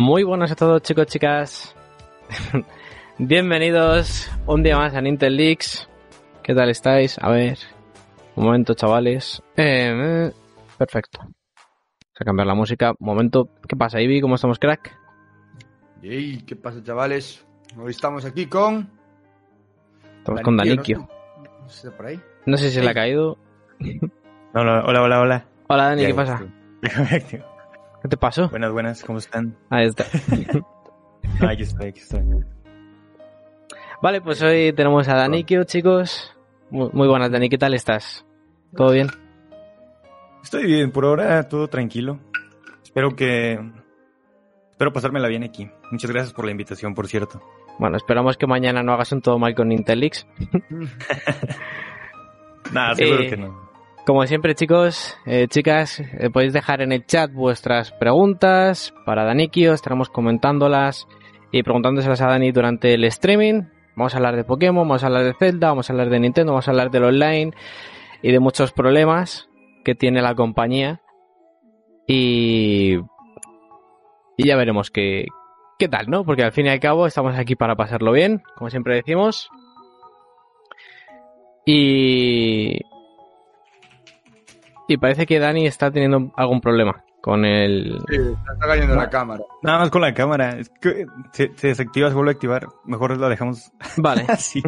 Muy buenas a todos chicos, chicas. Bienvenidos un día más a Intel Leaks. ¿Qué tal estáis? A ver, un momento chavales. Eh, perfecto. Vamos a cambiar la música. Un momento. ¿Qué pasa, Ivy? ¿Cómo estamos, crack? Yey, ¿qué pasa, chavales? Hoy estamos aquí con... Estamos con Danikio. ¿no? No sé, por ahí. No sé si se le ha caído. Hola, hola, hola, hola. Hola Dani, ¿qué pasa? ¿Qué te pasó? buenas, buenas, ¿cómo están? Ahí está. No, aquí estoy, aquí estoy. Vale, pues hoy tenemos a Danikio, chicos. Muy, muy buenas, Dani, ¿qué tal estás? ¿Todo bien? Estoy bien, por ahora todo tranquilo. Espero que... Espero pasármela bien aquí. Muchas gracias por la invitación, por cierto. Bueno, esperamos que mañana no hagas un todo mal con Intelix. Nada, seguro Eh, que no. Como siempre, chicos, eh, chicas, eh, podéis dejar en el chat vuestras preguntas para Danikio, estaremos comentándolas y preguntándoselas a Dani durante el streaming. Vamos a hablar de Pokémon, vamos a hablar de Zelda, vamos a hablar de Nintendo, vamos a hablar del online y de muchos problemas que tiene la compañía. Y, y ya veremos qué, qué tal, ¿no? Porque al fin y al cabo estamos aquí para pasarlo bien, como siempre decimos. Y, y parece que Dani está teniendo algún problema con el... Sí, está cayendo la cámara. Nada más con la cámara. Es que se, se desactiva, se vuelve a activar. Mejor la dejamos Vale, así.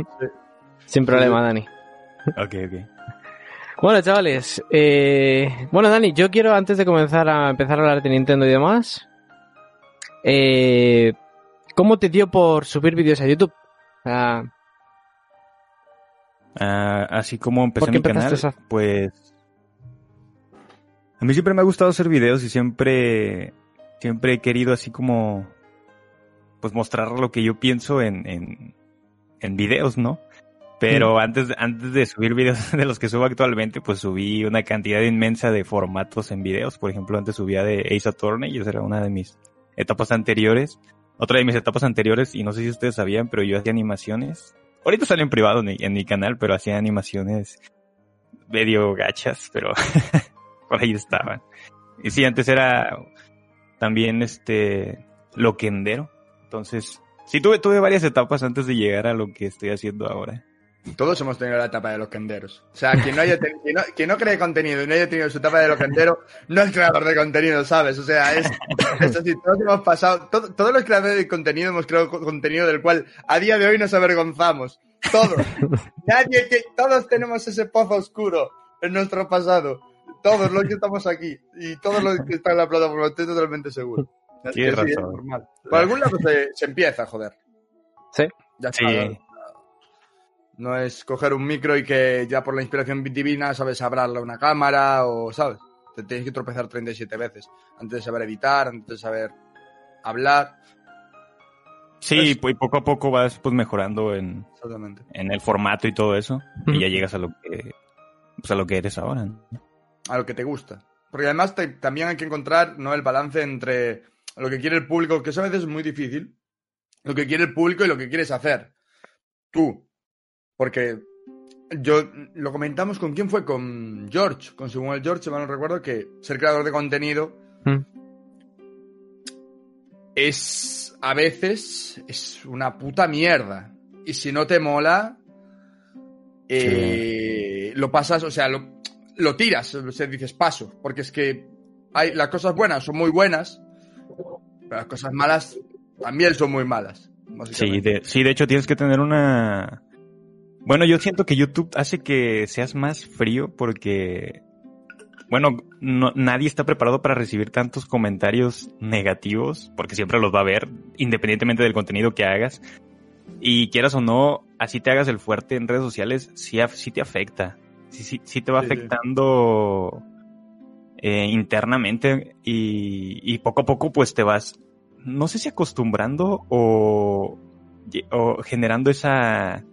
sin problema, Dani. Ok, ok. Bueno, chavales, eh, bueno, Dani, yo quiero, antes de comenzar a empezar a hablar de Nintendo y demás, eh, ¿cómo te dio por subir vídeos a YouTube? Ah, Ah, así como empecé ¿Por qué mi canal, a- pues... A mí siempre me ha gustado hacer videos y siempre... Siempre he querido así como... Pues mostrar lo que yo pienso en, en, en videos, ¿no? Pero antes, antes de subir videos de los que subo actualmente, pues subí una cantidad inmensa de formatos en videos. Por ejemplo, antes subía de Ace Attorney y esa era una de mis etapas anteriores. Otra de mis etapas anteriores, y no sé si ustedes sabían, pero yo hacía animaciones. Ahorita sale en privado en mi, en mi canal, pero hacía animaciones medio gachas, pero por ahí estaban. Y sí, antes era también este loquendero. Entonces, sí tuve, tuve varias etapas antes de llegar a lo que estoy haciendo ahora. Todos hemos tenido la etapa de los kenderos. O sea, quien no, haya ten- quien no, quien no cree contenido y no haya tenido su etapa de los kenderos, no es creador de contenido, ¿sabes? O sea, es, es así, todos hemos pasado, to- todos los creadores de contenido hemos creado co- contenido del cual a día de hoy nos avergonzamos. Todos. Nadie que, todos tenemos ese pozo oscuro en nuestro pasado. Todos los que estamos aquí y todos los que están en la plataforma, estoy totalmente seguro. Sí, es normal. Por algún lado se, se empieza, joder. Sí. Ya está. Sí. ¿no? Es coger un micro y que ya por la inspiración divina sabes hablarle a una cámara o, ¿sabes? Te tienes que tropezar 37 veces antes de saber editar, antes de saber hablar. Sí, pues poco a poco vas pues mejorando en, Exactamente. en el formato y todo eso. Y ya llegas a lo que, pues a lo que eres ahora. ¿no? A lo que te gusta. Porque además te- también hay que encontrar ¿no? el balance entre lo que quiere el público, que eso a veces es muy difícil, lo que quiere el público y lo que quieres hacer. Tú. Porque yo lo comentamos con quién fue, con George, con Samuel George, si mal no recuerdo, que ser creador de contenido Mm. es a veces es una puta mierda. Y si no te mola, eh, lo pasas, o sea, lo, lo tiras, o sea, dices paso, porque es que hay, las cosas buenas son muy buenas, pero las cosas malas también son muy malas. Sí de, sí, de hecho tienes que tener una... Bueno, yo siento que YouTube hace que seas más frío porque, bueno, no- nadie está preparado para recibir tantos comentarios negativos, porque siempre los va a ver, independientemente del contenido que hagas. Y quieras o no, así te hagas el fuerte en redes sociales, sí, sí te afecta. Sí, sí, sí te va Sí, sí. afectando eh, internamente y, y poco a poco pues te vas, no sé si acostumbrando o, o generando esa...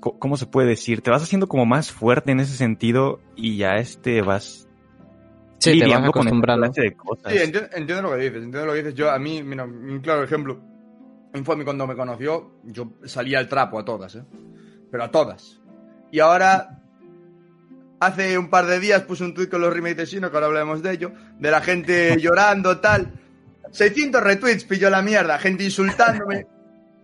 ¿Cómo se puede decir? Te vas haciendo como más fuerte en ese sentido y ya este vas sí, te vas lidiando con acostumbrando. clase de cosas. Sí, entiendo, entiendo lo que dices, entiendo lo que dices. Yo, a mí, mira, un claro ejemplo. Infami cuando me conoció, yo salía al trapo a todas, ¿eh? Pero a todas. Y ahora, hace un par de días puse un tuit con los remakes de Sino, que ahora hablaremos de ello, de la gente llorando, tal. 600 retweets pilló la mierda, gente insultándome.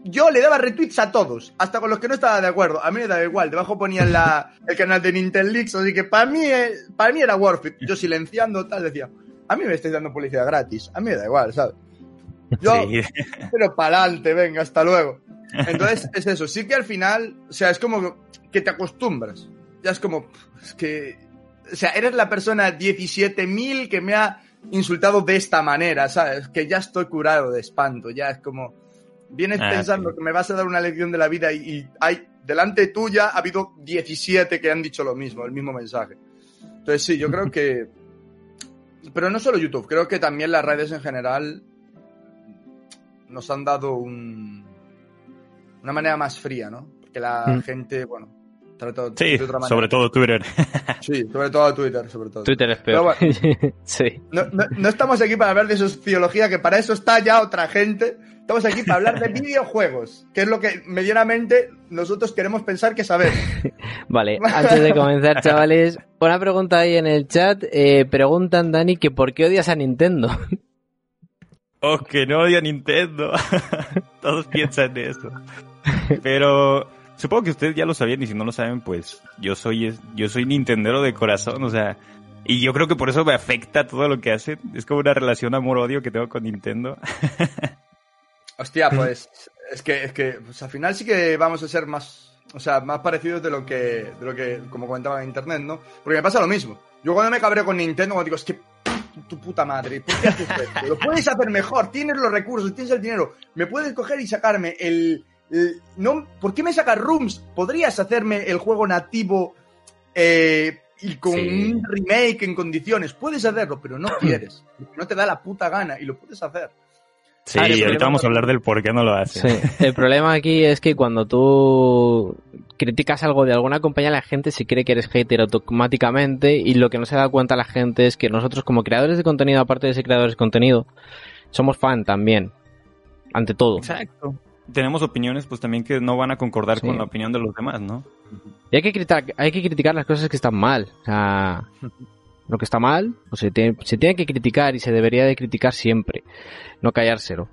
Yo le daba retweets a todos, hasta con los que no estaba de acuerdo. A mí me daba igual, debajo ponían la, el canal de Nintendo Leaks, así que para mí, eh, para mí era worth it. Yo silenciando tal decía, a mí me estáis dando publicidad gratis, a mí me da igual, ¿sabes? Yo, Sí. pero para adelante, venga, hasta luego. Entonces, es eso. Sí que al final, o sea, es como que te acostumbras. Ya es como, es que, o sea, eres la persona 17.000 que me ha insultado de esta manera, ¿sabes? Que ya estoy curado de espanto, ya es como, vienes Ah, pensando sí. que me vas a dar una lección de la vida y, y hay, delante tuya ha habido 17 que han dicho lo mismo, el mismo mensaje. Entonces, sí, yo creo que, pero no solo YouTube, creo que también las redes en general nos han dado un, una manera más fría, ¿no? Porque la Mm. gente, bueno, Sí, de otra manera. sobre todo Twitter. Sí, sobre todo Twitter, sobre todo. Twitter es Pero peor. bueno. sí. No, no- no estamos aquí para hablar de sociología, que para eso está ya otra gente. Estamos aquí para hablar de videojuegos, que es lo que medianamente nosotros queremos pensar que sabemos. Vale, antes de comenzar, chavales, una pregunta ahí en el chat. Eh, preguntan, Dani, que por qué odias a Nintendo. Oh, que no odia Nintendo. Todos piensan eso. Pero supongo que ustedes ya lo sabían y si no lo saben, pues yo soy yo soy Nintendero de corazón, o sea, y yo creo que por eso me afecta todo lo que hacen. Es como una relación amor-odio que tengo con Nintendo. Hostia, pues es que, es que pues, al final sí que vamos a ser más, o sea, más parecidos de lo que, de lo que, como comentaba en internet, ¿no? Porque me pasa lo mismo. Yo cuando me cabreo con Nintendo, cuando digo, es que tu puta madre, ¿por qué haces esto? Lo puedes hacer mejor, tienes los recursos, tienes el dinero, me puedes coger y sacarme el, el- no, ¿por qué me sacas rooms? Podrías hacerme el juego nativo eh, y con Sí. un remake en condiciones, puedes hacerlo, pero no quieres, no te da la puta gana y lo puedes hacer. Sí, Ah, el ahorita problema vamos a hablar del por qué no lo hacen. Sí. El problema aquí es que cuando tú criticas algo de alguna compañía, la gente se cree que eres hater automáticamente y lo que no se da cuenta la gente es que nosotros como creadores de contenido, aparte de ser creadores de contenido, somos fan también, ante todo. Exacto. Tenemos opiniones, pues también que no van a concordar Sí. con la opinión de los demás, ¿no? Y hay que, criticar, hay que criticar las cosas que están mal. O sea, lo que está mal, pues se tiene, se tiene que criticar y se debería de criticar siempre, no callárselo.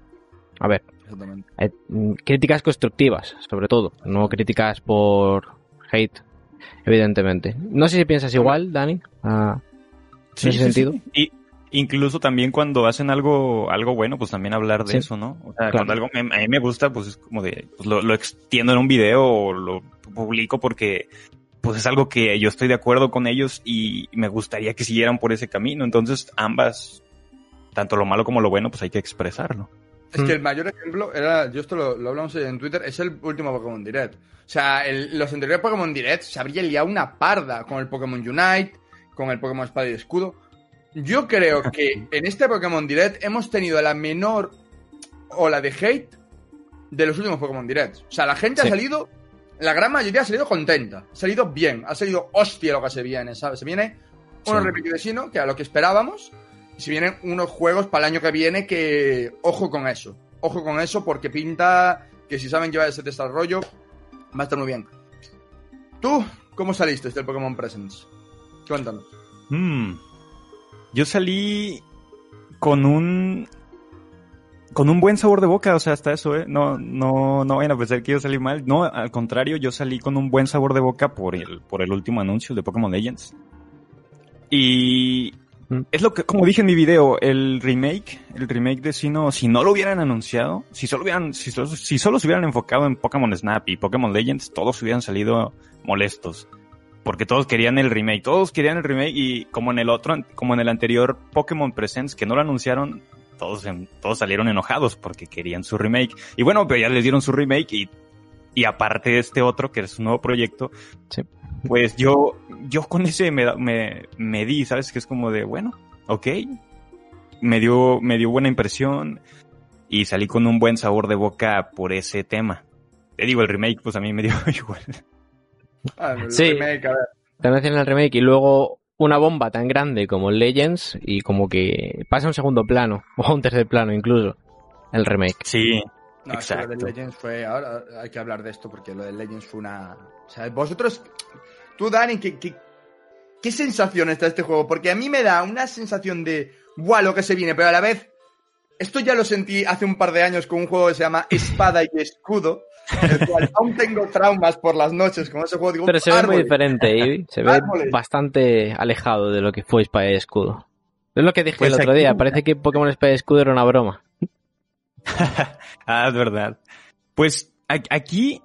A ver, eh, mm, críticas constructivas, sobre todo, no críticas por hate, evidentemente. No sé si piensas igual, Dani, ah, en ese sentido. Y incluso también cuando hacen algo, algo bueno, pues también hablar de Sí. eso, ¿no? O sea, Claro. cuando algo me- a mí me gusta, pues es como de, pues lo, lo extiendo en un video o lo publico porque pues es algo que yo estoy de acuerdo con ellos y me gustaría que siguieran por ese camino. Entonces, ambas, tanto lo malo como lo bueno, pues hay que expresarlo. Es Mm. que el mayor ejemplo era, yo esto lo, lo hablamos en Twitter, es el último Pokémon Direct. O sea, el- los anteriores Pokémon Direct se habría liado una parda con el Pokémon Unite, con el Pokémon Espada y Escudo. Yo creo que en este Pokémon Direct hemos tenido la menor ola de hate de los últimos Pokémon Direct. O sea, la gente Sí. ha salido, la gran mayoría ha salido contenta, ha salido bien, ha salido hostia lo que se viene, ¿sabes? Se viene unos Sí. repetidesino que a lo que esperábamos y si vienen unos juegos para el año que viene que ojo con eso. Ojo con eso porque pinta que si saben llevar ese desarrollo va a estar muy bien. ¿Tú cómo saliste del Pokémon Presents? Cuéntanos. Mm. Yo salí con un con un buen sabor de boca, o sea, hasta eso, ¿eh? No, no, no vayan a pensar que yo salí mal. No, al contrario, yo salí con un buen sabor de boca por el, por el último anuncio de Pokémon Legends. Y Mm. es lo que, como dije en mi video, el remake, el remake de Sino, si no lo hubieran anunciado, si solo hubieran, si solo, si solo se hubieran enfocado en Pokémon Snap y Pokémon Legends, todos hubieran salido molestos porque todos querían el remake, todos querían el remake y como en el otro, como en el anterior Pokémon Presents que no lo anunciaron, todos, en- todos salieron enojados porque querían su remake. Y bueno, pero ya les dieron su remake y, y aparte de este otro, que es un nuevo proyecto, Sí. pues yo, yo con ese me, me, me di, ¿sabes? Que es como de, bueno, ok, me dio, me dio buena impresión y salí con un buen sabor de boca por ese tema. Te digo, el remake, pues a mí me dio igual. Ah, el Sí. remake, a ver. También hacen el remake y luego una bomba tan grande como el Legends y como que pasa a un segundo plano, o a un tercer plano incluso, el remake. Sí, No, que lo Exacto. del Legends fue. Ahora hay que hablar de esto porque lo del Legends fue una. O sea, vosotros. Tú, Dani, ¿qué, qué, qué sensación está este juego? Porque a mí me da una sensación de. ¡Buah, lo que se viene! Pero a la vez. Esto ya lo sentí hace un par de años con un juego que se llama Espada y Escudo, el cual aún tengo traumas por las noches con ese juego. Digo, Pero se ve muy diferente, Ivy. Se ve Árboles. bastante alejado de lo que fue Espada y Escudo. Es lo que dije Pues el otro aquí- día. Parece que Pokémon Espada y Escudo era una broma. ah, es verdad. Pues aquí,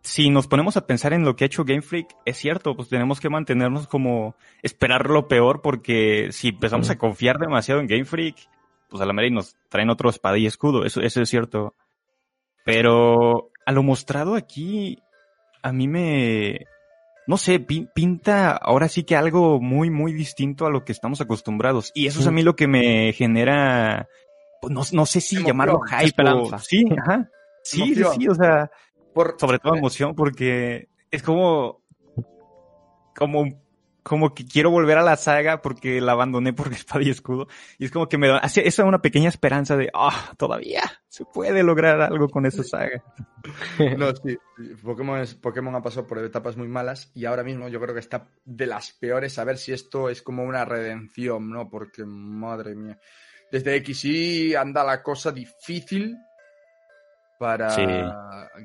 si nos ponemos a pensar en lo que ha hecho Game Freak, es cierto, pues tenemos que mantenernos como esperar lo peor porque si empezamos a confiar demasiado en Game Freak, pues a la mera y nos traen otro espada y escudo, eso, eso es cierto. Pero a lo mostrado aquí, a mí me, no sé, pin- pinta ahora sí que algo muy, muy distinto a lo que estamos acostumbrados. Y eso es a mí lo que me genera, pues no, no sé si Emoción, llamarlo hype o-. Sí, ajá. Sí, sí, sí, o sea, Por- sobre todo emoción porque es como, como, como que quiero volver a la saga porque la abandoné por espada y escudo. Y es como que me da, hace esa una pequeña esperanza de, ah, todavía se puede lograr algo con esa saga. No, sí. Pokémon, es- Pokémon ha pasado por etapas muy malas y ahora mismo yo creo que está de las peores. A ver si esto es como una redención, ¿no? Porque, madre mía. Desde XY anda la cosa difícil para Sí.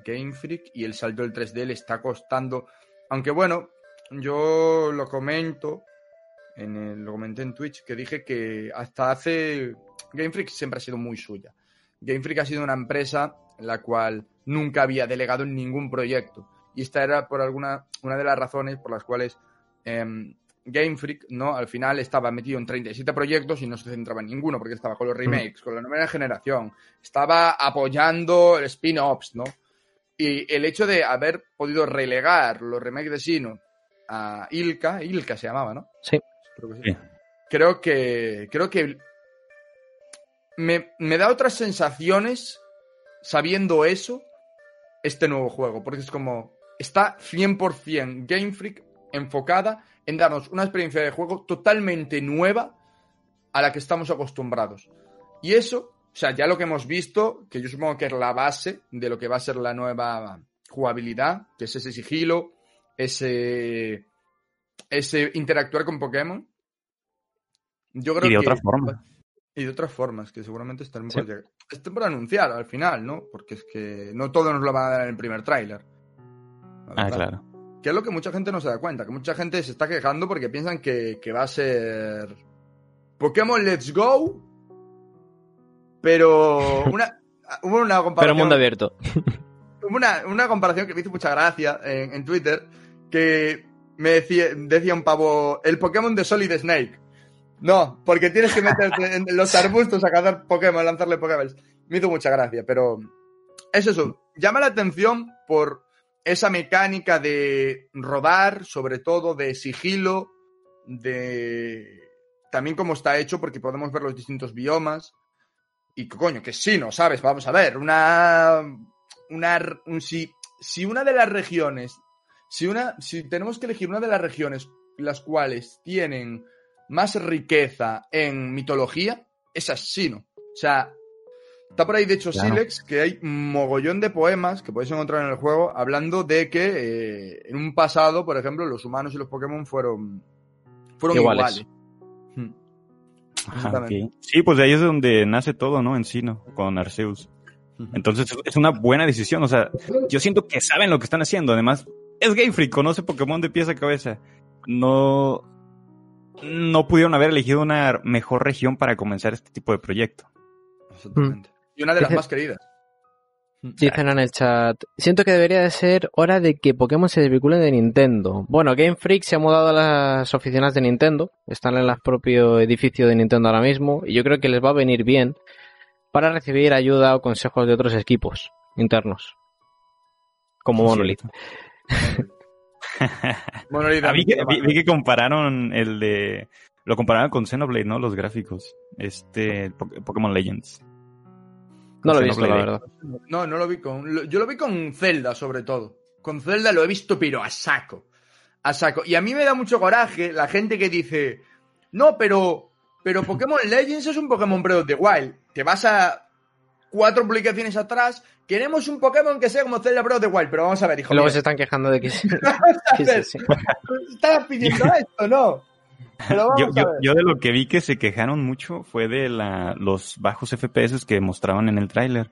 Game Freak y el salto del 3D le está costando. Aunque bueno, yo lo comento, en el- lo comenté en Twitch, que dije que hasta hace. Game Freak siempre ha sido muy suya. Game Freak ha sido una empresa en la cual nunca había delegado en ningún proyecto. Y esta era por alguna una de las razones por las cuales em, Game Freak, ¿no? Al final estaba metido en 37 proyectos y no se centraba en ninguno, porque estaba con los remakes, con la nueva generación, estaba apoyando el spin-offs, ¿no? Y el hecho de haber podido relegar los remakes de Sino a Ilka, Ilka se llamaba, ¿no? Sí. Creo que sí. Sí. Creo que, creo que me, me da otras sensaciones sabiendo eso este nuevo juego, porque es como está 100% Game Freak enfocada en darnos una experiencia de juego totalmente nueva a la que estamos acostumbrados. Y eso, o sea, ya lo que hemos visto, que yo supongo que es la base de lo que va a ser la nueva jugabilidad, que es ese sigilo, ese, ese interactuar con Pokémon. Yo creo Y de que- otra forma. y de otras formas, que seguramente están Sí. por. Estén por anunciar al final, ¿no? Porque es que no todo nos lo van a dar en el primer tráiler. Ah, claro. Que es lo que mucha gente no se da cuenta, que mucha gente se está quejando porque piensan que, que va a ser Pokémon Let's Go, pero una, hubo una Pero comparación mundo abierto. hubo una, una comparación que me hizo mucha gracia en, en Twitter, que me decía, decía un pavo, el Pokémon de Solid Snake. No, porque tienes que meterte en los arbustos a cazar Pokémon, lanzarle Pokéballs. Me hizo mucha gracia, pero es eso. Llama la atención por esa mecánica de rodar, sobre todo de sigilo, de también cómo está hecho, porque podemos ver los distintos biomas. Y coño, que sí, no sabes, vamos a ver, una. una un- si, si una de las regiones. Si, una, si tenemos que elegir una de las regiones las cuales tienen más riqueza en mitología, es Sino. O sea, está por ahí de hecho Claro. Silex, que hay un mogollón de poemas que podéis encontrar en el juego, hablando de que eh, en un pasado, por ejemplo, los humanos y los Pokémon fueron, fueron Iguales. iguales. Hmm. Ajá. Sí, pues de ahí es donde nace todo, ¿no? En Sino, con Arceus. Entonces es una buena decisión. O sea, yo siento que saben lo que están haciendo. Además, es Game Freak, conoce Pokémon de pies a cabeza. No, no pudieron haber elegido una mejor región para comenzar este tipo de proyecto. Exactamente. Y una de las más queridas. Dicen en el chat, siento que debería de ser hora de que Pokémon se desvincule de Nintendo. Bueno, Game Freak se ha mudado a las oficinas de Nintendo, están en el propio edificio de Nintendo ahora mismo, y yo creo que les va a venir bien para recibir ayuda o consejos de otros equipos internos, como Monolith. Monolith Ah, vi, que, también. vi- vi que compararon el de... Lo compararon con Xenoblade, ¿no? Los gráficos. Este, Po- Pokémon Legends. No lo he visto, la verdad. No, no lo vi con. Yo lo vi con Zelda, sobre todo. Con Zelda lo he visto, pero a saco. A saco. Y a mí me da mucho coraje la gente que dice. No, pero. Pero Pokémon Legends es un Pokémon Breath of the Wild. Te vas a cuatro publicaciones atrás. Queremos un Pokémon que sea como Zelda Breath of the Wild. Pero vamos a ver, hijo luego mío. se están quejando de que... Sí. ¿Estabas pidiendo esto, no? Yo, yo, de lo que vi que se quejaron mucho fue de la, los bajos FPS que mostraban en el tráiler.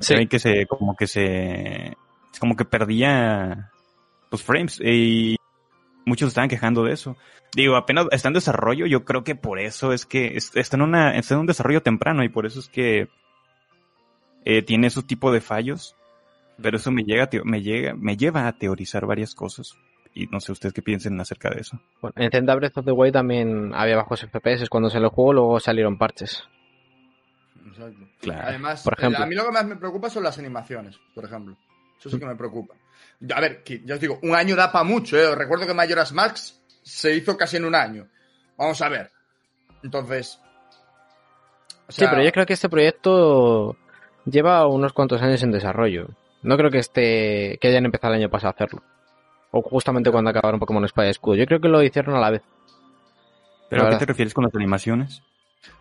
Sí. Que se, como que se, como que perdía los frames y muchos estaban quejando de eso. Digo, apenas está en desarrollo, yo creo que por eso es que es- está en una, está en un desarrollo temprano y por eso es que eh, tiene esos tipo de fallos. Pero eso me llega, me llega, me lleva a teorizar varias cosas. Y no sé ustedes qué piensen acerca de eso. Bueno, en Zelda Breath of the Wild también había bajos FPS cuando salió el juego, luego salieron parches. Exacto. Claro. Además, Por ejemplo. a mí lo que más me preocupa son las animaciones, por ejemplo. Eso sí que me preocupa. A ver, que ya os digo, un año da para mucho, ¿eh? Os recuerdo que Majora's Max se hizo casi en un año. Vamos a ver. Entonces. o Sí, pero yo creo que este proyecto lleva unos cuantos años en desarrollo. No creo que esté, que hayan empezado el año pasado a hacerlo. O justamente cuando acabaron Pokémon Espada y Escudo. Yo creo que lo hicieron a la vez. ¿Pero a qué te refieres con las animaciones?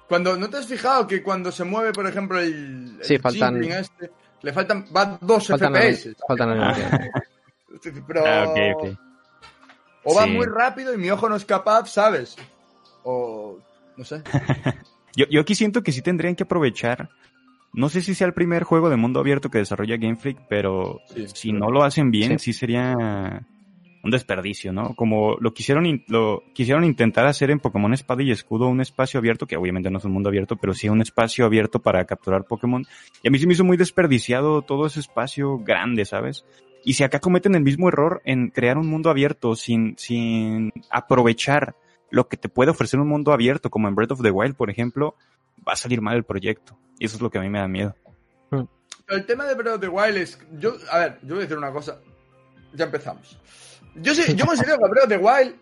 Cuando, ¿No te has fijado que cuando se mueve, por ejemplo, el. el Sí, faltan- este, le faltan. Va dos Faltan, FPS. faltan animaciones. Pero. Ah. O va Sí. muy rápido y mi ojo no es capaz, ¿sabes? O. No sé. Yo, yo aquí siento que sí tendrían que aprovechar. No sé si sea el primer juego de mundo abierto que desarrolla Game Freak, pero Sí. si no lo hacen bien, Sí. sí, sería un desperdicio, ¿no? Como lo quisieron, in- lo quisieron intentar hacer en Pokémon Espada y Escudo, un espacio abierto, que obviamente no es un mundo abierto, pero sí un espacio abierto para capturar Pokémon. Y a mí se me hizo muy desperdiciado todo ese espacio grande, ¿sabes? Y si acá cometen el mismo error en crear un mundo abierto sin, sin aprovechar lo que te puede ofrecer un mundo abierto, como en Breath of the Wild, por ejemplo, va a salir mal el proyecto. Y eso es lo que a mí me da miedo. Pero el tema de Breath of the Wild es. Yo, a ver, yo voy a decir una cosa. Ya empezamos. Yo, sé, yo considero que Breath of the Wild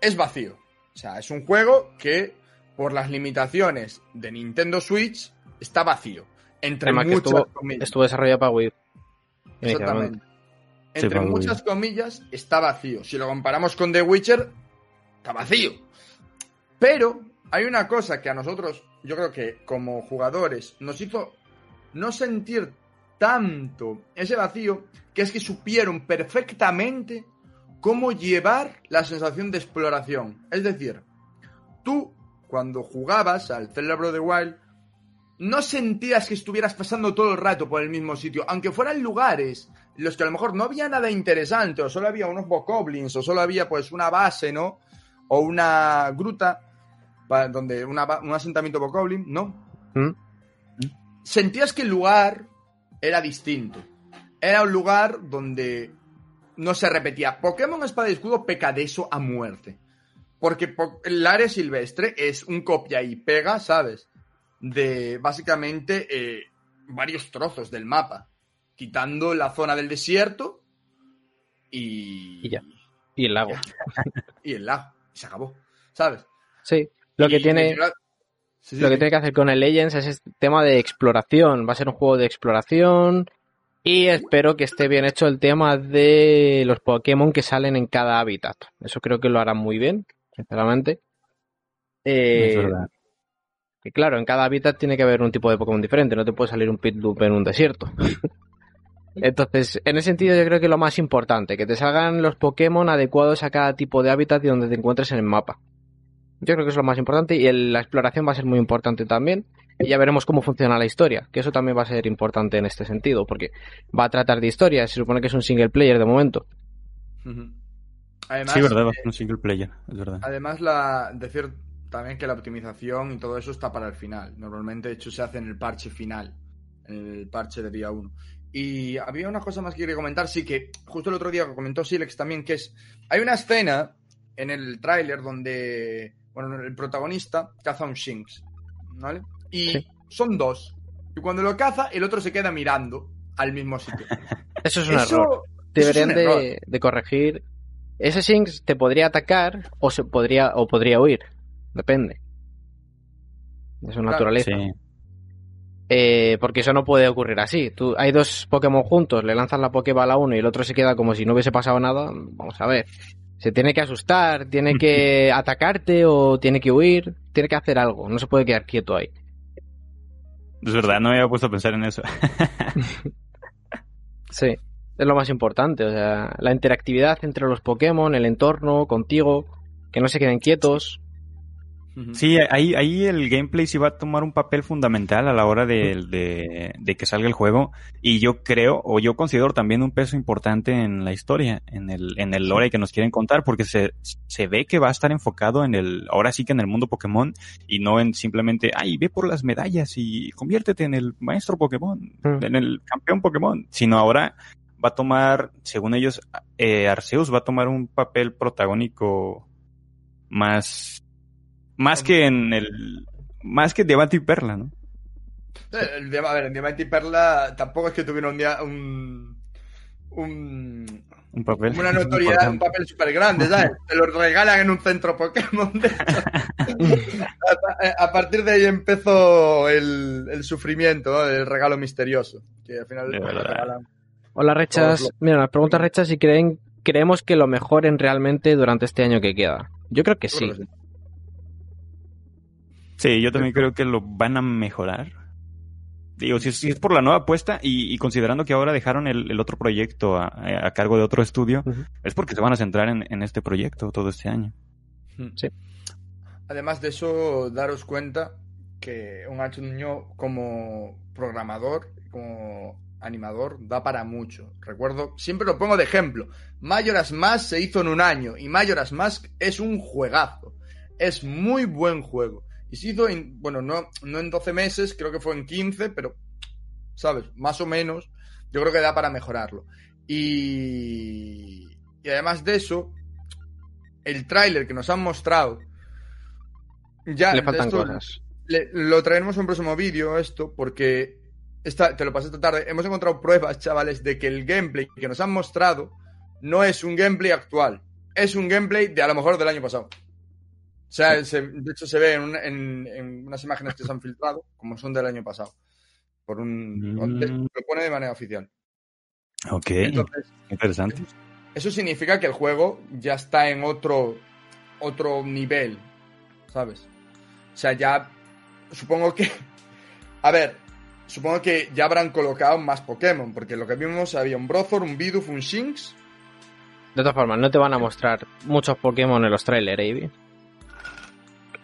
es vacío. O sea, es un juego que, por las limitaciones de Nintendo Switch, está vacío. Entre Además muchas estuvo, comillas. estuvo desarrollado para Wii. Exactamente. Entre muchas comillas, está vacío. Si lo comparamos con The Witcher, está vacío. Pero hay una cosa que a nosotros, yo creo que como jugadores, nos hizo no sentir tanto ese vacío, que es que supieron perfectamente cómo llevar la sensación de exploración. Es decir, tú, cuando jugabas al of the Wild, no sentías que estuvieras pasando todo el rato por el mismo sitio, aunque fueran lugares en los que a lo mejor no había nada interesante, o solo había unos bokoblins, o solo había pues una base, ¿no? O una gruta, donde una un asentamiento bokoblin, ¿no? ¿Mm? Sentías que el lugar era distinto. Era un lugar donde no se repetía. Pokémon Espada y Escudo peca de eso a muerte. Porque po- el área silvestre es un copia y pega, ¿sabes? De básicamente eh, varios trozos del mapa. Quitando la zona del desierto y. Y ya. Y el lago. Y el lago. Y se acabó. ¿Sabes? Sí. Lo que tiene. y- Sí, sí, Lo que sí. tiene que hacer con el Legends es este tema de exploración. Va a ser un juego de exploración. Y espero que esté bien hecho el tema de los Pokémon que salen en cada hábitat. Eso creo que lo harán muy bien, sinceramente. Eh, Es verdad. y claro, en cada hábitat tiene que haber un tipo de Pokémon diferente. No te puede salir un Pidloop en un desierto. Entonces, en ese sentido, yo creo que lo más importante, que te salgan los Pokémon adecuados a cada tipo de hábitat y donde te encuentres en el mapa. Yo creo que es lo más importante y el- la exploración va a ser muy importante también. Y ya veremos cómo funciona la historia, que eso también va a ser importante en este sentido, porque va a tratar de historia, se supone que es un single player de momento. Ujú. Además, sí, verdad, va a eh, ser un single player, es verdad. Además, la, decir también que la optimización y todo eso está para el final. Normalmente, de hecho, se hace en el parche final, en el parche de día 1. Y había una cosa más que quería comentar, sí, que justo el otro día comentó Silex también, que es, hay una escena en el tráiler donde, bueno, el protagonista caza un Shinx, ¿vale? Y Sí. son dos. Y cuando lo caza, el otro se queda mirando al mismo sitio. Eso es un Eso- error. es Deberían un de, error. de corregir. Ese Shinx te podría atacar o se podría o podría huir. Depende. De su Claro, naturaleza. Sí. Eh, porque eso no puede ocurrir así. Tú, hay dos Pokémon juntos, le lanzas la Pokéball a uno y el otro se queda como si no hubiese pasado nada. Vamos a ver. Se tiene que asustar, tiene que atacarte o tiene que huir, tiene que hacer algo. No se puede quedar quieto ahí. Es verdad, no me había puesto a pensar en eso. Sí, es lo más importante. O sea, la interactividad entre los Pokémon, el entorno, contigo. que no se queden quietos. Sí, ahí, ahí el gameplay sí va a tomar un papel fundamental a la hora de, de, de, que salga el juego. Y yo creo, o yo considero también un peso importante en la historia, en el, en el lore que nos quieren contar, porque se, se ve que va a estar enfocado en el, ahora sí que en el mundo Pokémon, y no en simplemente, ay, ve por las medallas y conviértete en el maestro Pokémon, en el campeón Pokémon, sino ahora va a tomar, según ellos, eh, Arceus va a tomar un papel protagónico más más que en el. Más que Diamante y Perla, ¿no? Eh, el, a ver, en Diamante y Perla tampoco es que tuviera un. un, un un papel. Una notoriedad, un papel súper grande, ¿sabes? Te lo regalan en un centro Pokémon. a, partir de ahí empezó el, el sufrimiento, ¿no? el regalo misterioso. Que al final regalan Hola, Rechas. Mira, nos pregunta Rechas si creen, creemos que lo mejoren realmente durante este año que queda. Yo creo que sí. Sí, yo también creo que lo van a mejorar. Digo, si, es por la nueva apuesta y, considerando que ahora dejaron el, otro proyecto a, cargo de otro estudio, es porque se van a centrar en, este proyecto todo este año. Sí. Además de eso, daros cuenta que un año como programador, como animador, da para mucho. Recuerdo, siempre lo pongo de ejemplo. Majora's Mask se hizo en un año y Majora's Mask es un juegazo. Es muy buen juego. Y se hizo, en, bueno, no, no en 12 meses, creo que fue en 15, pero, ¿sabes? Más o menos, yo creo que da para mejorarlo. Y, y además de eso, el tráiler que nos han mostrado, ya... Le faltan cosas. lo traeremos en un próximo vídeo, esto, porque esta, te lo pasé esta tarde. Hemos encontrado pruebas, chavales, de que el gameplay que nos han mostrado no es un gameplay actual. Es un gameplay de a lo mejor del año pasado. O sea, de hecho se ve en, unas imágenes que se han filtrado, como son del año pasado. Por un, mm. Lo pone de manera oficial. Ok, interesante. Eso significa que el juego ya está en otro, otro nivel, ¿sabes? O sea, ya supongo que... A ver, supongo que ya habrán colocado más Pokémon, porque lo que vimos había un Brothor, un Bidoof, un Shinx. De todas formas, no te van a mostrar muchos Pokémon en los trailers, Avi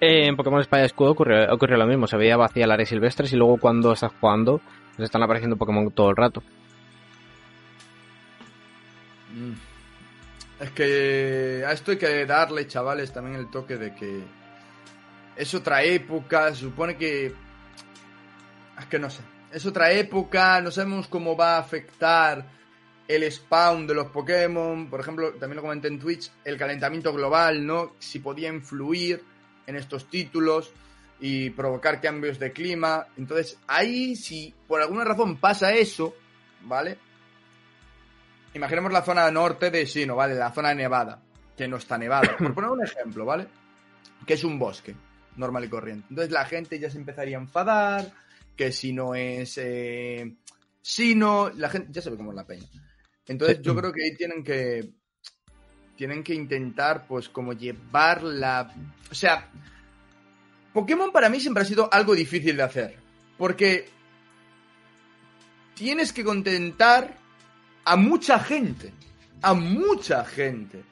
en Pokémon Espada y Escudo ocurrió, lo mismo. Se veía vacía la área silvestres y luego cuando estás jugando, pues están apareciendo Pokémon todo el rato. Mm. Es que a esto hay que darle, chavales, también el toque de que es otra época, se supone que... Es que no sé. Es otra época, no sabemos cómo va a afectar el spawn de los Pokémon. Por ejemplo, también lo comenté en Twitch, el calentamiento global, ¿no? Si podía influir en estos títulos y provocar cambios de clima. Entonces, ahí si por alguna razón pasa eso, ¿vale? Imaginemos la zona norte de Sino, ¿vale? La zona de Nevada, que no está nevada. Por poner un ejemplo, ¿vale? Que es un bosque normal y corriente. Entonces la gente ya se empezaría a enfadar, que si no es eh, Sino, la gente ya sabe cómo es la peña. Entonces yo creo que ahí tienen que tienen que intentar, pues, como llevar la. O sea, Pokémon para mí siempre ha sido algo difícil de hacer. Porque tienes que contentar a mucha gente. A mucha gente.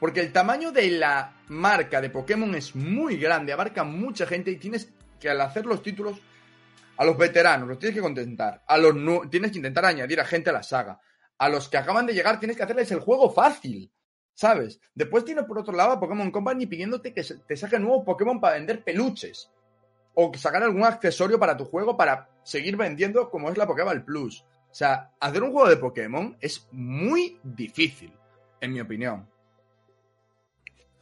Porque el tamaño de la marca de Pokémon es muy grande, abarca mucha gente y tienes que al hacer los títulos a los veteranos los tienes que contentar, a los tienes que intentar añadir a gente a la saga, a los que acaban de llegar tienes que hacerles el juego fácil. ¿Sabes? Después tiene por otro lado a Pokémon Company pidiéndote que te saque nuevos Pokémon para vender peluches. O sacar algún accesorio para tu juego para seguir vendiendo como es la Pokéball Plus. O sea, hacer un juego de Pokémon es muy difícil, en mi opinión.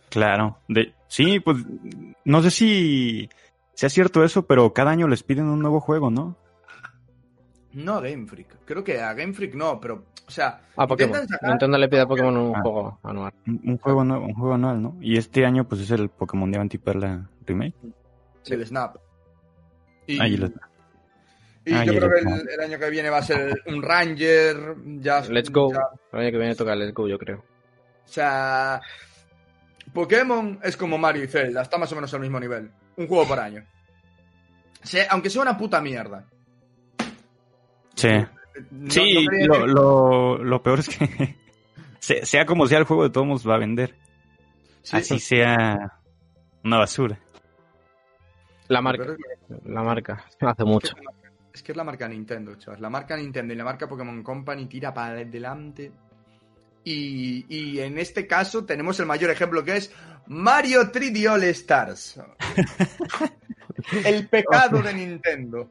Claro. De, sí, pues no sé si sea cierto eso, pero cada año les piden un nuevo juego, ¿no? No a Game Freak. Creo que a Game Freak no, pero, o sea. A Pokémon. Nintendo le pide a Pokémon un ah. juego anual. Un, juego, un juego anual, ¿no? Y este año, pues es el Pokémon Diamante y Perla Remake. Sí, el Snap. Y, ah, y, lo... y ah, yo creo que el, año que viene va a ser un Ranger. Ya, Let's Go. El año que viene toca Let's Go, yo creo. O sea. Pokémon es como Mario y Zelda, está más o menos al mismo nivel. Un juego por año. aunque sea una puta mierda. Sí. sí, lo, lo, peor es que sea como sea el juego de todos va a vender. Sí, así sea una basura. La marca, es- la marca, hace mucho. Es que, es la marca- es que es la marca Nintendo, chaval. La marca Nintendo y la marca Pokémon Company tira para adelante. Y, y en este caso tenemos el mayor ejemplo que es Mario 3D All Stars. el pecado de Nintendo.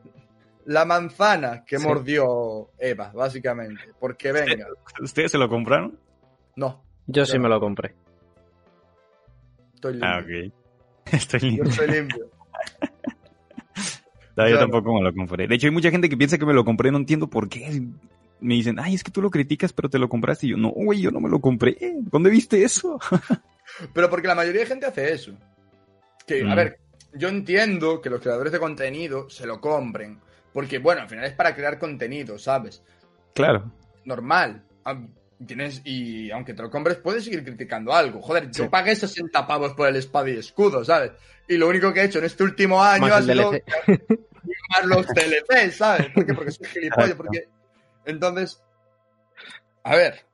La manzana que Sí. mordió Eva, básicamente. Porque venga. ¿Ustedes se lo compraron? No, Yo sí me lo compré. estoy limpio. Ah, ok. Estoy Yo limpio. estoy limpio. No, yo Yo tampoco me lo compré. De hecho, hay mucha gente que piensa que me lo compré, no entiendo por qué. Me dicen, ay, es que tú lo criticas, pero te lo compraste. Y yo, no, güey, yo no me lo compré. ¿Dónde viste eso? Pero porque la mayoría de gente hace eso. Que, a Mm. ver, yo entiendo que los creadores de contenido se lo compren. Porque, bueno, al final es para crear contenido, ¿sabes? Claro. Normal. Tienes, y aunque te lo compres, puedes seguir criticando algo. Joder, yo Sí. pagué 60 pavos por el espada y escudo, ¿sabes? Y lo único que he hecho en este último año ha sido más los DLC, ¿sabes? ¿Por qué? Porque soy gilipollas, porque... Entonces, a ver.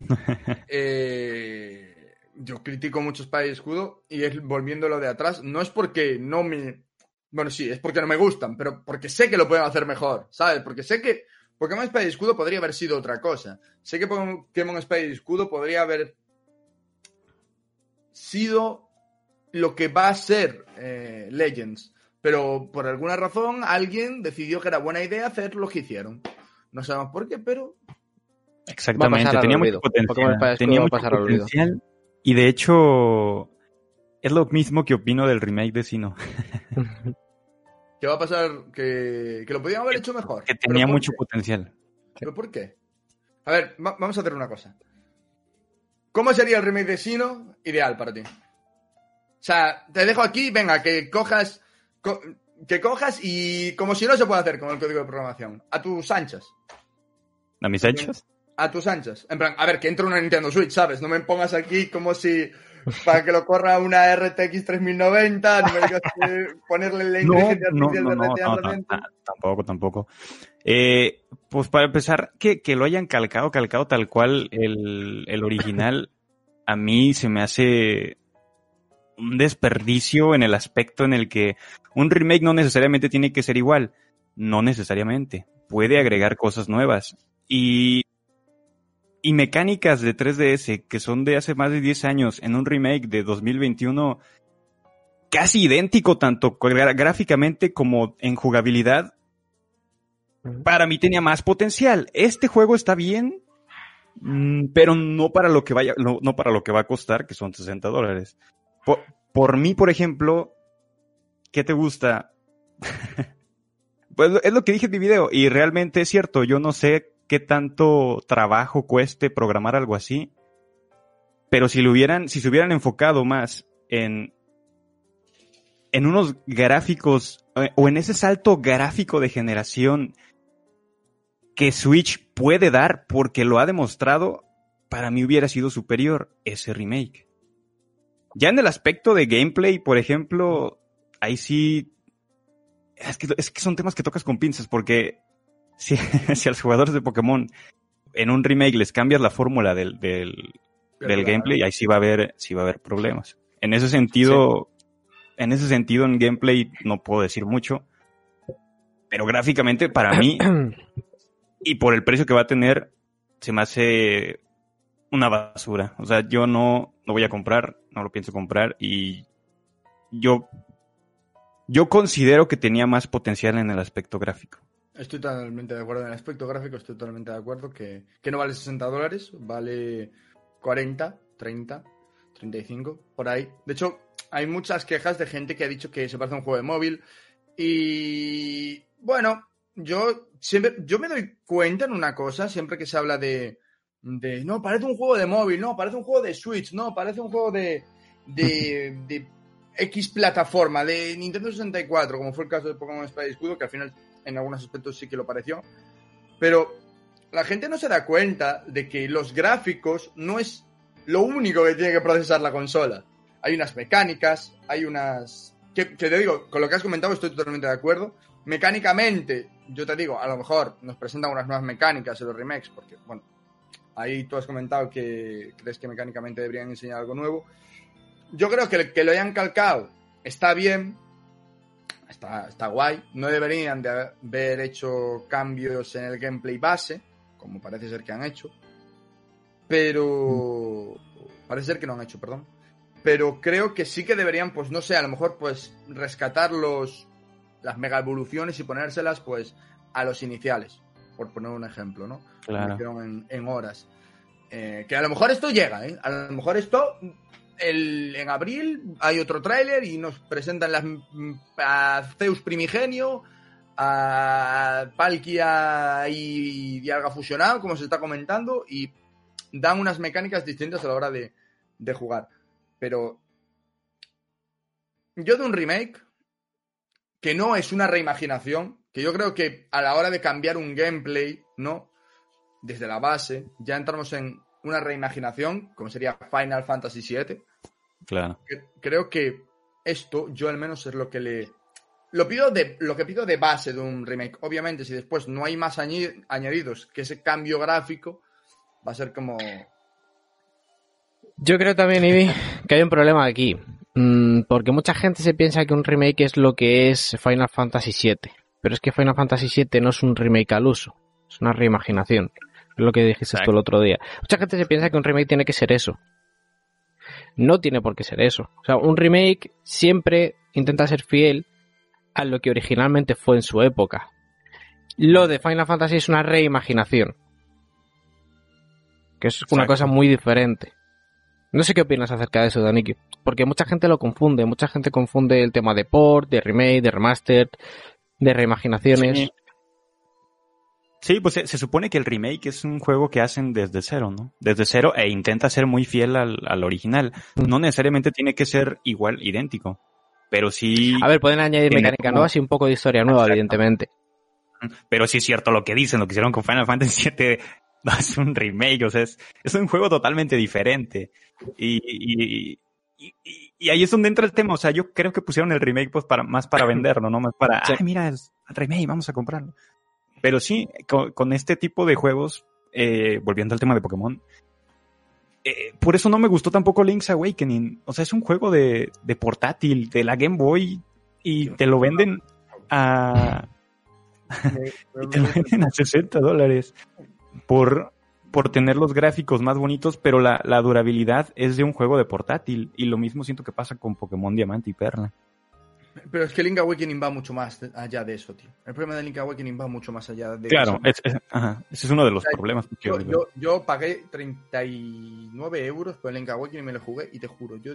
Eh, yo critico mucho Espada y Escudo y es volviéndolo de atrás. No es porque no me... Bueno, sí, es porque no me gustan, pero porque sé que lo pueden hacer mejor, ¿sabes? Porque sé que Pokémon Espada y Escudo podría haber sido otra cosa. Sé que Pokémon Espada y Escudo podría haber sido lo que va a ser eh, Legends. Pero por alguna razón alguien decidió que era buena idea hacer lo que hicieron. No sabemos por qué, pero Exactamente. Tenía mucho potencial. Tenía mucho pasar al olvido. potencial. Y de hecho, es lo mismo que opino del remake de Sino. ¿qué va a pasar? Que, que lo podían haber hecho mejor. Que ¿Pero tenía mucho qué? potencial. ¿Pero por qué? A ver, va- vamos a hacer una cosa. ¿Cómo sería el remake de Sino ideal para ti? O sea, te dejo aquí, venga, que cojas. co- que cojas y como si no se puede hacer con el código de programación. A tus anchas. ¿A mis hechos? A tus anchas. En plan, a ver, que entre una Nintendo Switch, ¿sabes? No me pongas aquí como si. Para que lo corra una RTX 3090, no me digas que ponerle la inteligencia no, artificial no, de no, no, tampoco, tampoco. Eh, pues para empezar, que, que lo hayan calcado, calcado tal cual el, el original, a mí se me hace un desperdicio en el aspecto en el que un remake no necesariamente tiene que ser igual. No necesariamente. Puede agregar cosas nuevas. Y, y mecánicas de 3DS que son de hace más de 10 años en un remake de 2021 casi idéntico tanto gráficamente como en jugabilidad, para mí tenía más potencial. Este juego está bien, mm, pero no para lo que vaya, no, no para lo que va a costar, que son 60 dólares. Por, por mí, por ejemplo, ¿qué te gusta? pues es lo que dije en mi video, y realmente es cierto, yo no sé qué tanto trabajo cueste programar algo así, pero si lo hubieran, si se hubieran enfocado más en, en unos gráficos, eh, o en ese salto gráfico de generación que Switch puede dar porque lo ha demostrado, para mí hubiera sido superior ese remake. Ya en el aspecto de gameplay, por ejemplo, ahí sí. Es que, es que son temas que tocas con pinzas, porque si, si a los jugadores de Pokémon en un remake les cambias la fórmula del, del, del gameplay, ahí sí va a haber, sí va a haber problemas. En ese sentido, en ese sentido, en gameplay no puedo decir mucho. Pero gráficamente, para mí, y por el precio que va a tener, se me hace una basura. O sea, yo no lo voy a comprar, no lo pienso comprar y yo, yo considero que tenía más potencial en el aspecto gráfico. Estoy totalmente de acuerdo en el aspecto gráfico, estoy totalmente de acuerdo que, que no vale 60 dólares, vale 40, 30, 35, por ahí. De hecho, hay muchas quejas de gente que ha dicho que se parece a un juego de móvil y bueno, yo siempre, yo me doy cuenta en una cosa, siempre que se habla de, de no, parece un juego de móvil, no, parece un juego de Switch, no, parece un juego de, de, de X plataforma, de Nintendo 64, como fue el caso de Pokémon Espada y Escudo, que al final en algunos aspectos sí que lo pareció. Pero la gente no se da cuenta de que los gráficos no es lo único que tiene que procesar la consola. Hay unas mecánicas, hay unas... Que, que te digo, con lo que has comentado estoy totalmente de acuerdo. Mecánicamente, yo te digo, a lo mejor nos presentan unas nuevas mecánicas en los remakes, porque, bueno, ahí tú has comentado que crees que mecánicamente deberían enseñar algo nuevo. yo creo que, que lo hayan calcado está bien, está, está guay. No deberían de haber hecho cambios en el gameplay base, como parece ser que han hecho. Pero... Parece ser que no han hecho, perdón. Pero creo que sí que deberían, pues no sé, a lo mejor pues rescatar los, las mega evoluciones y ponérselas pues a los iniciales, por poner un ejemplo, ¿no? Claro. En, en, horas. Eh, que a lo mejor esto llega, ¿eh? A lo mejor esto en abril hay otro tráiler y nos presentan las, a Zeus Primigenio, a Palkia y Dialga fusionado, como se está comentando, y dan unas mecánicas distintas a la hora de, de jugar. Pero yo de un remake, que no es una reimaginación, que yo creo que a la hora de cambiar un gameplay, ¿no? Desde la base, ya entramos en una reimaginación, como sería Final Fantasy VII. Claro. Creo que esto, yo al menos es lo que le. Lo pido de. Lo que pido de base de un remake. Obviamente, si después no hay más añadidos que ese cambio gráfico, va a ser como. Yo creo también, Ivy, que hay un problema aquí. Mm, porque mucha gente se piensa que un remake es lo que es Final Fantasy VII. Pero es que Final Fantasy VII no es un remake al uso. Es una reimaginación. Es lo que dijiste tú el otro día. Mucha gente se piensa que un remake tiene que ser eso. No tiene por qué ser eso. O sea, un remake siempre intenta ser fiel a lo que originalmente fue en su época. Lo de Final Fantasy es una reimaginación. Que es una cosa muy diferente. No sé qué opinas acerca de eso, Daniki. Porque mucha gente lo confunde. Mucha gente confunde el tema de port, de remake, de remaster, de reimaginaciones. Sí. Sí, pues se, se, supone que el remake es un juego que hacen desde cero, ¿no? Desde cero e intenta ser muy fiel al, al original. No necesariamente tiene que ser igual, idéntico. Pero sí. A ver, pueden añadir mecánica como... nuevas y un poco de historia nueva, Exacto. evidentemente. Pero sí es cierto lo que dicen, lo que hicieron con Final Fantasy VII es un remake, o sea, es, es un juego totalmente diferente. Y, y, y, y, ahí es donde entra el tema, o sea, yo creo que pusieron el remake pues para, más para venderlo, ¿no? Más para, sí. ay, mira, es el remake, vamos a comprarlo. Pero sí, con, con este tipo de juegos, eh, volviendo al tema de Pokémon, eh, por eso no me gustó tampoco Link's Awakening. O sea, es un juego de, de portátil, de la Game Boy, y te lo venden a... y te lo venden a 60 dólares por, por tener los gráficos más bonitos, pero la, la, durabilidad es de un juego de portátil. Y lo mismo siento que pasa con Pokémon Diamante y Perla. Pero es que Link Awakening va mucho más allá de eso, tío. El problema de Link Awakening va mucho más allá de claro, eso. Es, es, ajá, ese es uno de los o sea, problemas. Que yo, yo, yo, pagué 39 euros por Link Awakening y me lo jugué y te juro, yo...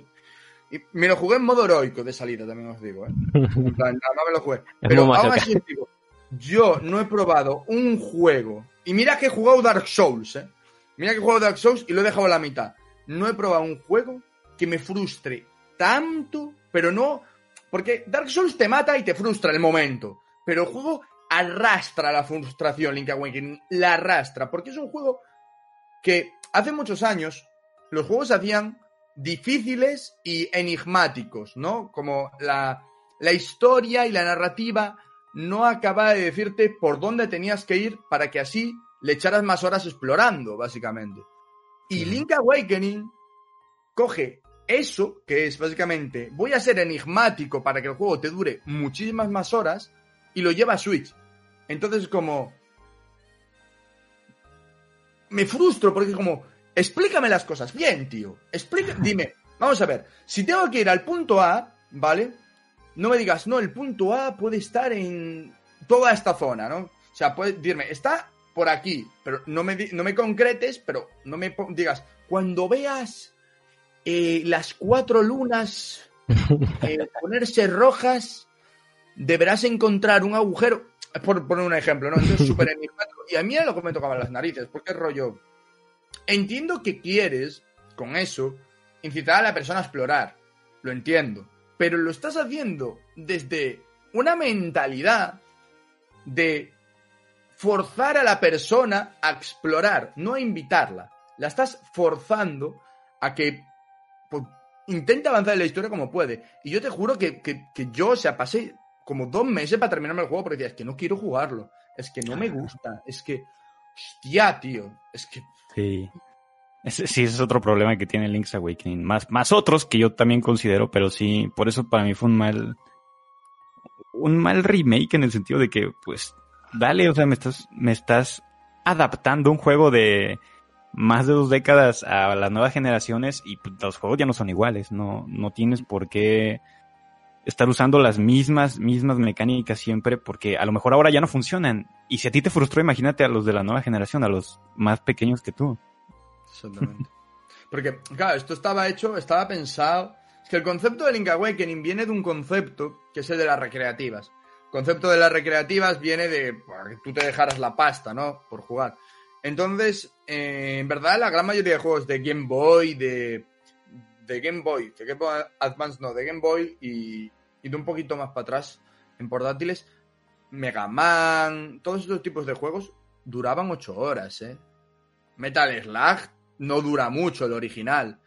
Y me lo jugué en modo heroico de salida, también os digo, ¿eh? En plan, nada más me lo jugué. Pero aún así, digo, yo no he probado un juego. Y mira que he jugado Dark Souls, ¿eh? Mira que he jugado Dark Souls y lo he dejado a la mitad. No he probado un juego que me frustre tanto, pero no porque Dark Souls te mata y te frustra el momento. Pero el juego arrastra la frustración, Link Awakening. La arrastra. Porque es un juego que hace muchos años los juegos se hacían difíciles y enigmáticos, ¿no? Como la, la historia y la narrativa no acaba de decirte por dónde tenías que ir para que así le echaras más horas explorando, básicamente. Y Link Awakening coge eso, que es básicamente, voy a ser enigmático para que el juego te dure muchísimas más horas, y lo lleva a Switch. Entonces, como... Me frustro porque como, explícame las cosas bien, tío. Explica, dime, vamos a ver, si tengo que ir al punto A, ¿vale? No me digas, no, el punto A puede estar en toda esta zona, ¿no? O sea, puedes decirme, está por aquí, pero no me, no me concretes, pero no me digas, cuando veas eh, las cuatro lunas eh, ponerse rojas, deberás encontrar un agujero. Por poner un ejemplo, ¿no? Entonces, enigmático. Y a mí es lo que me tocaban las narices, porque rollo. Entiendo que quieres, con eso, incitar a la persona a explorar. Lo entiendo. Pero lo estás haciendo desde una mentalidad de forzar a la persona a explorar, no a invitarla. La estás forzando a que pues, intenta avanzar en la historia como puede. Y yo te juro que, que, que, yo, o sea, pasé como dos meses para terminarme el juego porque decía, es que no quiero jugarlo, es que no me gusta, es que, hostia, tío, es que... Sí. Ese, sí, ese es otro problema que tiene Link's Awakening. Más, más otros que yo también considero, pero sí, por eso para mí fue un mal. Un mal remake en el sentido de que, pues, dale, o sea, me estás, me estás adaptando un juego de más de dos décadas a las nuevas generaciones y pues, los juegos ya no son iguales, no, no tienes por qué estar usando las mismas, mismas mecánicas siempre, porque a lo mejor ahora ya no funcionan. Y si a ti te frustró, imagínate a los de la nueva generación, a los más pequeños que tú. Exactamente. Porque, claro, esto estaba hecho, estaba pensado. Es que el concepto de Link Awakening viene de un concepto que es el de las recreativas. El concepto de las recreativas viene de que tú te dejaras la pasta, ¿no? Por jugar. Entonces, eh, en verdad, la gran mayoría de juegos de Game Boy, de, de Game Boy, de Game Boy Advance, no, de Game Boy y, y de un poquito más para atrás en portátiles, Mega Man, todos estos tipos de juegos duraban 8 horas, ¿eh? Metal Slug no dura mucho el original.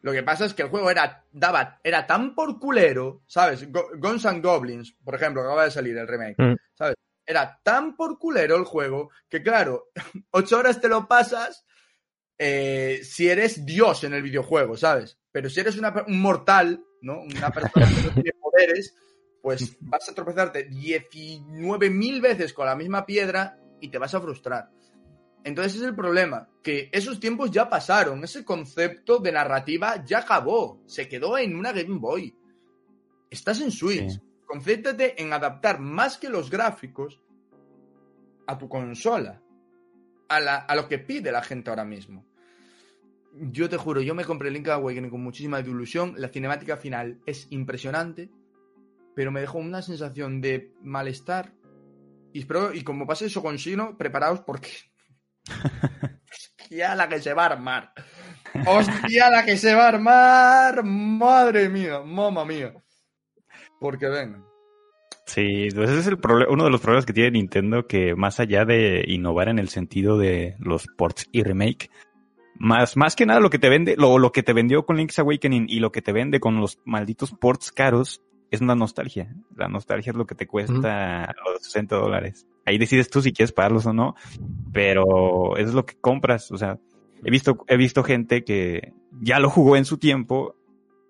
Lo que pasa es que el juego era, daba, era tan por culero, ¿sabes? Guns and Goblins, por ejemplo, acaba de salir el remake, Mm. ¿sabes? Era tan por culero el juego que, claro, ocho horas te lo pasas eh, si eres Dios en el videojuego, ¿sabes? Pero si eres una, un mortal, ¿no? Una persona que no tiene poderes, pues vas a tropezarte 19.000 veces con la misma piedra y te vas a frustrar. Entonces es el problema, que esos tiempos ya pasaron, ese concepto de narrativa ya acabó, se quedó en una Game Boy. Estás en Switch, Sí. Concéntrate en adaptar más que los gráficos a tu consola, a, la- a lo que pide la gente ahora mismo. Yo te juro, yo me compré Link Awakening con muchísima ilusión, la cinemática final es impresionante, pero me dejó una sensación de malestar. Y espero, y como pase eso con Shino, preparaos porque. Hostia, la que se va a armar. Hostia, la que se va a armar. Madre mía, mamma mía. Porque vengan. Sí, pues ese es el uno de los problemas que tiene Nintendo, que más allá de innovar en el sentido de los ports y remake, más, más que nada lo que te vende, lo, lo que te vendió con Link's Awakening y lo que te vende con los malditos ports caros es una nostalgia. La nostalgia es lo que te cuesta los 60 dólares. Ahí decides tú si quieres pagarlos o no, pero eso es lo que compras. O sea, he visto, he visto gente que ya lo jugó en su tiempo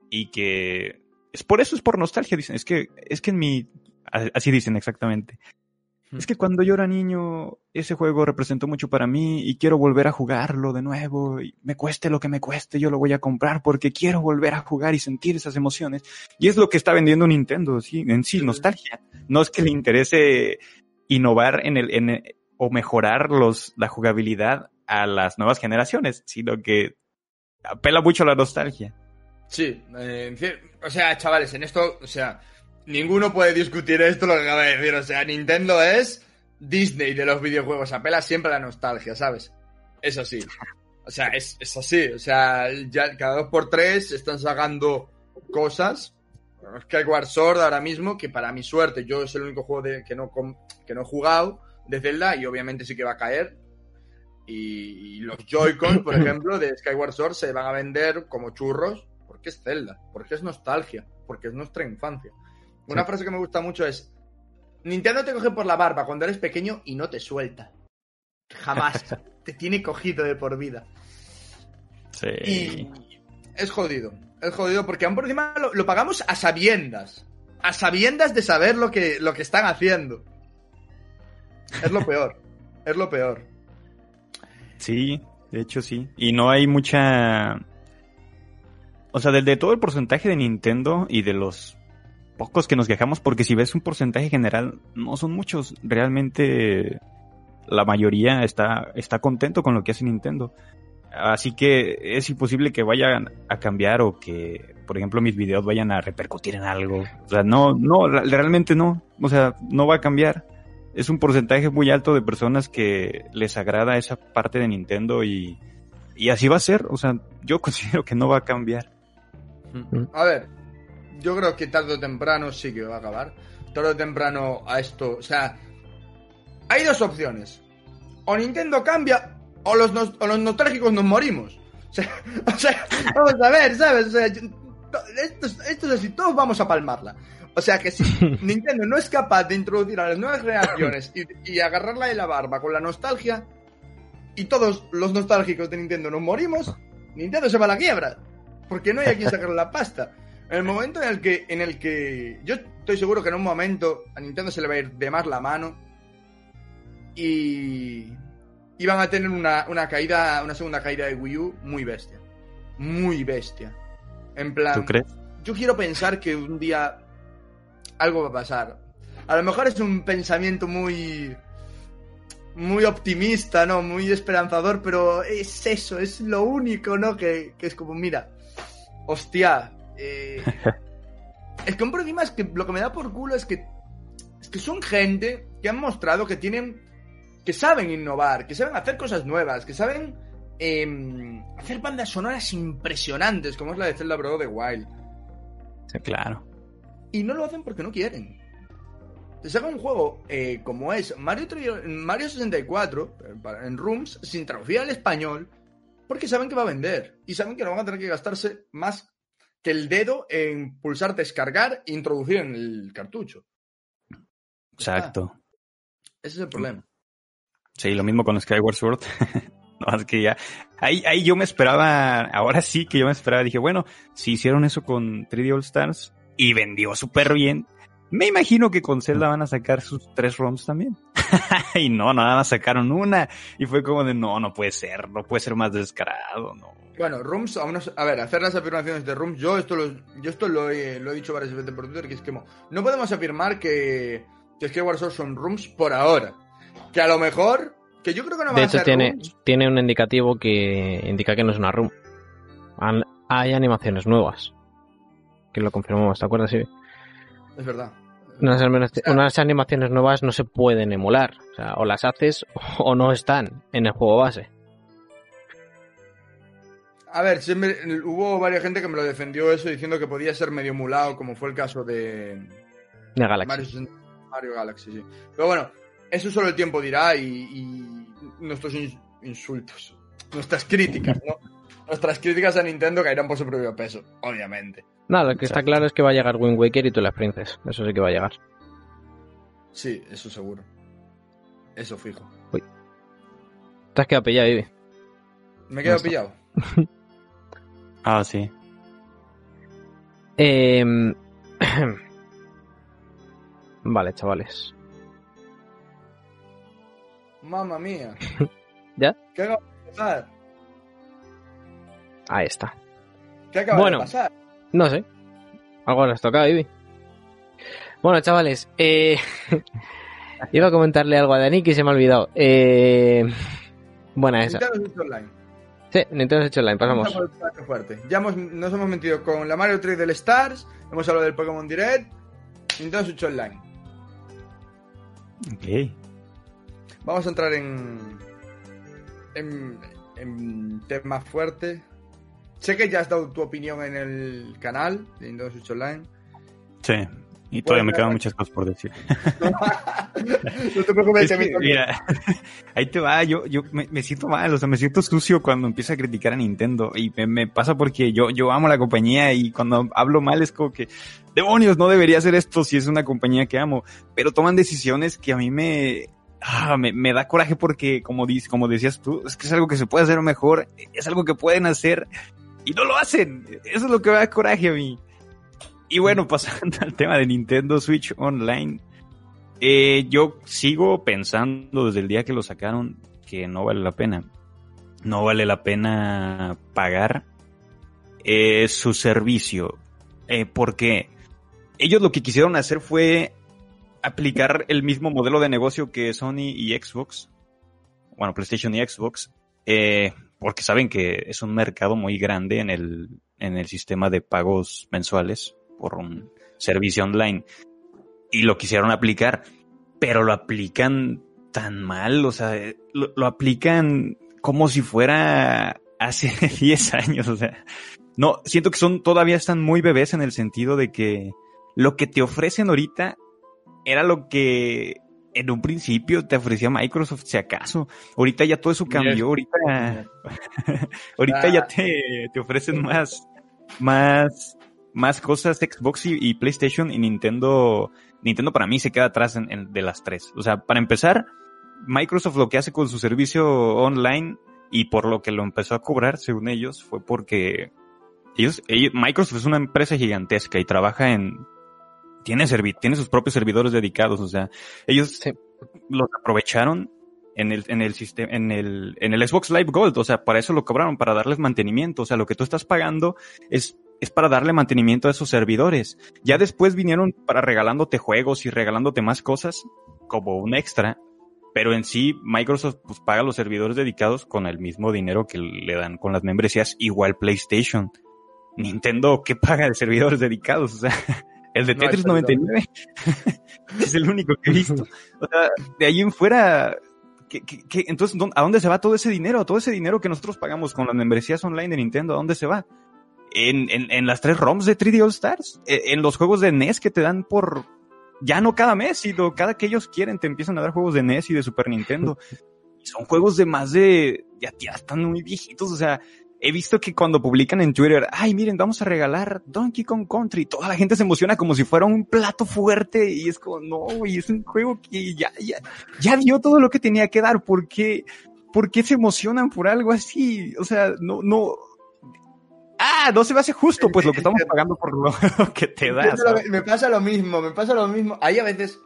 y que es por eso es por nostalgia. Dicen, es que, es que en mi, así dicen exactamente. Es que cuando yo era niño, ese juego representó mucho para mí y quiero volver a jugarlo de nuevo. Y me cueste lo que me cueste, yo lo voy a comprar porque quiero volver a jugar y sentir esas emociones. Y es lo que está vendiendo Nintendo, sí, en sí, nostalgia. No es que le interese innovar en el, en el- o mejorar los, la jugabilidad a las nuevas generaciones, sino que apela mucho a la nostalgia. Sí, eh, en fin, o sea, chavales, en esto, o sea, ninguno puede discutir esto lo que acaba de decir. O sea, Nintendo es Disney de los videojuegos, apela siempre a la nostalgia, ¿sabes? Es así. O sea, es, es así. O sea, ya cada dos por tres están sacando cosas. Skyward Sword ahora mismo, que para mi suerte, yo es el único juego de, que, no, que no he jugado de Zelda y obviamente sí que va a caer. Y, y los Joy-Con, por ejemplo, de Skyward Sword se van a vender como churros porque es Zelda, porque es nostalgia, porque es nuestra infancia. Una frase que me gusta mucho es: Nintendo te coge por la barba cuando eres pequeño y no te suelta. Jamás. te tiene cogido de por vida. Sí. Y es jodido. Es jodido porque aún por encima lo, lo pagamos a sabiendas. A sabiendas de saber lo que, lo que están haciendo. Es lo peor. es lo peor. Sí, de hecho sí. Y no hay mucha... O sea, del de todo el porcentaje de Nintendo y de los pocos que nos quejamos, porque si ves un porcentaje general, no son muchos. Realmente la mayoría está, está contento con lo que hace Nintendo. Así que es imposible que vayan a cambiar o que, por ejemplo, mis videos vayan a repercutir en algo. O sea, no, no, realmente no. O sea, no va a cambiar. Es un porcentaje muy alto de personas que les agrada esa parte de Nintendo y, y así va a ser. O sea, yo considero que no va a cambiar. A ver, yo creo que tarde o temprano sí que va a acabar. Tarde o temprano a esto. O sea, hay dos opciones. O Nintendo cambia o los, nos- o los nostálgicos nos morimos. O sea, o sea, vamos a ver, ¿sabes? O sea, esto, es- esto es así, todos vamos a palmarla. O sea que si Nintendo no es capaz de introducir a las nuevas generaciones y, y agarrarla de la barba con la nostalgia, y todos los nostálgicos de Nintendo nos morimos, Nintendo se va a la quiebra. Porque no hay a quien sacar la pasta. En el momento en el que, en el que yo estoy seguro que en un momento a Nintendo se le va a ir de más la mano y iban a tener una, una caída, una segunda caída de Wii U muy bestia. Muy bestia. En plan, ¿Tú crees? yo quiero pensar que un día algo va a pasar. A lo mejor es un pensamiento muy muy optimista, ¿no? Muy esperanzador, pero es eso, es lo único, ¿no? Que, que es como, mira, hostia, eh, es que un problema es que lo que me da por culo es que, es que son gente que han mostrado que tienen, que saben innovar, que saben hacer cosas nuevas, que saben em, hacer bandas sonoras impresionantes, como es la de Zelda Breath the Wild. Sí, claro. Y no lo hacen porque no quieren. Te sacan un juego eh, como es Mario, Mario 64 eh, para- en Rooms sin traducir al español porque saben que va a vender y saben que no van a tener que gastarse más que el dedo en pulsar descargar e introducir en el cartucho. Exacto. Ese es el problema. Sí, lo mismo con Skyward Sword. no, es que ya. Ahí, ahí yo me esperaba, ahora sí que yo me esperaba, dije, bueno, si hicieron eso con 3D All Stars y vendió súper bien, me imagino que con Zelda van a sacar sus tres ROMs también. y no, nada más sacaron una. Y fue como de, no, no puede ser, no puede ser más descarado, no. Bueno, Rooms, aún no sé- a ver, hacer las afirmaciones de Rooms, yo esto lo, yo esto lo, he, lo he dicho varias veces por Twitter, que es que no podemos afirmar que, que Skyward Sword son Rooms por ahora. Que a lo mejor, que yo creo que no De a hecho, ser tiene, Rooms. tiene un indicativo que indica que no es una room. Hay animaciones nuevas. Que lo confirmamos, ¿te acuerdas? Sí. Es verdad. Unas, animaci- unas animaciones nuevas no se pueden emular. O sea, o las haces o no están en el juego base. A ver, siempre, hubo varias gente que me lo defendió eso diciendo que podía ser medio emulado, como fue el caso de De Galaxy. Mario, 60 Mario Galaxy. Sí. Pero bueno, eso solo el tiempo dirá y, y nuestros in- insultos, nuestras críticas, ¿no? Nuestras críticas a Nintendo caerán por su propio peso, obviamente. No, lo que está claro es que va a llegar Wind Waker y tú las Princess. Eso sí que va a llegar. Sí, eso seguro. Eso fijo. Te has quedado pillado, Vivi. Me he quedado pillado. Ah, sí. Eh... vale, chavales. Mamma mía. ¿Ya? ¿Qué pasar? Ahí está. ¿Qué acaba Bueno. de pasar? No sé. Algo les toca, Vivi. Bueno, chavales, eh... iba a comentarle algo a Dani que se me ha olvidado. Eh... Buena esa. Nintendo Switch Online. Sí, Nintendo Switch Online, pasamos. Ya hemos, nos hemos metido con la Mario 3 del Stars, hemos hablado del Pokémon Direct, Nintendo Switch Online. Ok. Vamos a entrar en, en, en temas fuertes. Sé que ya has dado tu opinión en el canal de Nintendo Switch Online. Sí. Y todavía me quedan muchas cosas por decir. no te preocupes, Es que que, mi- mira, ahí te va, yo, yo me, me siento mal, o sea, me siento sucio cuando empiezo a criticar a Nintendo y me, me pasa porque yo, yo amo la compañía y cuando hablo mal es como que, demonios, no debería hacer esto si es una compañía que amo, pero toman decisiones que a mí me, ah, me, me da coraje porque, como, como decías tú, es que es algo que se puede hacer mejor, es algo que pueden hacer y no lo hacen, eso es lo que me da coraje a mí. Y bueno, pasando al tema de Nintendo Switch Online, eh, yo sigo pensando desde el día que lo sacaron que no vale la pena. No vale la pena pagar eh, su servicio. Eh, porque ellos lo que quisieron hacer fue aplicar el mismo modelo de negocio que Sony y Xbox. Bueno, PlayStation y Xbox. eh, porque saben que es un mercado muy grande en el, en el sistema de pagos mensuales por un servicio online. Y lo quisieron aplicar, pero lo aplican tan mal, o sea, lo, lo aplican como si fuera hace 10 años, o sea, no, siento que son, todavía están muy bebés en el sentido de que lo que te ofrecen ahorita era lo que en un principio te ofrecía Microsoft, si acaso. Ahorita ya todo eso cambió, ahorita, ahorita ya te, te ofrecen más, más, más cosas Xbox y, y PlayStation y Nintendo. Nintendo para mí se queda atrás en- en- de las tres. O sea, para empezar, Microsoft lo que hace con su servicio online Y por lo que lo empezó a cobrar, según ellos, fue porque ellos, Microsoft es una empresa gigantesca y trabaja en, tiene tiene sus propios servidores dedicados, o sea, ellos los aprovecharon en el, en el sistema, en el, en el Xbox Live Gold, o sea, para eso lo cobraron, para darles mantenimiento, o sea, lo que tú estás pagando es, es para darle mantenimiento a esos servidores. Ya después vinieron para regalándote juegos y regalándote más cosas, como un extra, pero en sí, Microsoft pues, paga los servidores dedicados con el mismo dinero que le dan con las membresías, igual PlayStation. Nintendo, ¿qué paga de servidores dedicados? O sea, el de Tetris 99 es el único que he visto. O sea, de ahí en fuera, ¿qué, qué, entonces, ¿a dónde se va todo ese dinero? Todo ese dinero que nosotros pagamos con las membresías online de Nintendo, ¿a dónde se va? En, en, en las tres ROMs de 3D All Stars, e, en los juegos de NES que te dan por, ya no cada mes, sino cada que ellos quieren te empiezan a dar juegos de NES y de Super Nintendo. Son juegos de más de, ya, ya están muy viejitos, o sea, he visto que cuando publican en Twitter, ay, miren, vamos a regalar Donkey Kong Country, toda la gente se emociona como si fuera un plato fuerte y es como, no, y es un juego que ya, ya, ya dio todo lo que tenía que dar, ¿por qué, por qué se emocionan por algo así? O sea, no, no, ah, no se me hace justo, pues lo que estamos pagando por lo que te da. Me pasa lo mismo, me pasa lo mismo. Hay a veces,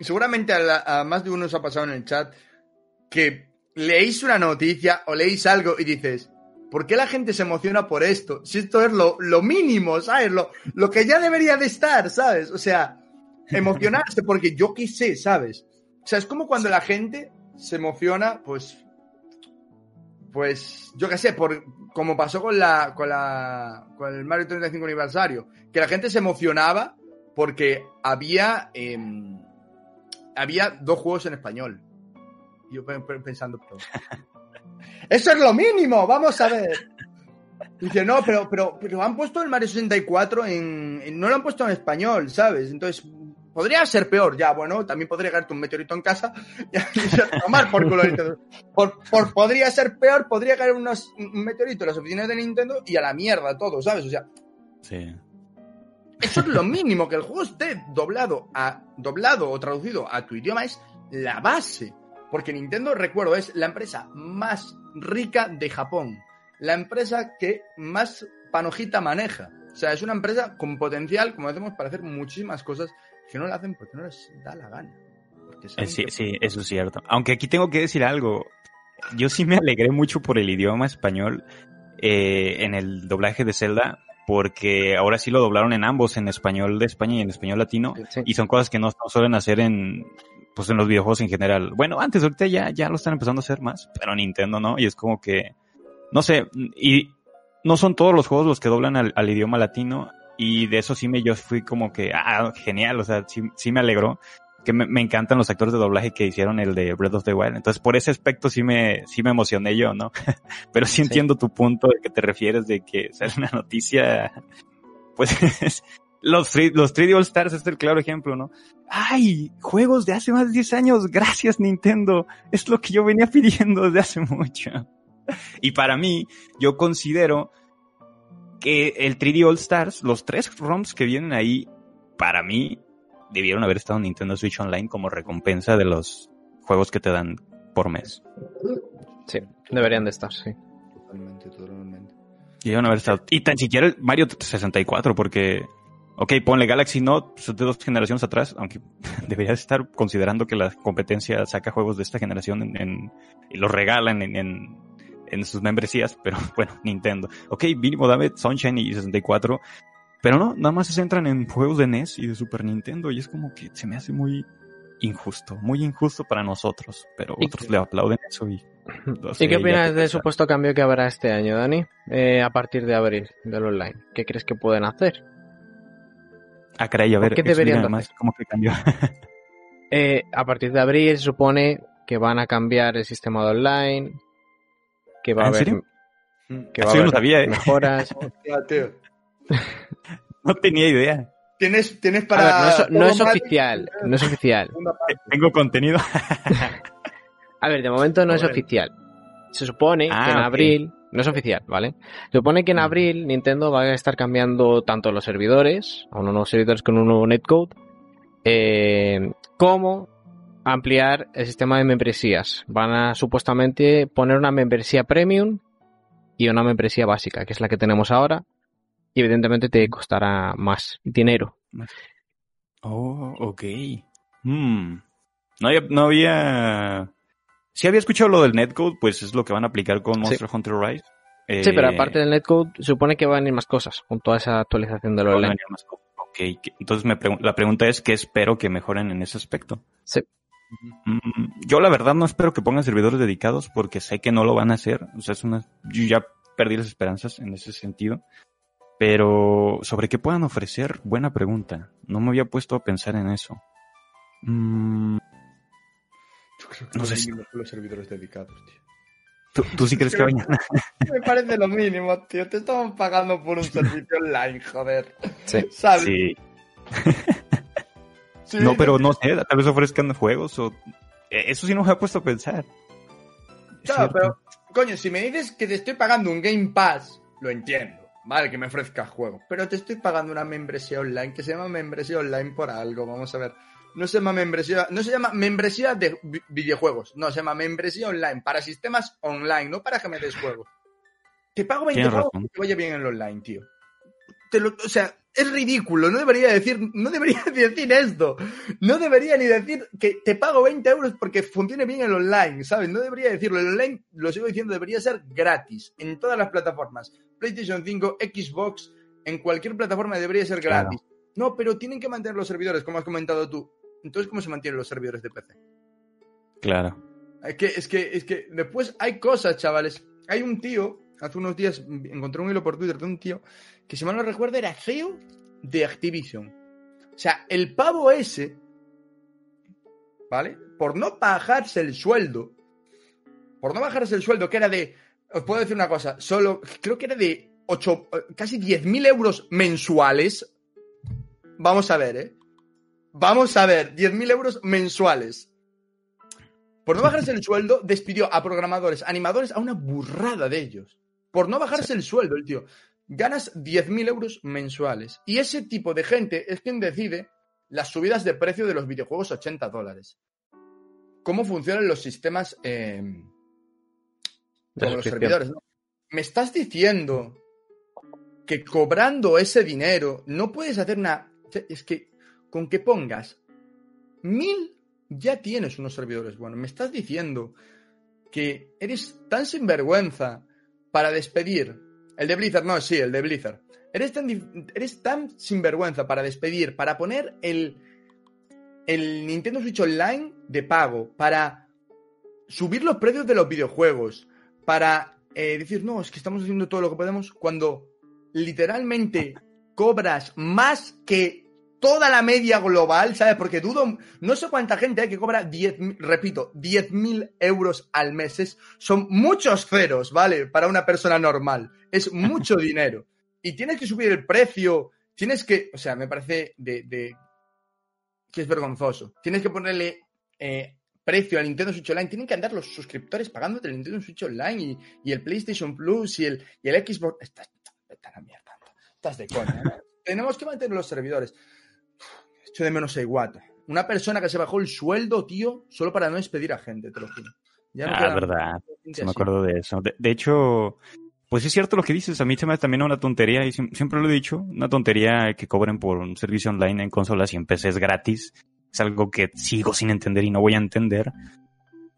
seguramente a, más de uno os ha pasado en el chat, que leéis una noticia o leéis algo y dices, ¿por qué la gente se emociona por esto? Si esto es lo, lo mínimo, ¿sabes? Lo, lo que ya debería de estar, ¿sabes? O sea, emocionarse porque yo qué sé, ¿sabes? O sea, es como cuando la gente se emociona, pues, pues, yo qué sé, por, como pasó con la, con la, con el Mario 35 aniversario, que la gente se emocionaba porque había, em, había dos juegos en español. Yo pensando, eso es lo mínimo, vamos a ver. Dice, no, pero, pero, pero han puesto el Mario 64 en, no lo han puesto en español, ¿sabes? Entonces, podría ser peor, ya, bueno, también podría caerte un meteorito en casa y tomar por culo. Por, por, podría ser peor, podría caer unos, un meteorito en las oficinas de Nintendo y a la mierda todo, ¿sabes? O sea, sí. Eso es lo mínimo, que el juego esté doblado, a, doblado o traducido a tu idioma es la base. Porque Nintendo, recuerdo, es la empresa más rica de Japón. La empresa que más panojita maneja. O sea, es una empresa con potencial, como decimos, para hacer muchísimas cosas que no la hacen porque no les da la gana. Eh, sí, sí, eso es cierto. Aunque aquí tengo que decir algo. Yo sí me alegré mucho por el idioma español eh, en el doblaje de Zelda, porque ahora sí lo doblaron en ambos, en español de España y en español latino, y son cosas que no, no, suelen hacer en, pues en los videojuegos en general. Bueno, antes ahorita ya, ya lo están empezando a hacer más, pero Nintendo no, y es como que, no sé, y no son todos los juegos los que doblan al, idioma latino, y de eso sí me, yo fui como que, ah, genial, o sea, sí, sí me alegró, que me, encantan los actores de doblaje que hicieron el de Breath of the Wild, entonces por ese aspecto sí me, sí me emocioné yo, ¿no? pero sí entiendo tu punto de que te refieres de que es una noticia, pues los, los 3D All Stars es el claro ejemplo, ¿no? ¡Ay! Juegos de hace más de 10 años. Gracias, Nintendo. Es lo que yo venía pidiendo desde hace mucho. Y para mí, yo considero que el 3D All Stars, los tres ROMs que vienen ahí, para mí, debieron haber estado en Nintendo Switch Online como recompensa de los juegos que te dan por mes. Sí, deberían de estar, sí. Totalmente, totalmente. Debieron haber estado. Y tan siquiera el Mario 64, porque Ok, ponle Galaxy Note, pues, de dos generaciones atrás, aunque deberías estar considerando que la competencia saca juegos de esta generación en, y los regalan en, en, en, sus membresías, pero bueno, Nintendo. Ok, mínimo dame Sunshine y 64, pero no, nada más se centran en juegos de NES y de Super Nintendo y es como que se me hace muy injusto, muy injusto para nosotros, pero otros le aplauden eso y... ¿Y qué opinas del supuesto cambio que habrá este año, Dani? Eh, a partir de abril del online. ¿Qué crees que pueden hacer? Ah, caray, a ver, ¿qué deberían ¿Cómo que cambió? eh, a partir de abril se supone que van a cambiar el sistema de online, que va a haber, que va a haber no sabía, ¿eh? mejoras. no tenía idea. Tienes, tienes para. Ver, no, es, oficial, no es oficial. Tengo contenido. a ver, de momento no es oficial. Se supone ah, que en abril no es oficial, ¿vale? Se supone que en abril Nintendo va a estar cambiando tanto los servidores, a unos nuevos servidores con un nuevo netcode, eh, como ampliar el sistema de membresías. Van a supuestamente poner una membresía premium y una membresía básica, que es la que tenemos ahora. Y evidentemente te costará más dinero. Oh, ok. Hmm. No había, no había... Si había escuchado lo del netcode, pues es lo que van a aplicar con Monster Hunter Rise. Sí, pero Eh, aparte del netcode, supone que van a ir más cosas con toda esa actualización de lo online. Ok, entonces me la pregunta es, ¿qué espero que mejoren en ese aspecto? Sí. Mm, Yo la verdad no espero que pongan servidores dedicados porque sé que no lo van a hacer. O sea, es una, yo ya perdí las esperanzas en ese sentido. Pero sobre qué puedan ofrecer, buena pregunta. No me había puesto a pensar en eso. Mm, Yo creo que No sé si- los servidores dedicados, tío. ¿tú, tú sí crees que vayan? Me parece lo mínimo, tío. Te estamos pagando por un servicio online, joder. Sí. ¿Sabes? Sí. Sí. No, pero no sé, tal vez ofrezcan juegos o... eh, Eso sí no me había puesto a pensar. Claro, pero, coño, si me dices que te estoy pagando un Game Pass, lo entiendo. Vale, que me ofrezcas juegos. Pero te estoy pagando una membresía online que se llama membresía online por algo. Vamos a ver. No se llama membresía, no se llama membresía de vi- videojuegos. No, se llama membresía online para sistemas online, no para que me des juegos. Te pago 20 Tienes pavos que te vaya bien en el online, tío. Te lo- o sea, es ridículo. No debería decir, no debería decir esto. No debería ni decir que te pago 20 euros porque funcione bien el online, ¿sabes? No debería decirlo. El online, lo sigo diciendo, debería ser gratis en todas las plataformas. PlayStation 5, Xbox, en cualquier plataforma debería ser Claro. gratis. No, pero tienen que mantener los servidores, como has comentado tú. Entonces, ¿cómo se mantienen los servidores de PC? Claro. Es que, es que, es que después hay cosas, chavales. Hay un tío, hace unos días encontré un hilo por Twitter de un tío que, si mal no recuerdo, era CEO de Activision. O sea, el pavo ese, ¿vale? Por no bajarse el sueldo, por no bajarse el sueldo, que era de, os puedo decir una cosa, solo, creo que era de 8, casi 10.000 euros mensuales. Vamos a ver, ¿eh? Vamos a ver, 10.000 euros mensuales. Por no bajarse el sueldo, despidió a programadores, animadores, a una burrada de ellos. Por no bajarse el sueldo, el tío. Ganas 10.000 euros mensuales. Y ese tipo de gente es quien decide las subidas de precio de los videojuegos a 80 dólares. ¿Cómo funcionan los sistemas eh, como los servidores? ¿no? ¿Me estás diciendo que cobrando ese dinero no puedes hacer una... Es que con que pongas mil ya tienes unos servidores buenos. Me estás diciendo que eres tan sinvergüenza para despedir. El de Blizzard, no, sí, el de Blizzard. Eres tan, eres tan sinvergüenza para despedir, para poner el, el Nintendo Switch Online de pago, para subir los precios de los videojuegos, para eh, decir, no, es que estamos haciendo todo lo que podemos, cuando literalmente cobras más que toda la media global, ¿sabes? Porque dudo, no sé cuánta gente hay que cobra 10, repito, 10.000 euros al mes. Es- son muchos ceros, ¿vale? Para una persona normal. Es mucho dinero. Y tienes que subir el precio, tienes que, o sea, me parece de, de- que es vergonzoso. Tienes que ponerle eh, precio al Nintendo Switch Online. Tienen que andar los suscriptores pagándote el Nintendo Switch Online y, y el PlayStation Plus y el, y el Xbox. Estás, la mierda. Estás de coña. ¿no? Tenemos que mantener los servidores. Echo de menos a Iwata. Una persona que se bajó el sueldo, tío, solo para no despedir a gente, te lo juro. Ya no Ah, verdad. me acuerdo de eso. De, de hecho, pues es cierto lo que dices. A mí se me hace también una tontería, y siem- siempre lo he dicho, una tontería que cobren por un servicio online en consolas y en PCs gratis. Es algo que sigo sin entender y no voy a entender.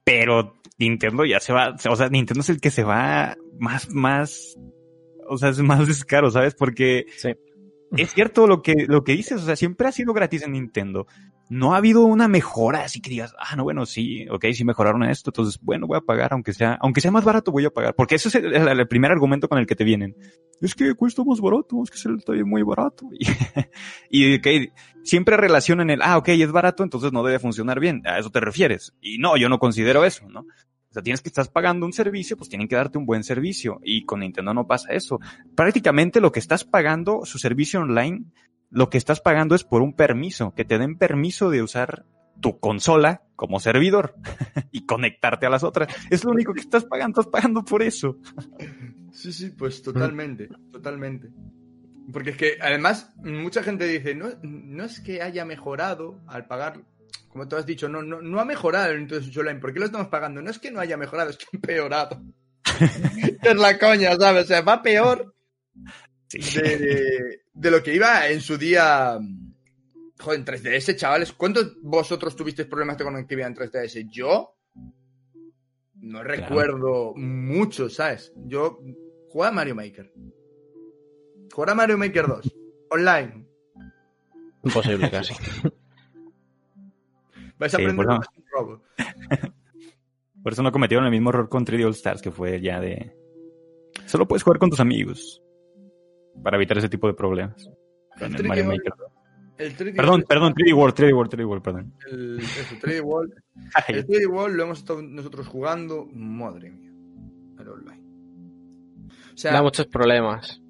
Pero Nintendo ya se va, o sea, Nintendo es el que se va más, más, o sea, es más descaro, ¿sabes? Porque Sí. Es cierto lo que, lo que dices, o sea, siempre ha sido gratis en Nintendo. No ha habido una mejora, así que digas, ah, no, bueno, sí, ok, sí mejoraron esto, entonces, bueno, voy a pagar, aunque sea, aunque sea más barato, voy a pagar. Porque ese es el, primer argumento con el que te vienen. Es que cuesta más barato, es que se muy barato. Y, y ok, siempre relacionan el, ah, ok, es barato, entonces no debe funcionar bien. A eso te refieres. Y no, yo no considero eso, ¿no? O sea, tienes que estás pagando un servicio, pues tienen que darte un buen servicio. Y con Nintendo no pasa eso. Prácticamente lo que estás pagando, su servicio online, lo que estás pagando es por un permiso, que te den permiso de usar tu consola como servidor y conectarte a las otras. Es lo único que estás pagando, estás pagando por eso. Sí, sí, pues totalmente, totalmente. Porque es que además mucha gente dice, no, no es que haya mejorado al pagar como tú has dicho, no, no, no ha mejorado el Nintendo Switch Online. ¿Por qué lo estamos pagando? No es que no haya mejorado, es que ha empeorado. es la coña, ¿sabes? O sea, va peor Sí. de, de lo que iba en su día. Joder, en 3DS, chavales. ¿Cuántos vosotros tuvisteis problemas de conectividad en 3DS? Yo no recuerdo mucho, ¿sabes? Yo jugaba Mario Maker. Jugaba Mario Maker 2. Online. Imposible casi. Vais a Sí, aprender más un robo. Por eso no cometieron el mismo error con 3D All Stars, que fue ya de... Solo puedes jugar con tus amigos. Para evitar ese tipo de problemas. Con el 3D Mario Maker. El 3D Perdón, World- perdón, 3D World, 3D World, 3D World, perdón. El, eso, 3D World. El 3D World lo hemos estado nosotros jugando. Madre mía. El online. O sea, Da muchos problemas.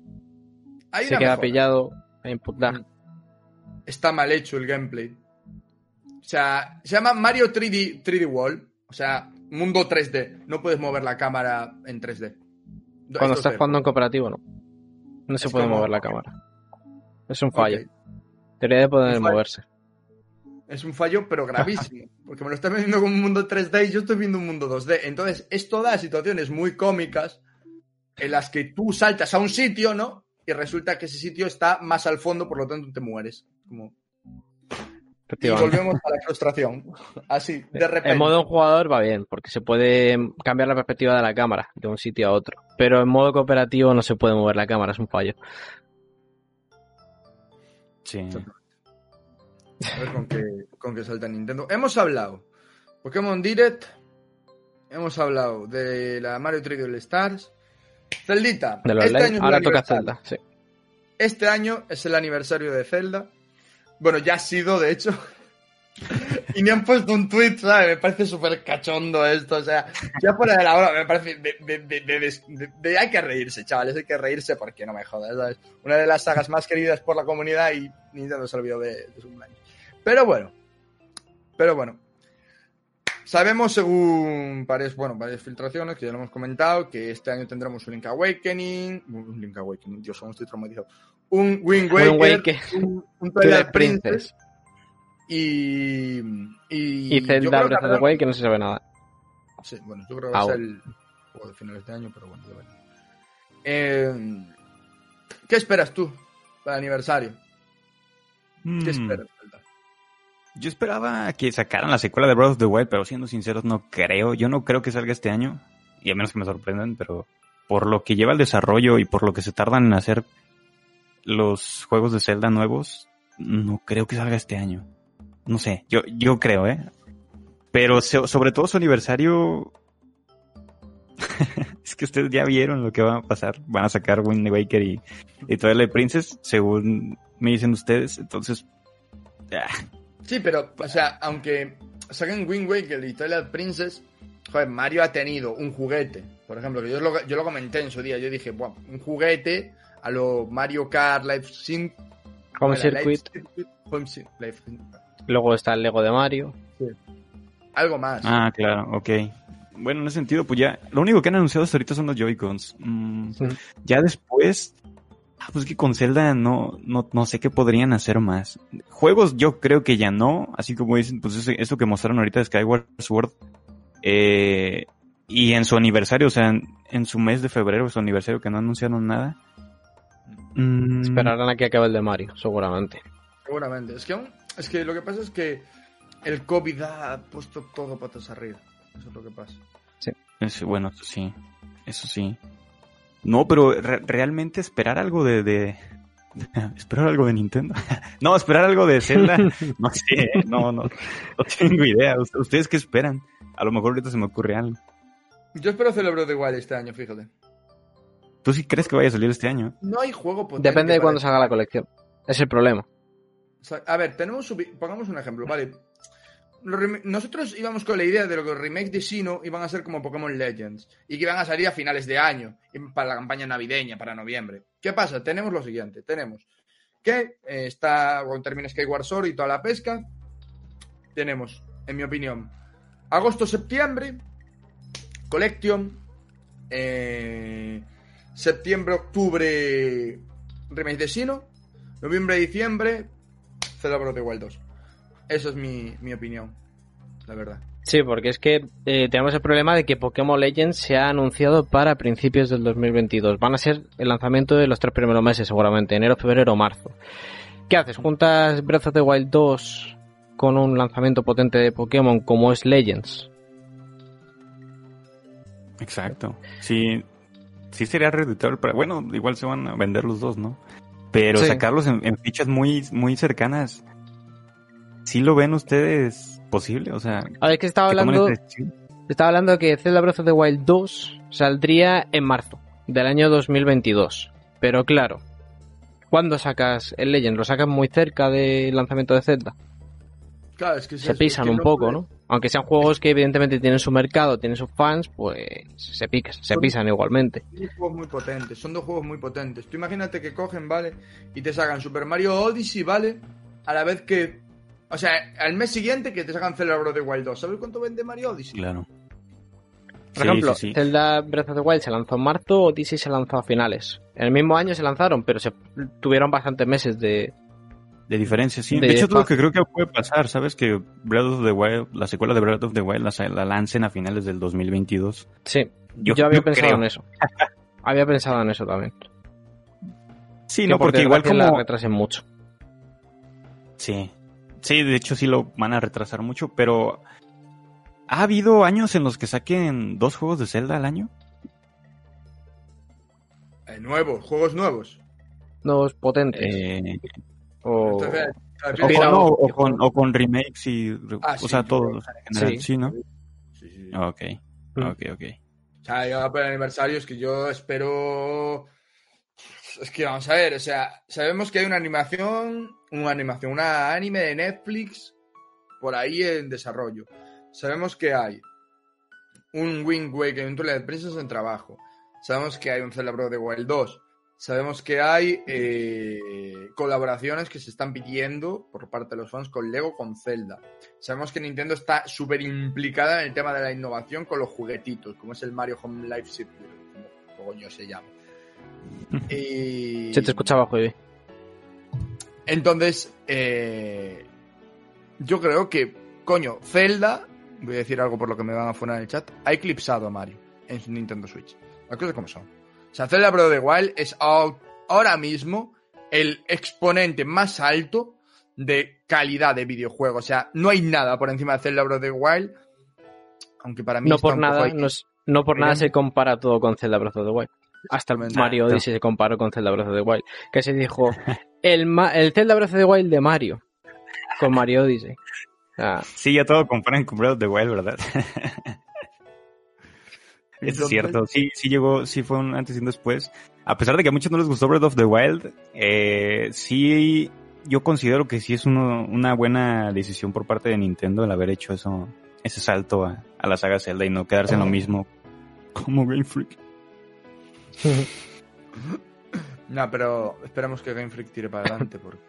hay Se queda mejora. pillado a input lag. Está mal hecho el gameplay. O sea, se llama Mario 3D, 3D World. O sea, mundo 3D. No puedes mover la cámara en 3D. Cuando Esto estás es jugando en cooperativo, no. No se puede como- mover la cámara. Es un fallo. Debería de poder moverse. Es un fallo, pero gravísimo. Porque me lo estás vendiendo como un mundo 3D y yo estoy viendo un mundo 2D. Entonces, esto da situaciones muy cómicas en las que tú saltas a un sitio, ¿no? Y resulta que ese sitio está más al fondo, por lo tanto te mueres. Como... Y volvemos a la frustración. Así, de repente. En modo jugador va bien, porque se puede cambiar la perspectiva de la cámara de un sitio a otro. Pero en modo cooperativo no se puede mover la cámara, es un fallo. Sí. A ver con qué, con qué salta Nintendo. Hemos hablado Pokémon Direct. Hemos hablado de la Mario 3D All Stars. Celdita. De los este año es Ahora toca. Zelda. Sí. Este año es el aniversario de Zelda. Bueno, ya ha sido, de hecho. y me han puesto un tweet, ¿sabes? Me parece súper cachondo esto. O sea, ya fuera de la hora, me parece. De, de- de- de- hay que reírse, chavales. Hay que reírse porque no me jodas, ¿sabes? Una de las sagas más queridas por la comunidad y Nintendo se olvidó de, de su cumpleaños. Pero bueno. Pero bueno. Sabemos, según varias, bueno, varias filtraciones que ya lo hemos comentado, que este año tendremos un Link Awakening. Un Link Awakening, Dios, aún estoy traumatizado. Un Wind Waker, Wind Waker, un, un Twilight Princess, Princess y. Y, y yo Zelda Breath of the Wild que no se sabe nada. Sí, bueno, yo creo que va a ser el juego de finales de año, pero bueno, ya veremos. Eh, ¿Qué esperas tú para el aniversario? ¿Qué Mm, esperas? Yo esperaba que sacaran la secuela de Breath of the Wild, pero siendo sinceros, no creo. Yo no creo que salga este año, y a menos que me sorprendan, pero por lo que lleva el desarrollo y por lo que se tardan en hacer los juegos de Zelda nuevos, no creo que salga este año. No sé, yo, yo creo, ¿eh? Pero sobre todo su aniversario... es que ustedes ya vieron lo que va a pasar. Van a sacar Wind Waker y, y Twilight Princess, según me dicen ustedes. Entonces, ah, Sí, pero, o sea, aunque saquen Wind Waker y Twilight Princess, joder, Mario ha tenido un juguete. Por ejemplo, que yo lo, yo lo comenté en su día. Yo dije, Buah, un juguete a lo Mario Kart, Life Sim. Home Circuit. Home Life Circuit. Luego está el Lego de Mario. Algo más. Ah, claro, ok. Bueno, en ese sentido, pues ya, lo único que han anunciado hasta ahorita son los Joy-Cons. Mm, Sí. Ya después, pues que con Zelda no, no, no sé qué podrían hacer más. Juegos yo creo que ya no, así como dicen, pues ese- esto que mostraron ahorita de Skyward Sword. Eh, y en su aniversario, o sea, en, en su mes de febrero, su aniversario que no anunciaron nada. Mm, Esperarán a que acabe el de Mario, seguramente. Seguramente. Es que, es que lo que pasa es que el COVID ha puesto todo patas arriba. Eso es lo que pasa. Es- bueno, eso sí, eso sí. No, pero re- realmente esperar algo de, de- esperar algo de Nintendo. no, esperar algo de Zelda. no sé, ¿eh? no, no, no tengo idea. Ust- ¿Ustedes qué esperan? A lo mejor ahorita se me ocurre algo. Yo espero celebrar de igual este año, fíjate. ¿Tú sí crees que vaya a salir este año? No hay juego potente. Depende de cuándo salga la colección. Es el problema. O sea, A ver, tenemos pongamos un ejemplo, ¿vale? Nosotros íbamos con la idea de que los remakes de Sino iban a ser como Pokémon Legends y que iban a salir a finales de año para la campaña navideña, para noviembre. ¿Qué pasa? Tenemos lo siguiente, tenemos que eh, está cuando termine Skyward Sword y toda la pesca, tenemos, en mi opinión, agosto-septiembre, Collection, eh, septiembre-octubre, remake de Sino, noviembre-diciembre, of the Wild 2. Eso es mi, mi opinión, la verdad. Sí, porque es que eh, tenemos el problema de que Pokémon Legends se ha anunciado para principios del 2022. Van a ser el lanzamiento de los tres primeros meses, seguramente, enero, febrero o marzo. ¿Qué haces? ¿Juntas Breath of the Wild 2 con un lanzamiento potente de Pokémon como es Legends? Exacto. Sí, sí sería redituable. Pero bueno, igual se van a vender los dos, ¿no? Pero Sí. sacarlos en, en fichas muy, muy cercanas. ¿Sí lo ven ustedes posible? O sea, A ver, que estaba hablando, decisión. estaba hablando que Zelda Breath of the Wild 2 saldría en marzo del año 2022. Pero claro, ¿cuándo sacas el Legend? ¿Lo sacas muy cerca del lanzamiento de Zelda? Claro, es que se eso, pisan es que un no poco, puede- ¿no? Aunque sean juegos que evidentemente tienen su mercado, tienen sus fans, pues se pican, se pisan igualmente. Son dos juegos muy potentes, son dos juegos muy potentes. Tú imagínate que cogen, ¿vale? Y te sacan Super Mario Odyssey, ¿vale? A la vez que. O sea, al mes siguiente que te sacan Zelda Breath of the Wild 2. ¿Sabes cuánto vende Mario Odyssey? Claro. Por Sí, ejemplo, sí, sí. Zelda Breath of the Wild se lanzó en marzo, Odyssey se lanzó a finales. En el mismo año se lanzaron, pero se tuvieron bastantes meses de... De diferencia, sí. De De, hecho, lo que creo que puede pasar, ¿sabes? Que Breath of the Wild, la secuela de Breath of the Wild la, la lancen a finales del 2022. Sí, yo, Yo- había yo pensado creo. en eso. había pensado en eso también. Sí, Que no, por porque igual desgracia la como... retrasen mucho. Sí. Sí, de hecho sí lo van a retrasar mucho, pero ¿ha habido años en los que saquen dos juegos de Zelda al año? Eh, nuevos, juegos nuevos. Nuevos potentes. Eh, o... Entonces, o, con, no, o- con, o con remakes y... Ah, o sí, sea, todos creo en general, Sí. sí, ¿no? Sí, sí. Ok, Mm. ok, ok. O sea, yo para el aniversario es que yo espero. Es que vamos a ver, o sea, sabemos que hay una animación, una animación, una anime de Netflix por ahí en desarrollo. Sabemos que hay un Wind Waker, un Twilight Princess en trabajo. Sabemos que hay un of the Wild 2. Sabemos que hay eh, colaboraciones que se están pidiendo por parte de los fans con Lego, con Zelda. Sabemos que Nintendo está súper implicada en el tema de la innovación con los juguetitos, como es el Mario Home Life Circuit, como coño se llama. Y... Se te escuchaba, Juevi. Entonces, eh, yo creo que, coño, Zelda, voy a decir algo por lo que me van a funar en el chat, ha eclipsado a Mario en su Nintendo Switch. Las cosas como son. O sea, Zelda Breath of the Wild es ahora mismo el exponente más alto de calidad de videojuego. O sea, no hay nada por encima de Zelda Breath of the Wild. Aunque para mí No está por un poco nada, ahí. no, es- no por nada se compara todo con Zelda Breath of the Wild. Hasta el Exactamente. Mario Odyssey se comparó con Zelda Breath of the Wild. Que se dijo, el, ma- el Zelda Breath of the Wild de Mario. Con Mario Odyssey. Sea, Sí, ya todo comparan con Breath of the Wild, ¿verdad? Eso es cierto, sí, sí llegó, sí fue un antes y un después. A pesar de que a muchos no les gustó Breath of the Wild, eh, sí, yo considero que sí es uno- una buena decisión por parte de Nintendo el haber hecho eso, ese salto a, a la saga Zelda y no quedarse en lo mismo como Game Freak. No, pero esperamos que Game Freak tire para adelante porque...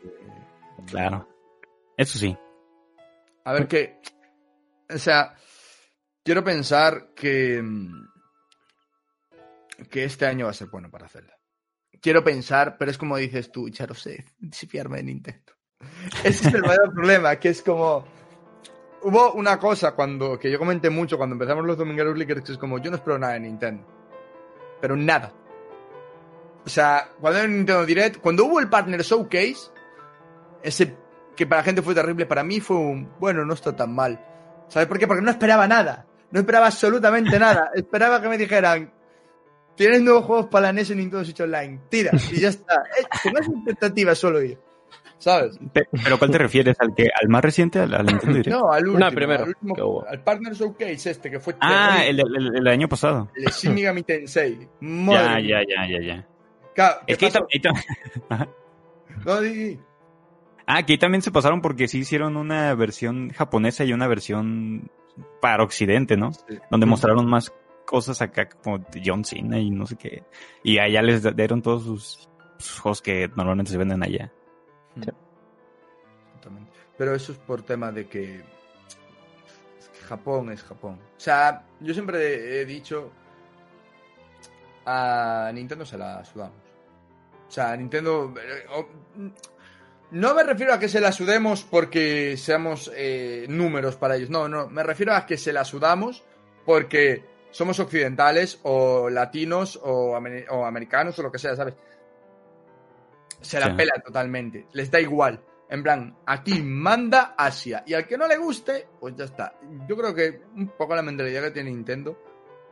Claro, eso sí. A ver qué. O sea, quiero pensar que. que este año va a ser bueno para Zelda. Quiero pensar, pero es como dices tú, ya lo sé, fiarme de Nintendo. Ese es el mayor problema, que es como. Hubo una cosa cuando que yo comenté mucho cuando empezamos los Domingueros Leakers, que es como yo no espero nada de Nintendo. Pero nada. O sea, cuando era Nintendo Direct, cuando hubo el Partner Showcase, ese que para la gente fue terrible, para mí fue un, bueno, no está tan mal. ¿Sabes por qué? Porque no esperaba nada. No esperaba absolutamente nada. Esperaba que me dijeran, tienes nuevos juegos para la NES en Nintendo Switch Online. Tira, y ya está. Eh, con esa expectativa solo ir. ¿Sabes? Pe- ¿Pero cuál te refieres? ¿Al que al más reciente? ¿Al, al Nintendo Direct? No, al último. primero al, último- al Partner Showcase este, que fue Ah, el, el- el año pasado. el de Shin Megami Tensei. Ya, Madre ya, ya, ya, ya. Claro, ¿qué Es que ahí pasó? tam- ahí tam- Ajá. No, di, di. Ah, aquí también se pasaron porque sí hicieron una versión japonesa y una versión para Occidente, ¿no? Sí. Donde mostraron más cosas acá como de John Cena y no sé qué. Y allá les dieron todos sus, sus juegos que normalmente se venden allá. Pero eso es por tema de que, Japón es Japón. O sea, yo siempre he dicho a Nintendo se la sudamos. O sea, Nintendo... eh, no me refiero a que se la sudemos porque seamos eh, números para ellos. No, no. Me refiero a que se la sudamos porque somos occidentales o latinos o americanos o lo que sea, ¿sabes? Se la pela totalmente. Les da igual. En plan, aquí manda Asia. Y al que no le guste, pues ya está. Yo creo que un poco la mentalidad que tiene Nintendo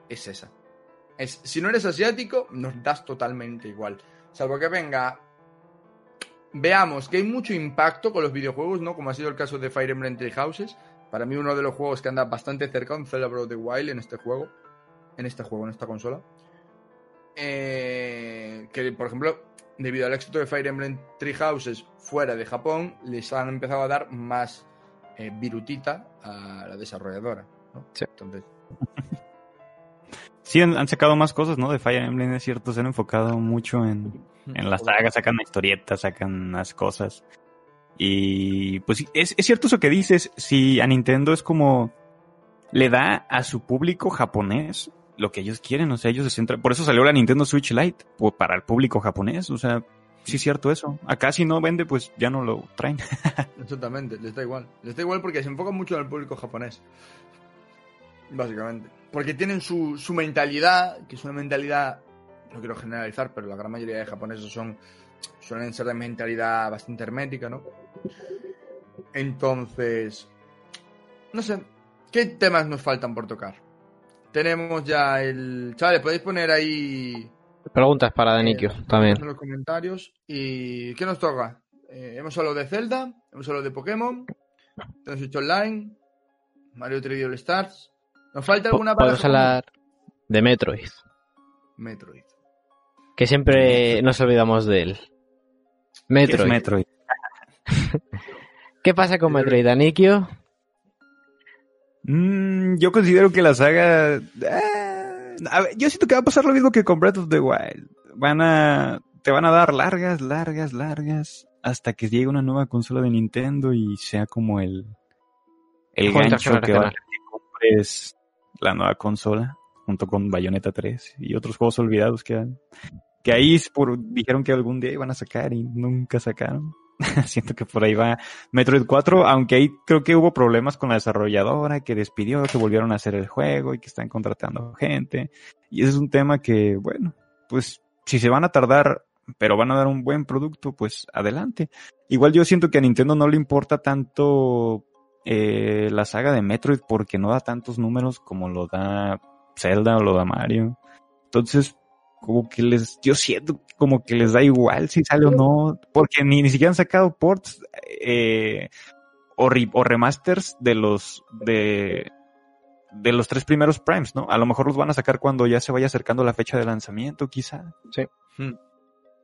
es esa. Es, si no eres asiático, nos das totalmente igual. Salvo que venga veamos que hay mucho impacto con los videojuegos, ¿no? Como ha sido el caso de Fire Emblem Three Houses. Para mí uno de los juegos que anda bastante cerca, un of the Wild en este juego. En este juego, en esta consola. Eh, que, por ejemplo, debido al éxito de Fire Emblem Three Houses fuera de Japón, les han empezado a dar más eh, virutita a la desarrolladora. ¿no? Sí. Entonces... Sí, han, sacado más cosas, ¿no? De Fire Emblem, es cierto, se han enfocado mucho en, en la saga, sacan historietas, sacan las cosas. Y pues es, es cierto eso que dices, si a Nintendo es como le da a su público japonés lo que ellos quieren, o sea, ellos se centran, por eso salió la Nintendo Switch Lite, pues, para el público japonés, o sea, sí es cierto eso. Acá si no vende, pues ya no lo traen. Exactamente, les da igual. Les da igual porque se enfocan mucho en el público japonés. Básicamente. Porque tienen su, su mentalidad, que es una mentalidad, no quiero generalizar, pero la gran mayoría de japoneses son suelen ser de mentalidad bastante hermética, ¿no? Entonces, no sé, ¿qué temas nos faltan por tocar? Tenemos ya el... Chavales, podéis poner ahí... Preguntas para Danikio eh, también. En los comentarios. ¿Y qué nos toca? Eh, hemos hablado de Zelda, hemos hablado de Pokémon, hemos hecho online, Mario 3D All Stars, ¿Nos falta alguna para Podemos hablar de Metroid. Metroid. Que siempre nos olvidamos de él. Metroid. ¿Qué, Metroid? ¿Qué pasa con Metroid, Anikio? Mm, yo considero que la saga. Eh, yo siento que va a pasar lo mismo que con Breath of the Wild. Van a. Te van a dar largas, largas, largas. Hasta que llegue una nueva consola de Nintendo y sea como el. El gancho que va a es la nueva consola, junto con Bayonetta 3 y otros juegos olvidados que, que ahí por, dijeron que algún día iban a sacar y nunca sacaron. Siento que por ahí va Metroid 4, aunque ahí creo que hubo problemas con la desarrolladora que despidió, que volvieron a hacer el juego y que están contratando gente. Y ese es un tema que, bueno, pues si se van a tardar, pero van a dar un buen producto, pues adelante. Igual yo siento que a Nintendo no le importa tanto eh, la saga de Metroid porque no da tantos números como lo da Zelda o lo da Mario. Entonces, como que les, yo siento como que les da igual si sale o no, porque ni, ni siquiera han sacado ports eh, o, o, remasters de los de, de los tres primeros primes, ¿no? A lo mejor los van a sacar cuando ya se vaya acercando la fecha de lanzamiento, quizá. Sí. Hmm.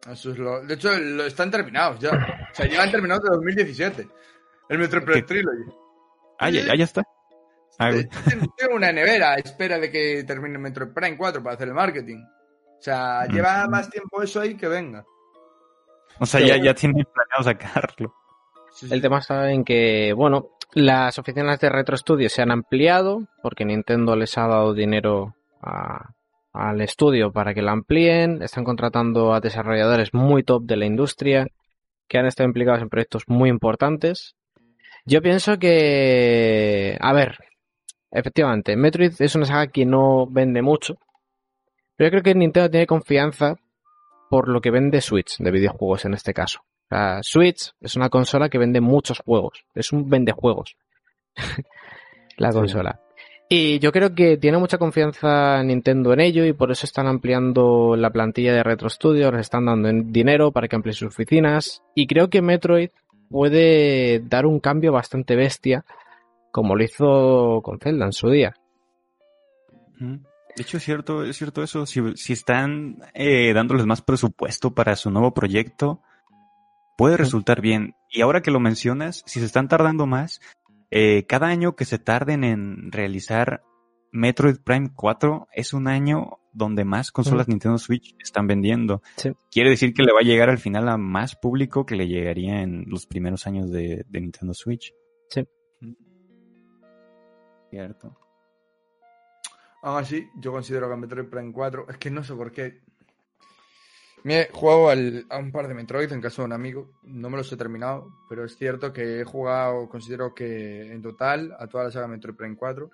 Eso es lo, de hecho, lo, están terminados ya. O sea, llevan terminados de 2017. El Metroid Trilogy. Ah, ya, ya está. Ah, tengo una nevera a espera de que termine Metroid Prime 4 para hacer el marketing. O sea, lleva más tiempo eso ahí que venga. O sea, ya, ya tiene planeado sacarlo. El tema está en que, bueno, las oficinas de Retro Studios se han ampliado porque Nintendo les ha dado dinero al estudio para que la amplíen. Están contratando a desarrolladores muy top de la industria que han estado implicados en proyectos muy importantes yo pienso que, a ver, efectivamente, Metroid es una saga que no vende mucho, pero yo creo que Nintendo tiene confianza por lo que vende Switch de videojuegos en este caso. Switch es una consola que vende muchos juegos, es un vende juegos la consola. Y yo creo que tiene mucha confianza Nintendo en ello y por eso están ampliando la plantilla de Retro Studios, les están dando dinero para que amplíen sus oficinas. Y creo que Metroid puede dar un cambio bastante bestia, como lo hizo con Zelda en su día. De hecho, es cierto, es cierto eso. Si, están eh, dándoles más presupuesto para su nuevo proyecto, puede resultar bien. Y ahora que lo mencionas, si se están tardando más, eh, cada año que se tarden en realizar Metroid Prime 4 es un año donde más consolas Nintendo Switch están vendiendo. Quiere decir que le va a llegar al final a más público que le llegaría en los primeros años de, Nintendo Switch. Sí. Cierto. Aún así, yo considero que Metroid Prime 4, es que no sé por qué. Me he jugado al- a un par de Metroid en casa de un amigo. No me los he terminado, pero es cierto que he jugado, considero que en total, a toda la saga Metroid Prime 4.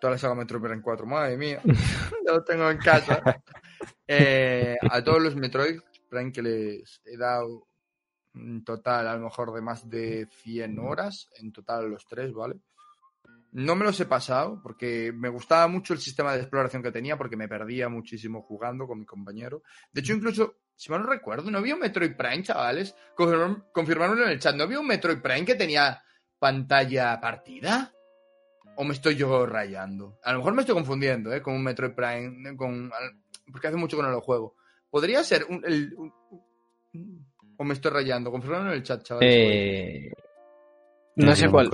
Toda la saga Metroid Prime 4, madre mía. ya lo tengo en casa. Eh, a todos los Metroid Prime que les he dado en total, a lo mejor de más de 100 horas, en total los tres, ¿vale? No me los he pasado porque me gustaba mucho el sistema de exploración que tenía porque me perdía muchísimo jugando con mi compañero. De hecho, incluso, si mal no recuerdo, ¿no había un Metroid Prime, chavales? Confirmar- Confirmármelo en el chat. ¿No había un Metroid Prime que tenía pantalla partida? ¿O me estoy yo rayando? A lo mejor me estoy confundiendo, ¿eh? Con un Metroid Prime, eh, con... porque hace mucho que no lo juego. Podría ser un... el- un- un- o me estoy rayando. Confirmármelo en el chat, chavales. Eh, no yo sé cuál.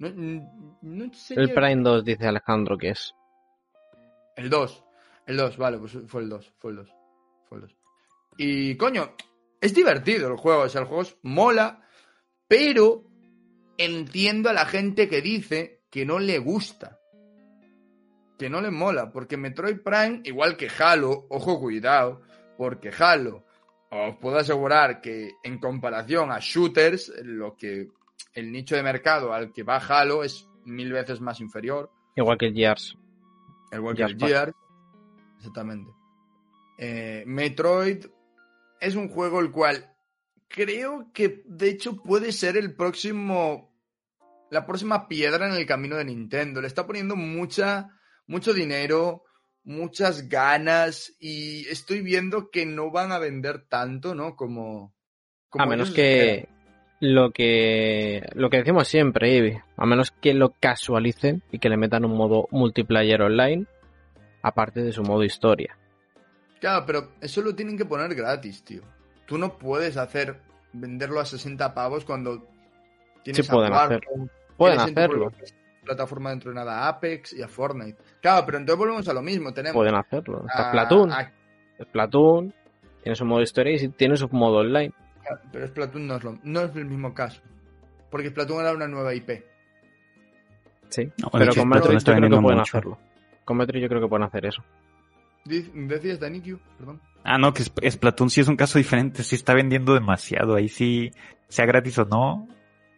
No, no- no sería El Prime 2 dice Alejandro que es. El 2. El 2, vale, pues fue el 2. Fue el 2. Fue el 2. Y coño, es divertido el juego. O sea, el juego es mola, pero entiendo a la gente que dice que no le gusta. Que no le mola. Porque Metroid Prime, igual que Halo, ojo, cuidado. Porque Halo, os puedo asegurar que en comparación a shooters, lo que el nicho de mercado al que va Halo es mil veces más inferior. Igual que el Gears. Igual que el Gears. Exactamente. Eh, Metroid es un juego el cual creo que de hecho puede ser el próximo. La próxima piedra en el camino de Nintendo. Le está poniendo mucha, mucho dinero, muchas ganas. Y estoy viendo que no van a vender tanto, ¿no? Como. como A menos que esperan. Lo que lo que decimos siempre, Ivy, a menos que lo casualicen y que le metan un modo multiplayer online, aparte de su modo historia. Claro, pero eso lo tienen que poner gratis, tío. Tú no puedes hacer venderlo a 60 pavos cuando tienes Sí pueden a hacerlo. Pueden hacerlo, plataforma dentro de nada Apex y a Fortnite. Claro, pero entonces volvemos a lo mismo. Tenemos pueden hacerlo. Está a- Splatoon, a- Splatoon tiene su modo historia y sí tiene su modo online. Pero Splatoon no es, lo, no es el mismo caso. Porque Splatoon era una nueva IP. Sí, No, pero con está yo creo que pueden mucho. hacerlo. Con Metroid yo creo que pueden hacer eso. Decías, Danikyu, perdón. Ah, no, que Sp- Splatoon sí es un caso diferente, sí está vendiendo demasiado, ahí sí, sea gratis o no,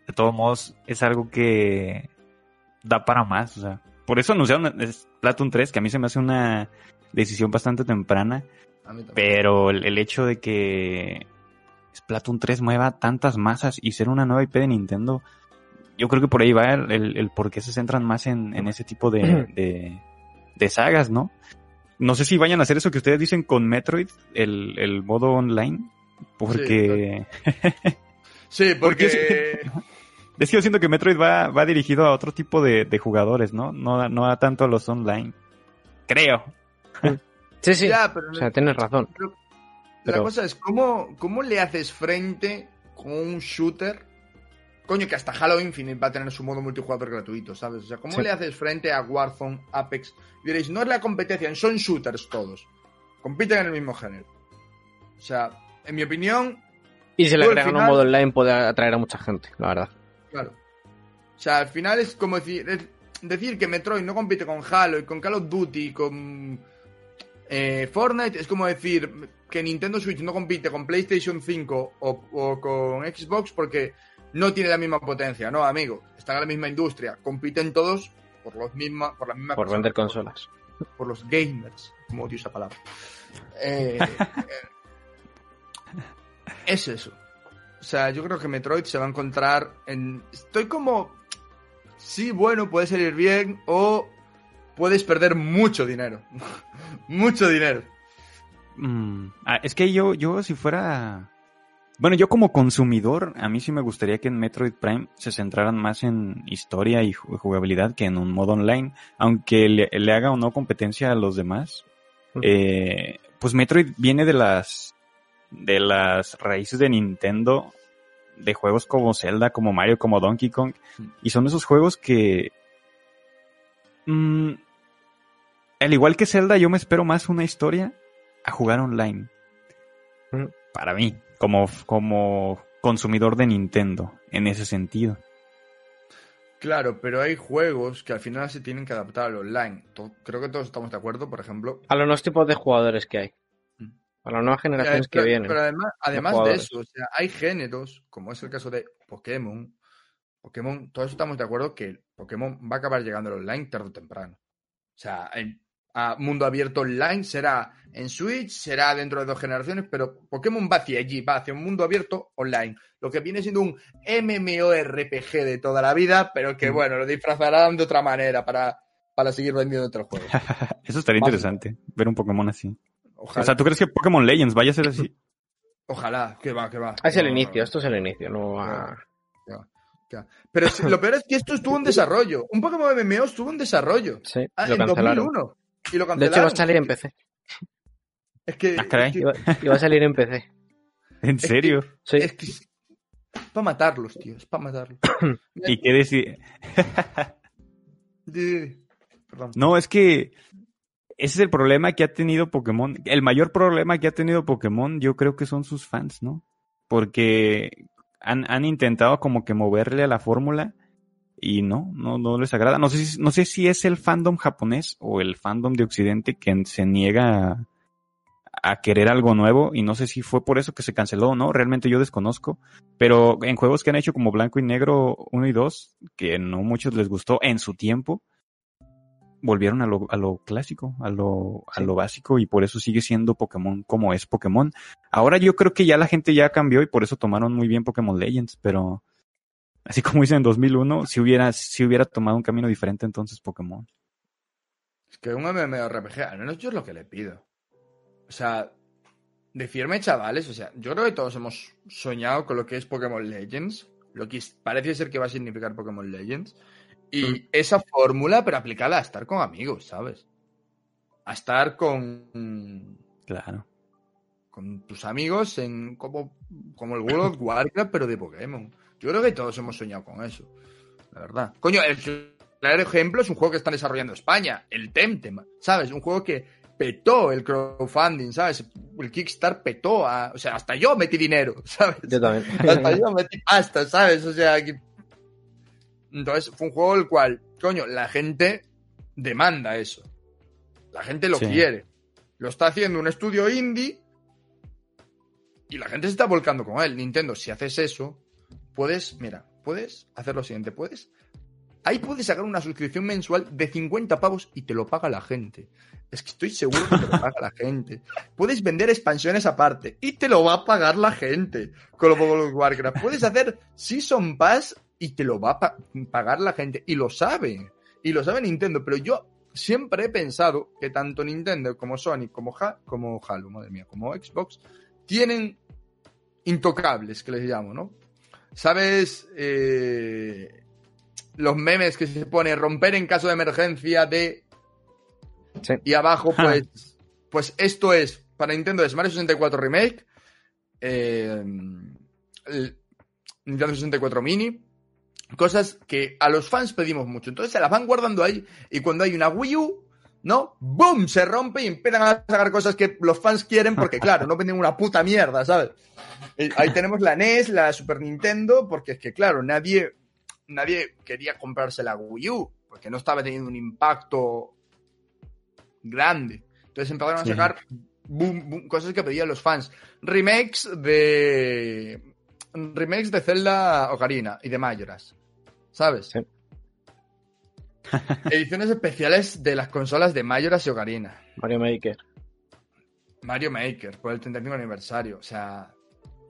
de todos modos es algo que da para más, o sea, por eso anunciaron Splatoon 3, que a mí se me hace una decisión bastante temprana, A mí también. pero el hecho de que Splatoon 3 mueva tantas masas y ser una nueva IP de Nintendo, yo creo que por ahí va el, el- el por qué se centran más en, en ese tipo de, de, de sagas, ¿no? No sé si vayan a hacer eso que ustedes dicen con Metroid, el, el modo online, porque Sí, porque. porque es que yo siento que Metroid va, va dirigido a otro tipo de, de jugadores, ¿no? No, a- no a tanto a los online. Creo. Sí, sí. Ya, pero O sea, tienes razón. Pero La cosa es, ¿cómo, ¿cómo le haces frente con un shooter? Coño, que hasta Halo Infinite va a tener su modo multijugador gratuito, ¿sabes? O sea, ¿cómo Sí. le haces frente a Warzone, Apex? Diréis, no es la competencia, son shooters todos. Compiten en el mismo género. O sea, en mi opinión, Y si le agregan un final- modo online puede atraer a mucha gente, la verdad. claro. O sea, al final es como decir, es decir que Metroid no compite con Halo y con Call of Duty y con eh, Fortnite, es como decir que Nintendo Switch no compite con PlayStation 5 o, o con Xbox porque no tiene la misma potencia. No, amigo, están en la misma industria. Compiten todos por, los misma, por la misma Por vender por- consolas. por los gamers, como odio esa palabra. Eh, eh, es eso. O sea, yo creo que Metroid se va a encontrar en... Estoy como... Sí, bueno, puede salir bien o puedes perder mucho dinero. mucho dinero. Mm, ah, es que yo, yo si fuera... Bueno, yo como consumidor, a mí sí me gustaría que en Metroid Prime se centraran más en historia y ju- jugabilidad que en un modo online, aunque le, le haga o no competencia a los demás. Eh, pues Metroid viene de las de las raíces de Nintendo, de juegos como Zelda, como Mario, como Donkey Kong, y son esos juegos que mm, al igual que Zelda, yo me espero más una historia a jugar online. Ujú. Para mí, como, como consumidor de Nintendo, en ese sentido. Claro, pero hay juegos que al final se tienen que adaptar al online. Creo que todos estamos de acuerdo, por ejemplo. A los nuevos tipos de jugadores que hay. Mm. A las nuevas generaciones que pero, vienen. pero además, además de eso, o sea, hay géneros, como es el caso de Pokémon. Pokémon, todos estamos de acuerdo que Pokémon va a acabar llegando al online tarde o temprano. O sea, el a mundo abierto online será en Switch, será dentro de dos generaciones, pero Pokémon va hacia allí, va hacia un mundo abierto online. Lo que viene siendo un MMORPG de toda la vida, pero que Mm. bueno, lo disfrazarán de otra manera para, para seguir vendiendo otro juego. Eso estaría interesante, ver un Pokémon así. Ojalá, O sea, ¿tú crees que Pokémon Legends vaya a ser así? ojalá, que va, que va. Es el No, inicio, esto es el inicio, no va... Pero lo peor es que esto estuvo en desarrollo. Un Pokémon MMO estuvo en desarrollo. Sí, Ah, lo en cancelaron. 2001. Y lo De hecho, va a salir en PC. Es que, Ah, caray. es que, Iba, iba a salir en PC. ¿En que- serio? Sí. es que es para matarlos, tío. Es para matarlos. ¿Y qué decir? Perdón. No, es que ese es el problema que ha tenido Pokémon. El mayor problema que ha tenido Pokémon, yo creo que son sus fans, ¿no? Porque han, han intentado como que moverle a la fórmula y no, no, no les agrada. No sé, si, no sé si es el fandom japonés o el fandom de Occidente que se niega a, a querer algo nuevo y no sé si fue por eso que se canceló o no, realmente yo desconozco. Pero en juegos que han hecho como Blanco y Negro 1 y 2, que no muchos les gustó en su tiempo, volvieron a lo, a lo clásico, a lo, a Sí. lo básico y por eso sigue siendo Pokémon como es Pokémon. Ahora yo creo que ya la gente ya cambió y por eso tomaron muy bien Pokémon Legends, pero así como hice en 2001, si hubiera, si hubiera tomado un camino diferente entonces Pokémon. Es que un MMORPG, al menos yo es lo que le pido. O sea, de firme, chavales, o sea, yo creo que todos hemos soñado con lo que es Pokémon Legends, lo que parece ser que va a significar Pokémon Legends, y Mm. esa fórmula, pero aplicada a estar con amigos, ¿sabes? A estar con, Claro. con tus amigos en como, como el World of Warcraft, pero de Pokémon. Yo creo que todos hemos soñado con eso, la verdad. Coño, el claro ejemplo es un juego que están desarrollando España, el Temtem, ¿sabes? Un juego que petó el crowdfunding, ¿sabes? El Kickstarter petó, a- o sea, hasta yo metí dinero, ¿sabes? Yo también. Hasta yo metí pasta, ¿sabes? O sea, que... Entonces fue un juego el cual, coño, la gente demanda eso. La gente lo Sí. quiere. Lo está haciendo un estudio indie y la gente se está volcando con él. Nintendo, si haces eso, puedes, mira, puedes hacer lo siguiente, puedes... Ahí puedes sacar una suscripción mensual de 50 pavos y te lo paga la gente. Es que estoy seguro que te lo paga la gente. Puedes vender expansiones aparte y te lo va a pagar la gente con los World of Warcraft. Puedes hacer Season Pass y te lo va a pa- pagar la gente. Y lo saben. Y lo sabe Nintendo. Pero yo siempre he pensado que tanto Nintendo como Sony, como, Ha- como Halo, madre mía, como Xbox, tienen intocables, que les llamo, ¿no? ¿Sabes? Eh, los memes que se pone romper en caso de emergencia de... Sí. Y abajo, pues, pues esto es para Nintendo es Mario 64 Remake, eh, el Nintendo 64 Mini, cosas que a los fans pedimos mucho. Entonces se las van guardando ahí y cuando hay una Wii U, ¿no? ¡Boom! Se rompe y empiezan a sacar cosas que los fans quieren porque, claro, no venden una puta mierda, ¿sabes? Y ahí tenemos la NES, la Super Nintendo, porque es que, claro, nadie, nadie quería comprarse la Wii U porque no estaba teniendo un impacto grande. Entonces empezaron a sacar boom, boom, cosas que pedían los fans. Remakes de. Remakes de Zelda Ocarina y de Majoras. ¿Sabes? Sí. Ediciones especiales de las consolas de Majoras y Ocarina. Mario Maker. Mario Maker, por el 35 aniversario. O sea.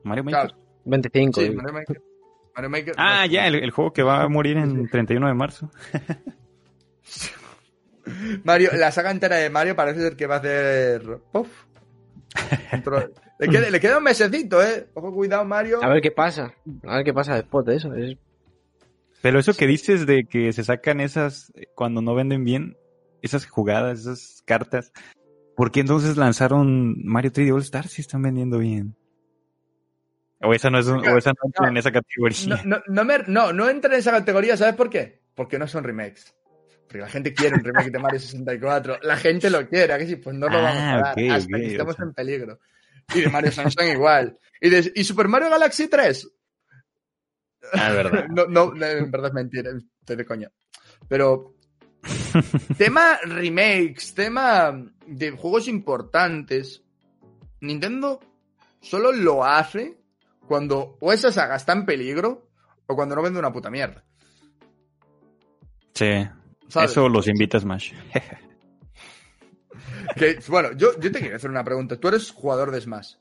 Mario Maker. Claro, 25. sí. Mario Maker. Mario Maker. Ah, ya, el, el juego que va a morir en 31 de marzo. Mario, la saga entera de Mario parece ser que va a hacer. ¡Puf! Dentro- Le queda, le queda un mesecito, ¿eh? Ojo, cuidado, Mario. A ver qué pasa. A ver qué pasa después de eso. Es- Pero eso que dices de que se sacan esas eh, cuando no venden bien, esas jugadas, esas cartas, ¿por qué entonces lanzaron Mario 3D All Stars si están vendiendo bien? O esa no es un- o esa no entra en esa No, categoría. no, no, me- no, no entra en esa categoría, ¿sabes por qué? Porque no son remakes. Porque la gente quiere un remake de Mario 64. La gente lo quiere, ¿a que sí? Pues no lo Ah, vamos a dar ok, hasta ok, que estemos o sea. en peligro. Y de Mario Samsung igual. Y, de, y Super Mario Galaxy 3. Ah, es verdad. no, no, en verdad es mentira, estoy de coña. Pero tema remakes, tema de juegos importantes. Nintendo solo lo hace cuando o esa saga está en peligro o cuando no vende una puta mierda. Sí. ¿sabes? Eso los invita a Smash. Que, bueno, yo, yo te quiero hacer una pregunta. Tú eres jugador de Smash.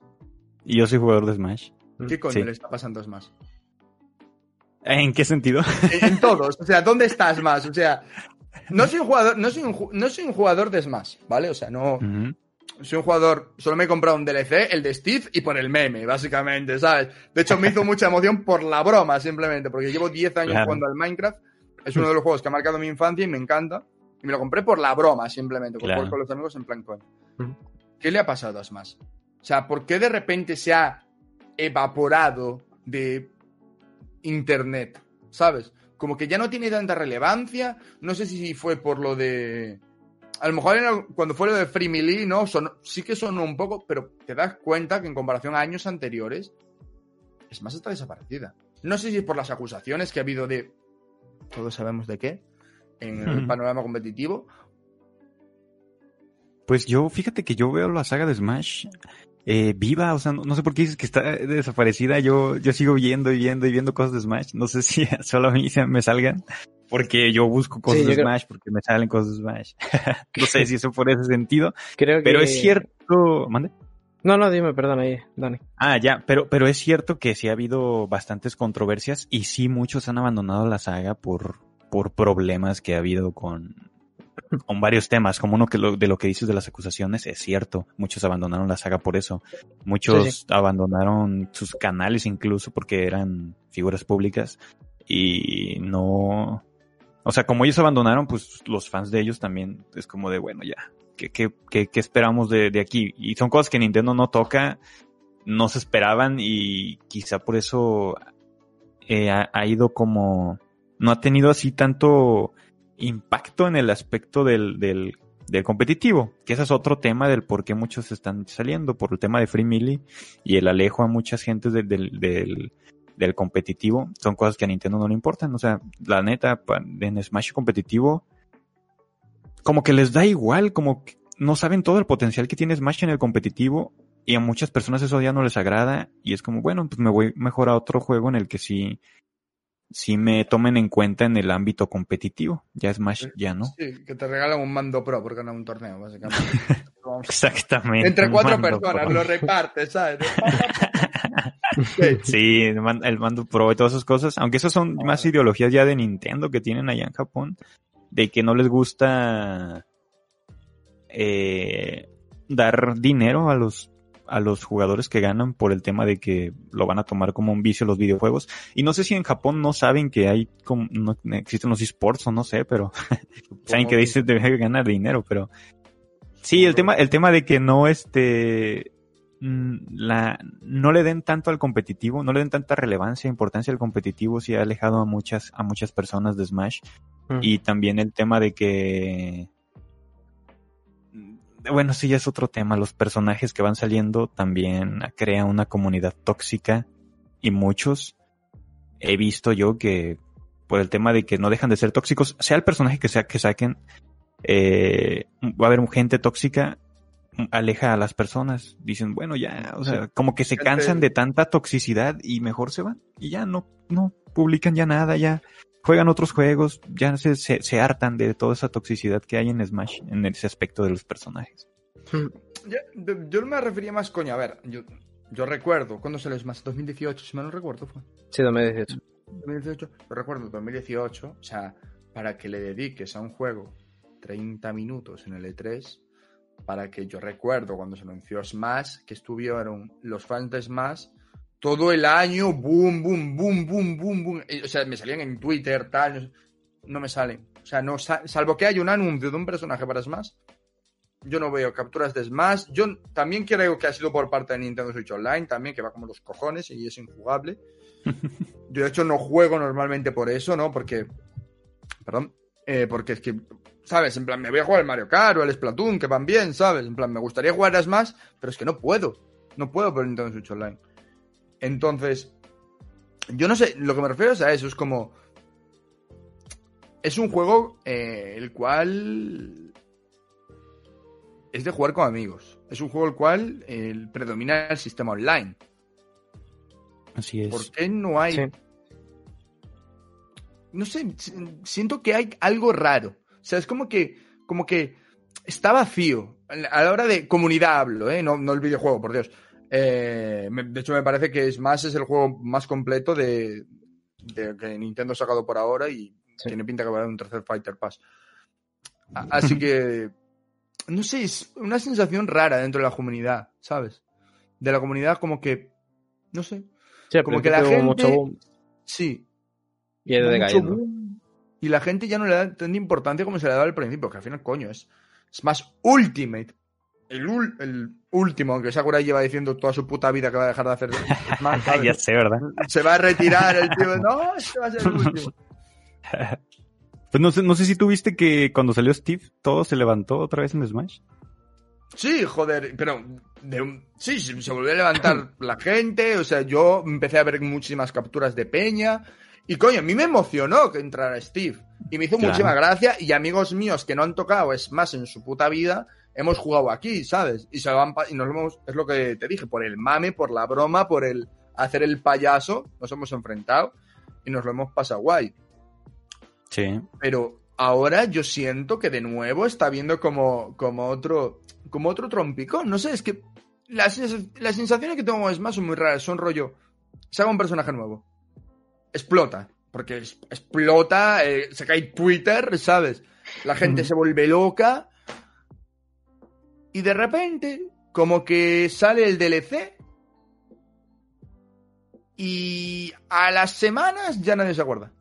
Y yo soy jugador de Smash. ¿Qué coño Sí. le está pasando a Smash? ¿En qué sentido? En, en todos. O sea, ¿dónde está Smash? O sea, no soy un jugador, no soy un, no soy un jugador de Smash, ¿vale? O sea, no. Soy un jugador, solo me he comprado un DLC, el de Steve, y por el meme, básicamente, ¿sabes? De hecho, me hizo mucha emoción por la broma, simplemente, porque llevo 10 años Claro. jugando al Minecraft. Es uno de los juegos que ha marcado mi infancia y me encanta. Y me lo compré por la broma, simplemente, por Claro. jugar con los amigos en plan. Ujú. ¿Qué le ha pasado a Smash? O sea, ¿por qué de repente se ha evaporado de internet? ¿Sabes? Como que ya no tiene tanta relevancia. No sé si fue por lo de. A lo mejor era cuando fue lo de Free Melee, ¿no? Sonó- sí que sonó un poco, pero te das cuenta que en comparación a años anteriores, Smash está desaparecida. No sé si es por las acusaciones que ha habido de. Todos sabemos de qué. En el panorama competitivo. Pues yo, fíjate que yo veo la saga de Smash eh, viva, o sea, no, no sé por qué dices que está desaparecida. Yo, yo sigo viendo y viendo y viendo cosas de Smash. No sé si solo a mí se me salgan. Porque yo busco cosas Sí, yo de creo- Smash, porque me salen cosas de Smash. no sé si eso por ese sentido. Creo que... Pero es cierto. ¿Mande? No, no, dime, perdón ahí, Dani. Ah, ya, pero, pero es cierto que sí ha habido bastantes controversias y sí muchos han abandonado la saga por, por problemas que ha habido con, con varios temas, como uno que lo, de lo que dices de las acusaciones, es cierto, muchos abandonaron la saga por eso, muchos Sí, sí. abandonaron sus canales incluso porque eran figuras públicas y no, o sea, como ellos abandonaron, pues los fans de ellos también es como de, bueno, ya, ¿qué, qué, qué, qué esperamos de, de aquí? Y son cosas que Nintendo no toca, no se esperaban y quizá por eso eh, ha, ha ido como, no ha tenido así tanto impacto en el aspecto del, del, competitivo, que ese es otro tema del por qué muchos están saliendo, por el tema de Free Melee y el alejo a muchas gentes del, del, del, competitivo, son cosas que a Nintendo no le importan, o sea, la neta, en Smash competitivo, como que les da igual, como que no saben todo el potencial que tiene Smash en el competitivo y a muchas personas eso ya no les agrada y es como, bueno, pues me voy mejor a otro juego en el que sí, sí me tomen en cuenta en el ámbito competitivo. Ya Smash ya no. Sí, que te regalan un mando pro por ganar un torneo, básicamente. Exactamente. Entre cuatro personas, pro. lo repartes, ¿sabes? Sí. El mando pro y todas esas cosas, aunque esas son más ideologías ya de Nintendo que tienen allá en Japón, de que no les gusta eh, dar dinero a los a los jugadores que ganan por el tema de que lo van a tomar como un vicio los videojuegos. Y no sé si en Japón no saben que hay como, no existen los esports o no sé, pero saben que dice debe ganar dinero, pero sí, el tema, el tema de que no este mm, la no le den tanto al competitivo, no le den tanta relevancia, importancia al competitivo, sí ha alejado a muchas, a muchas personas de Smash. Mm. Y también el tema de que bueno, sí, ya es otro tema. Los personajes que van saliendo también crean una comunidad tóxica y muchos he visto yo que por el tema de que no dejan de ser tóxicos, sea el personaje que sea que saquen, eh, va a haber gente tóxica, aleja a las personas. Dicen, bueno, ya, o sea, como que se cansan de tanta toxicidad y mejor se van. Y ya no, no publican ya nada, ya juegan otros juegos, ya se, se, se hartan de toda esa toxicidad que hay en Smash, en ese aspecto de los personajes. Yo, yo- me refería más, coño, a ver, yo, yo recuerdo, ¿cuándo salió Smash? 2018, si mal no recuerdo, fue. Sí, 2018. 2018, yo recuerdo 2018, o sea, para que le dediques a un juego 30 minutos en el E3, para que yo recuerdo cuando se anunció Smash, que estuvieron los fans de Smash todo el año, boom, boom, boom, boom, boom, boom. Eh, O sea, me salían en Twitter, tal, no, me salen. O sea, no, sa- salvo que haya un anuncio de un personaje para Smash, yo no veo capturas de Smash. Yo también creo que ha sido por parte de Nintendo Switch Online, también, que va como los cojones y es injugable. Yo, de hecho, no juego normalmente por eso, ¿no? Porque. Perdón. Eh, porque es que. ¿Sabes? En plan, me voy a jugar el Mario Kart o el Splatoon, que van bien, ¿sabes? En plan, me gustaría jugar a Smash, pero es que no puedo. No puedo por Nintendo Switch Online. Entonces. Yo no sé, lo que me refiero es a eso, es como. Es un juego eh, el cual. Es de jugar con amigos. Es un juego el cual eh, predomina el sistema online. Así es. ¿Por qué no hay.? Sí. No sé, si- siento que hay algo raro. O sea, es como que. Como que está vacío. A la hora de comunidad hablo, ¿eh? No, no el videojuego, por Dios. Eh, de hecho, me parece que es más es el juego más completo de, de que Nintendo ha sacado por ahora y Sí. tiene pinta que va a haber un tercer Fighter Pass. A- Así que, no sé, es una sensación rara dentro de la comunidad, ¿sabes? De la comunidad como que, no sé, Sí, Como que la gente- mucho boom sí. y mucho decayendo. Y la gente ya no le da tanta importancia como se le daba al principio, que al final, coño, es, es más Ultimate. El, ul- el último, aunque Sakurai lleva diciendo toda su puta vida que va a dejar de hacer Smash, ¿sabes? ya sé, ¿verdad? Se va a retirar el tío. No, este va a ser el último. Pues no sé, no sé si tú viste que cuando salió Steve, todo se levantó otra vez en Smash. Sí, joder, pero de un- sí, sí, se volvió a levantar la gente, o sea, yo empecé a ver muchísimas capturas de Peña y coño, a mí me emocionó que entrara Steve y me hizo Claro. muchísima gracia y amigos míos que no han tocado es más en su puta vida hemos jugado aquí, ¿sabes? Y se pa- y nos hemos, es lo que te dije, por el mame, por la broma, por el hacer el payaso, nos hemos enfrentado y nos lo hemos pasado guay. Sí. Pero ahora yo siento que de nuevo está viendo como, como otro como otro trompicón. No sé, es que las, las sensaciones que tengo es más son muy raras. Son rollo, saca un personaje nuevo. Explota. Porque es- explota, eh, se cae Twitter, ¿sabes? La gente Ujú. se vuelve loca. Y de repente, como que sale el DLC. Y a las semanas ya nadie se acuerda.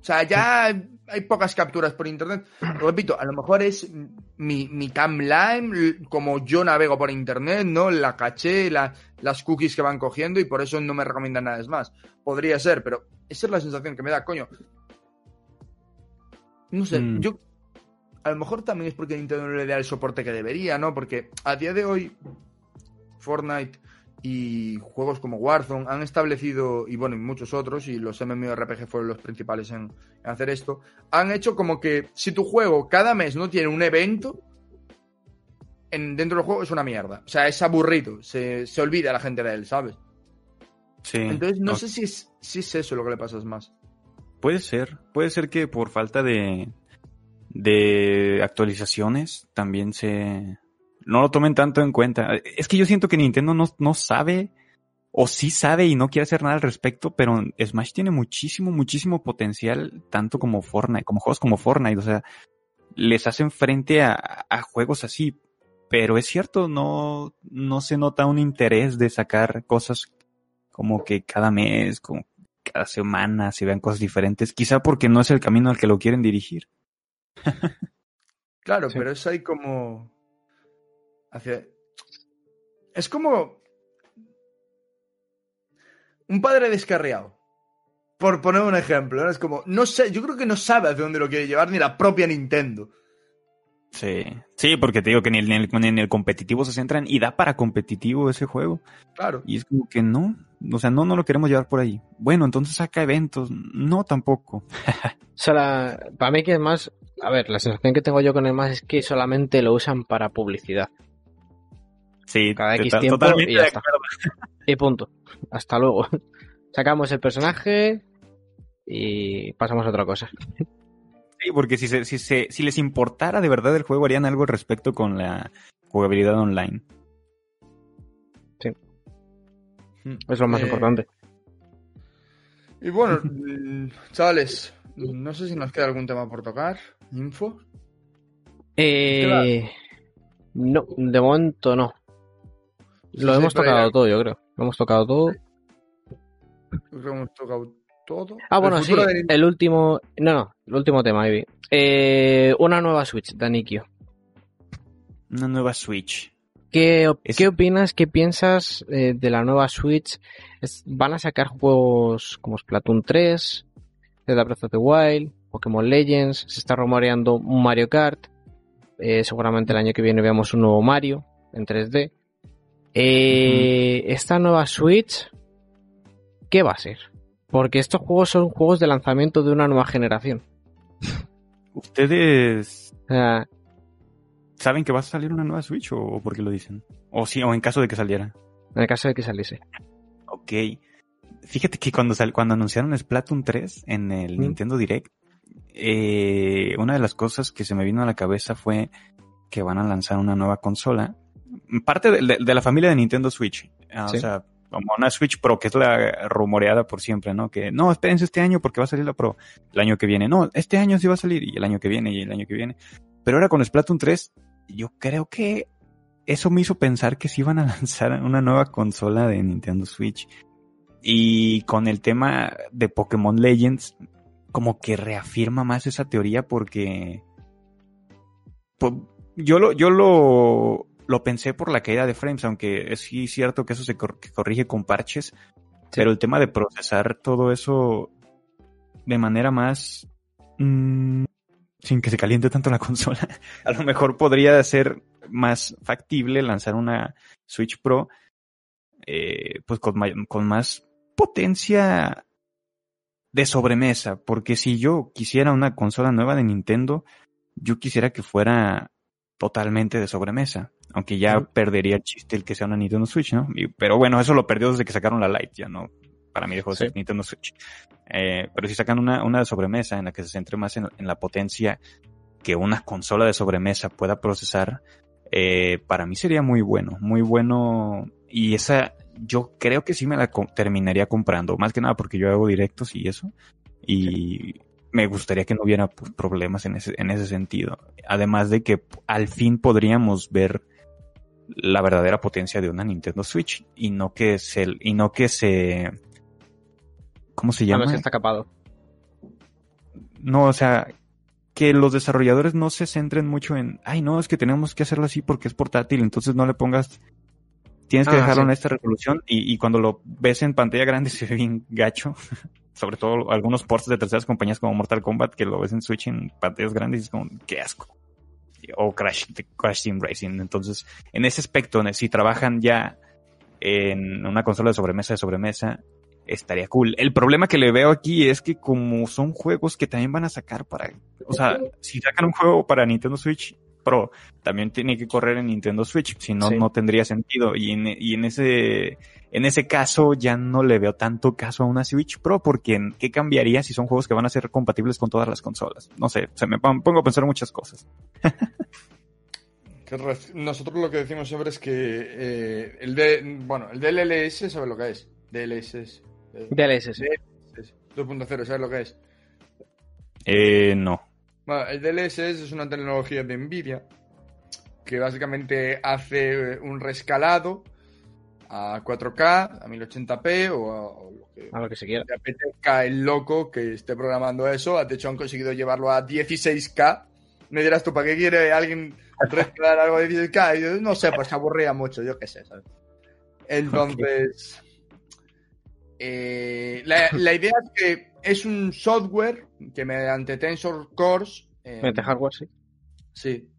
O sea, ya hay pocas capturas por internet. Repito, a lo mejor es mi, mi timeline, como yo navego por internet, ¿no? La caché, la- las cookies que van cogiendo y por eso no me recomiendan nada más. Podría ser, pero esa es la sensación que me da, coño. No sé, Mm. yo. A lo mejor también es porque Nintendo no le da el soporte que debería, ¿no? Porque a día de hoy, Fortnite y juegos como Warzone han establecido, y bueno, y muchos otros, y los MMORPG fueron los principales en, en hacer esto, han hecho como que si tu juego cada mes no tiene un evento, en, dentro del juego es una mierda. O sea, es aburrido, se, se olvida la gente de él, ¿sabes? Sí. Entonces no No, sé si es, si es eso lo que le pasa Smash. Puede ser. Puede ser que por falta de, de actualizaciones también se... No lo tomen tanto en cuenta. Es que yo siento que Nintendo no, no sabe, o sí sabe y no quiere hacer nada al respecto, pero Smash tiene muchísimo, muchísimo potencial, tanto como Fortnite, como juegos como Fortnite. O sea, les hacen frente a, a juegos así. Pero es cierto, no, no se nota un interés de sacar cosas como que cada mes, como cada semana se vean cosas diferentes, quizá porque no es el camino al que lo quieren dirigir. Claro, Sí. pero es ahí como. Hacia... Es como. Un padre descarriado. Por poner un ejemplo, ¿no? Es como. No sé, yo creo que no sabe hacia dónde lo quiere llevar ni la propia Nintendo. Sí, sí, porque te digo que ni en el, ni en el competitivo se centran y da para competitivo ese juego. Claro. Y es como que no, o sea, no, no lo queremos llevar por ahí. Bueno, entonces saca eventos. No, tampoco. O sea, la- para mí que es más, a ver, la sensación que tengo yo con el más es que solamente lo usan para publicidad. Sí, Cada X tiempo totalmente y ya de está. Y punto. Hasta luego. Sacamos el personaje y pasamos a otra cosa. Sí, porque si, se, si, se, si les importara de verdad el juego, harían algo al respecto con la jugabilidad online. Es lo más Eh, importante. Y bueno, chavales, no sé si nos queda algún tema por tocar. Info. Eh, no, de momento no. Lo Sí, hemos tocado todo, yo creo. Lo hemos tocado todo. Creo que hemos tocado todo. Ah, El bueno, sí. de Nintendo- El último. No, no. El último tema, Ivy. Eh, una nueva Switch, Danikio. Una nueva Switch. ¿Qué, op- Es- ¿Qué opinas, qué piensas eh, de la nueva Switch? Es- ¿Van a sacar juegos como Splatoon 3, Zelda Breath of the Wild, Pokémon Legends? Se está rumoreando un Mario Kart. Eh, seguramente el año que viene veamos un nuevo Mario en 3D. Eh, Esta nueva Switch, ¿qué va a ser? Porque estos juegos son juegos de lanzamiento de una nueva generación. ¿Ustedes saben que va a salir una nueva Switch o, o por qué lo dicen? O sí, o en caso de que saliera. en el caso de que saliese. Ok. Fíjate que cuando, sal- cuando anunciaron Splatoon 3 en el Mm. Nintendo Direct, eh, una de las cosas que se me vino a la cabeza fue que van a lanzar una nueva consola. Parte de, de- de la familia de Nintendo Switch. Ah, Sí. O sea, como una Switch Pro, que es la rumoreada por siempre, ¿no? Que no, espérense este año porque va a salir la Pro. El año que viene, no, este año sí va a salir. Y el año que viene, y el año que viene. Pero ahora con Splatoon 3, yo creo que eso me hizo pensar que sí iban a lanzar una nueva consola de Nintendo Switch. Y con el tema de Pokémon Legends, como que reafirma más esa teoría porque pues, yo lo, yo lo, lo pensé por la caída de frames, aunque es sí cierto que eso se cor- que corrige con parches, pero el tema de procesar todo eso de manera más mm, sin que se caliente tanto la consola, a lo mejor podría ser más factible lanzar una Switch Pro eh, pues con, con más potencia de sobremesa, porque si yo quisiera una consola nueva de Nintendo, yo quisiera que fuera totalmente de sobremesa, aunque ya perdería el chiste el que sea una Nintendo Switch, ¿no? Y- pero bueno, eso lo perdió desde que sacaron la Lite, ya no, para mí dejó de ser. Nintendo Switch. Eh, pero si sacan una, una de sobremesa en la que se centre más en, en la potencia que una consola de sobremesa pueda procesar, eh, para mí sería muy bueno, muy bueno. Y esa, yo creo que sí me la co- terminaría comprando, más que nada porque yo hago directos y eso. Y me gustaría que no hubiera pues, problemas en ese, en ese sentido. Además de que al fin podríamos ver la verdadera potencia de una Nintendo Switch y no que se, y no que se, ¿cómo se llama? si está capado. No, o sea, que los desarrolladores no se centren mucho en, ay, no, es que tenemos que hacerlo así porque es portátil, entonces no le pongas, tienes que Ah, dejarlo sí. en esta resolución y, y cuando lo ves en pantalla grande se ve bien gacho. Sobre todo algunos ports de terceras compañías como Mortal Kombat que lo ves en Switch en pantallas grandes y es como, qué asco. O Crash, Crash Team Racing. Entonces, en ese aspecto, si trabajan ya en una consola de sobremesa de sobremesa, estaría cool. El problema que le veo aquí es que como son juegos que también van a sacar para, o sea, si sacan un juego para Nintendo Switch Pro, también tiene que correr en Nintendo Switch, si no, Sí. no tendría sentido. Y en, y en ese, en ese caso ya no le veo tanto caso a una Switch Pro, porque ¿en ¿qué cambiaría si son juegos que van a ser compatibles con todas las consolas? No sé, se me pon- pongo a pensar muchas cosas. Nosotros lo que decimos siempre es que eh, el de, bueno, el DLLS, ¿sabes lo que es? DLSS. DLSS. DLSS 2.0, ¿sabes lo que es? Eh, no. Bueno, el DLSS es una tecnología de Nvidia que básicamente hace un rescalado a 4K, a 1080p o a, o lo que A lo que se quiera. le apetezca el loco que esté programando eso. De hecho, han conseguido llevarlo a 16K. Me dirás tú, ¿para qué quiere alguien rescalar algo a 16K? Y yo, no sé, pues se aburría mucho, yo qué sé, ¿sabes? Entonces, eh, la, la idea es que es un software que mediante Tensor Cores eh, Mediante hardware, sí. Sí,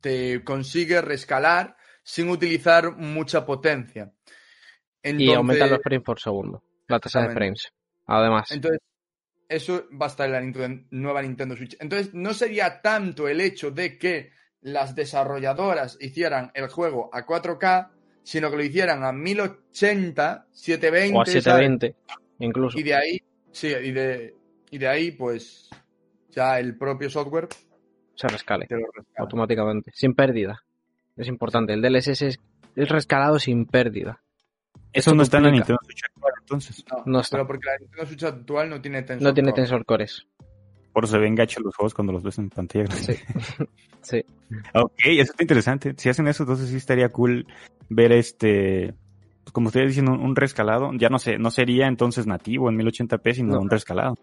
te consigue rescalar sin utilizar mucha potencia. Y Entonces- aumenta los frames por segundo. La tasa de frames. Además. Entonces, eso va a estar en la Nintendo- nueva Nintendo Switch. Entonces, no sería tanto el hecho de que las desarrolladoras hicieran el juego a 4K, sino que lo hicieran a 1080, 720, o a ¿sabes? 720, incluso. Y de ahí, sí, y de, y de ahí, pues, ya el propio software Se rescale automáticamente. Sin pérdida. Es importante. El DLSS es, es rescalado sin pérdida. Eso no está en la. Nintendo Switch actual, entonces. No, No está. Pero porque la Nintendo Switch actual no tiene Tensor No tiene Core. tensor cores. Por eso se ven gachos los juegos cuando los ves en pantalla grande. Sí. Sí. Ok, eso está interesante. Si hacen eso, entonces sí estaría cool ver este, pues, como ustedes dicen, un, un rescalado. Ya no sé, no sería entonces nativo en 1080p, sino No. un rescalado.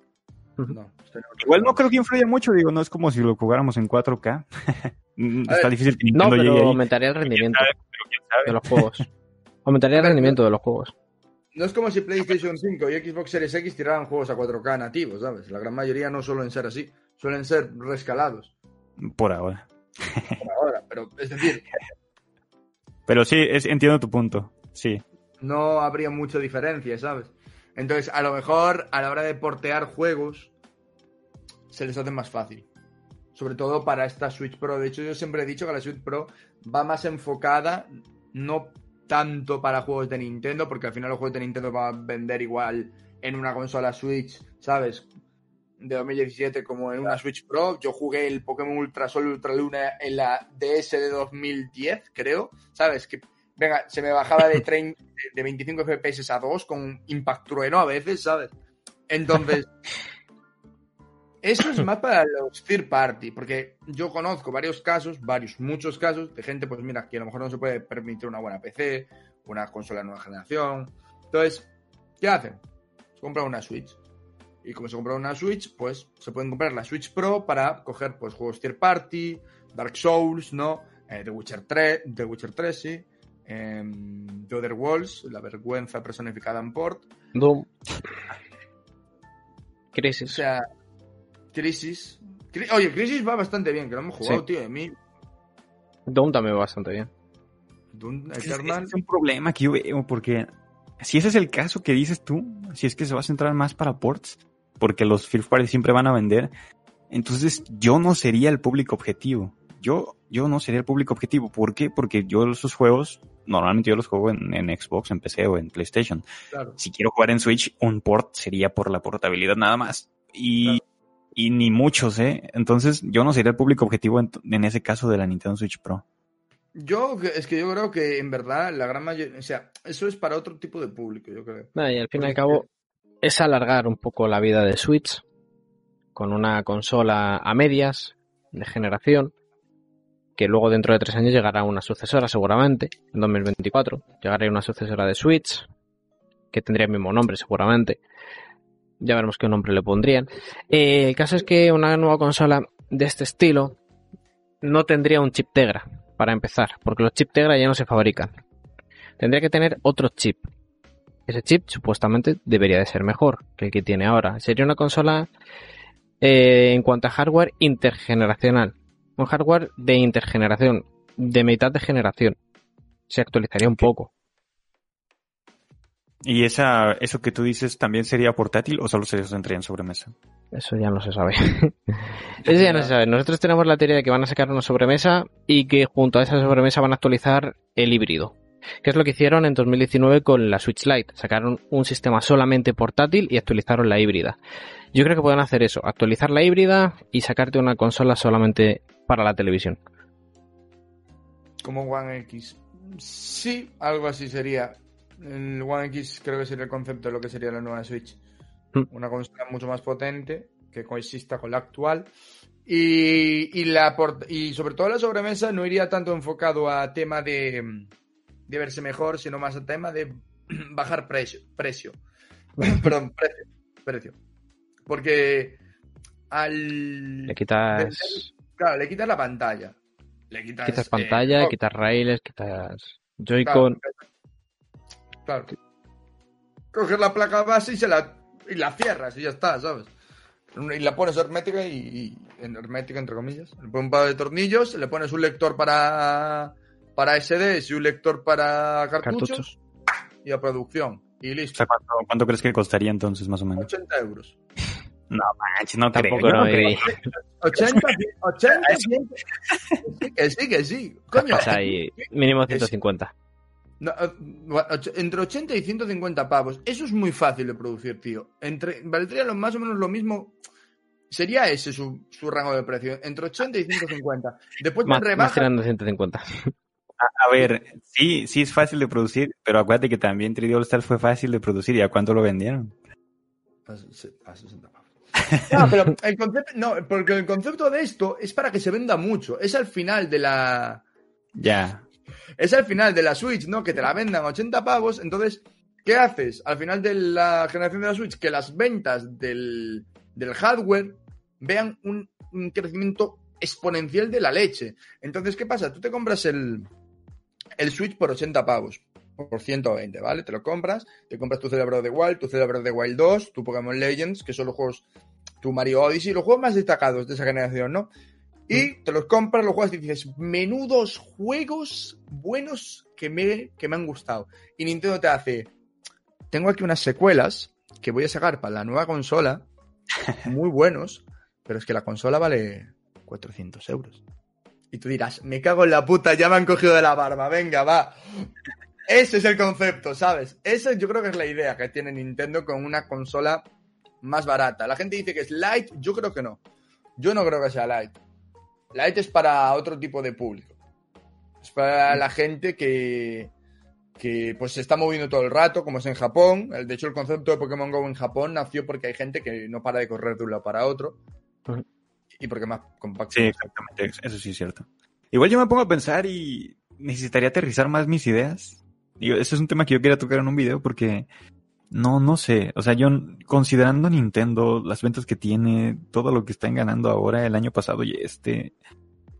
No, estaría- Igual no creo que influya mucho, digo, no es como si lo jugáramos en 4K. Mm, A está ver, difícil que No, Nintendo llegue pero ahí. aumentaría el rendimiento sabe. de los juegos. Aumentaría el rendimiento de los juegos. No es como si PlayStation 5 y Xbox Series X tiraran juegos a 4K nativos, ¿sabes? La gran mayoría no suelen ser así, suelen ser rescalados Por ahora. por ahora, pero es decir, Pero sí, es- entiendo tu punto. Sí. no habría mucha diferencia, ¿sabes? Entonces, a lo mejor a la hora de portear juegos, se les hace más fácil. Sobre todo para esta Switch Pro. De hecho, yo siempre he dicho que la Switch Pro va más enfocada, no tanto para juegos de Nintendo, porque al final los juegos de Nintendo van a vender igual en una consola Switch, ¿sabes? De 2017 como en una Switch Pro. Yo jugué el Pokémon Ultra Sol Ultra Luna en la DS de 2010, creo, ¿sabes? Que venga, se me bajaba de, 30, de 25 FPS a 2 con impact trueno a veces, ¿sabes? Entonces, eso es más para los third party, porque yo conozco varios casos, varios, muchos casos de gente, pues mira, que a lo mejor no se puede permitir una buena PC, una consola de nueva generación. Entonces, ¿qué hacen? Se compran una Switch. Y como se compra una Switch, pues se pueden comprar la Switch Pro para coger pues juegos third party, Dark Souls, ¿no? Eh, The Witcher 3, The Witcher 3, sí. em, The Other Worlds, la vergüenza personificada en port. Doom. O Crisis. sea, Crisis. Cri- Oye, Crisis va bastante bien, que lo hemos jugado, Sí. tío. A mí, Doom también va bastante bien. Doom Es, Eternal. es un problema que yo veo, porque si ese es el caso que dices tú, si es que se va a centrar más para ports, porque los first party siempre van a vender, entonces yo no sería el público objetivo. Yo, yo no sería el público objetivo. ¿Por qué? Porque yo esos juegos, normalmente yo los juego en, en Xbox, en PC o en PlayStation. Claro. Si quiero jugar en Switch, un port sería por la portabilidad nada más. Y, y ni muchos, ¿eh? Entonces yo no sería el público objetivo en, en ese caso de la Nintendo Switch Pro. Yo, es que yo creo que en verdad la gran mayoría, o sea, eso es para otro tipo de público, yo creo. Y al fin y al cabo es alargar un poco la vida de Switch con una consola a medias de generación que luego dentro de tres años llegará una sucesora seguramente, en 2024. Llegará una sucesora de Switch que tendría el mismo nombre seguramente. Ya veremos qué nombre le pondrían. Eh, el caso es que una nueva consola de este estilo no tendría un chip Tegra para empezar, porque los chip Tegra ya no se fabrican. Tendría que tener otro chip, ese chip supuestamente debería de ser mejor que el que tiene ahora. Sería una consola eh, en cuanto a hardware intergeneracional. Un hardware de intergeneración, de mitad de generación. Se actualizaría un poco. ¿Y esa, eso que tú dices también sería portátil o solo se centraría en sobremesa? Eso ya no se sabe. Eso ya no se sabe. Nosotros tenemos la teoría de que van a sacar una sobremesa y que junto a esa sobremesa van a actualizar el híbrido. Que es lo que hicieron en 2019 con la Switch Lite. Sacaron un sistema solamente portátil y actualizaron la híbrida. Yo creo que pueden hacer eso, actualizar la híbrida y sacarte una consola solamente para la televisión. Como One X. Sí, algo así sería. El One X creo que sería el concepto de lo que sería la nueva Switch. Hmm. Una consola mucho más potente que coexista con la actual. Y, y, la y sobre todo la sobremesa no iría tanto enfocado a tema de, de verse mejor, sino más a tema de bajar precio. precio. Perdón, precio. precio. Porque al... Le quitas, Claro, le quitas la pantalla. Le quitas, quitas eh, pantalla, oh, quitas raíles, quitas Joy-Con. Claro. Coges la placa base y se la, y la cierras y ya está, ¿sabes? Y la pones hermética y, y- en hermética entre comillas. Le pones un par de tornillos, le pones un lector para para SDs y un lector para cartuchos, Cartuchos. y a producción. Y O listo. sea, ¿cuánto, cuánto crees que costaría entonces, más o menos? 80 euros. No manches, no creo. Tampoco no, no creo. y- 80, 80, 100. Que sí, que sí. Coño. o sea, mínimo 150. No, eh, entre 80 y 150 pavos. Eso es muy fácil de producir, tío. Entre, valdría lo, más o menos lo mismo. Sería ese su, su rango de precio. Entre 80 y 150. Después te Más, más rebajas. tirando 150. A, a ver, sí, sí es fácil de producir, pero acuérdate que también 3D All Stars fue fácil de producir y a cuánto lo vendieron. A 60 pavos. No, pero el concepto, no, porque el concepto de esto es para que se venda mucho. Es al final de la. Ya. Es al final de la Switch, ¿no? Que te la vendan 80 pavos. Entonces, ¿qué haces? Al final de la generación de la Switch, que las ventas del, del hardware vean un, un crecimiento exponencial de la leche. Entonces, ¿qué pasa? Tú te compras el, el Switch por 80 pavos. Por 120, ¿vale? Te lo compras, te compras tu Cerebro de Wild, tu Cerebro de Wild 2, tu Pokémon Legends, que son los juegos, tu Mario Odyssey, los juegos más destacados de esa generación, ¿no? Y te los compras, los juegas y dices, menudos juegos buenos que me, que me han gustado. Y Nintendo te hace, tengo aquí unas secuelas que voy a sacar para la nueva consola, muy buenos, pero es que la consola vale 400 euros. Y tú dirás, me cago en la puta, ya me han cogido de la barba, venga, va. Ese es el concepto, ¿sabes? Esa yo creo que es la idea que tiene Nintendo con una consola más barata. La gente dice que es light, yo creo que no. Yo no creo que sea light. Light es para otro tipo de público. Es para la gente que, que pues se está moviendo todo el rato, como es en Japón. De hecho, el concepto de Pokémon Go en Japón nació porque hay gente que no para de correr de un lado para otro. Y porque es más compacto. Sí, exactamente. Eso sí es cierto. Igual yo me pongo a pensar y necesitaría aterrizar más mis ideas. Digo, ese es un tema que yo quería tocar en un video porque no, no sé. O sea, yo considerando Nintendo, las ventas que tiene, todo lo que están ganando ahora, el año pasado y este,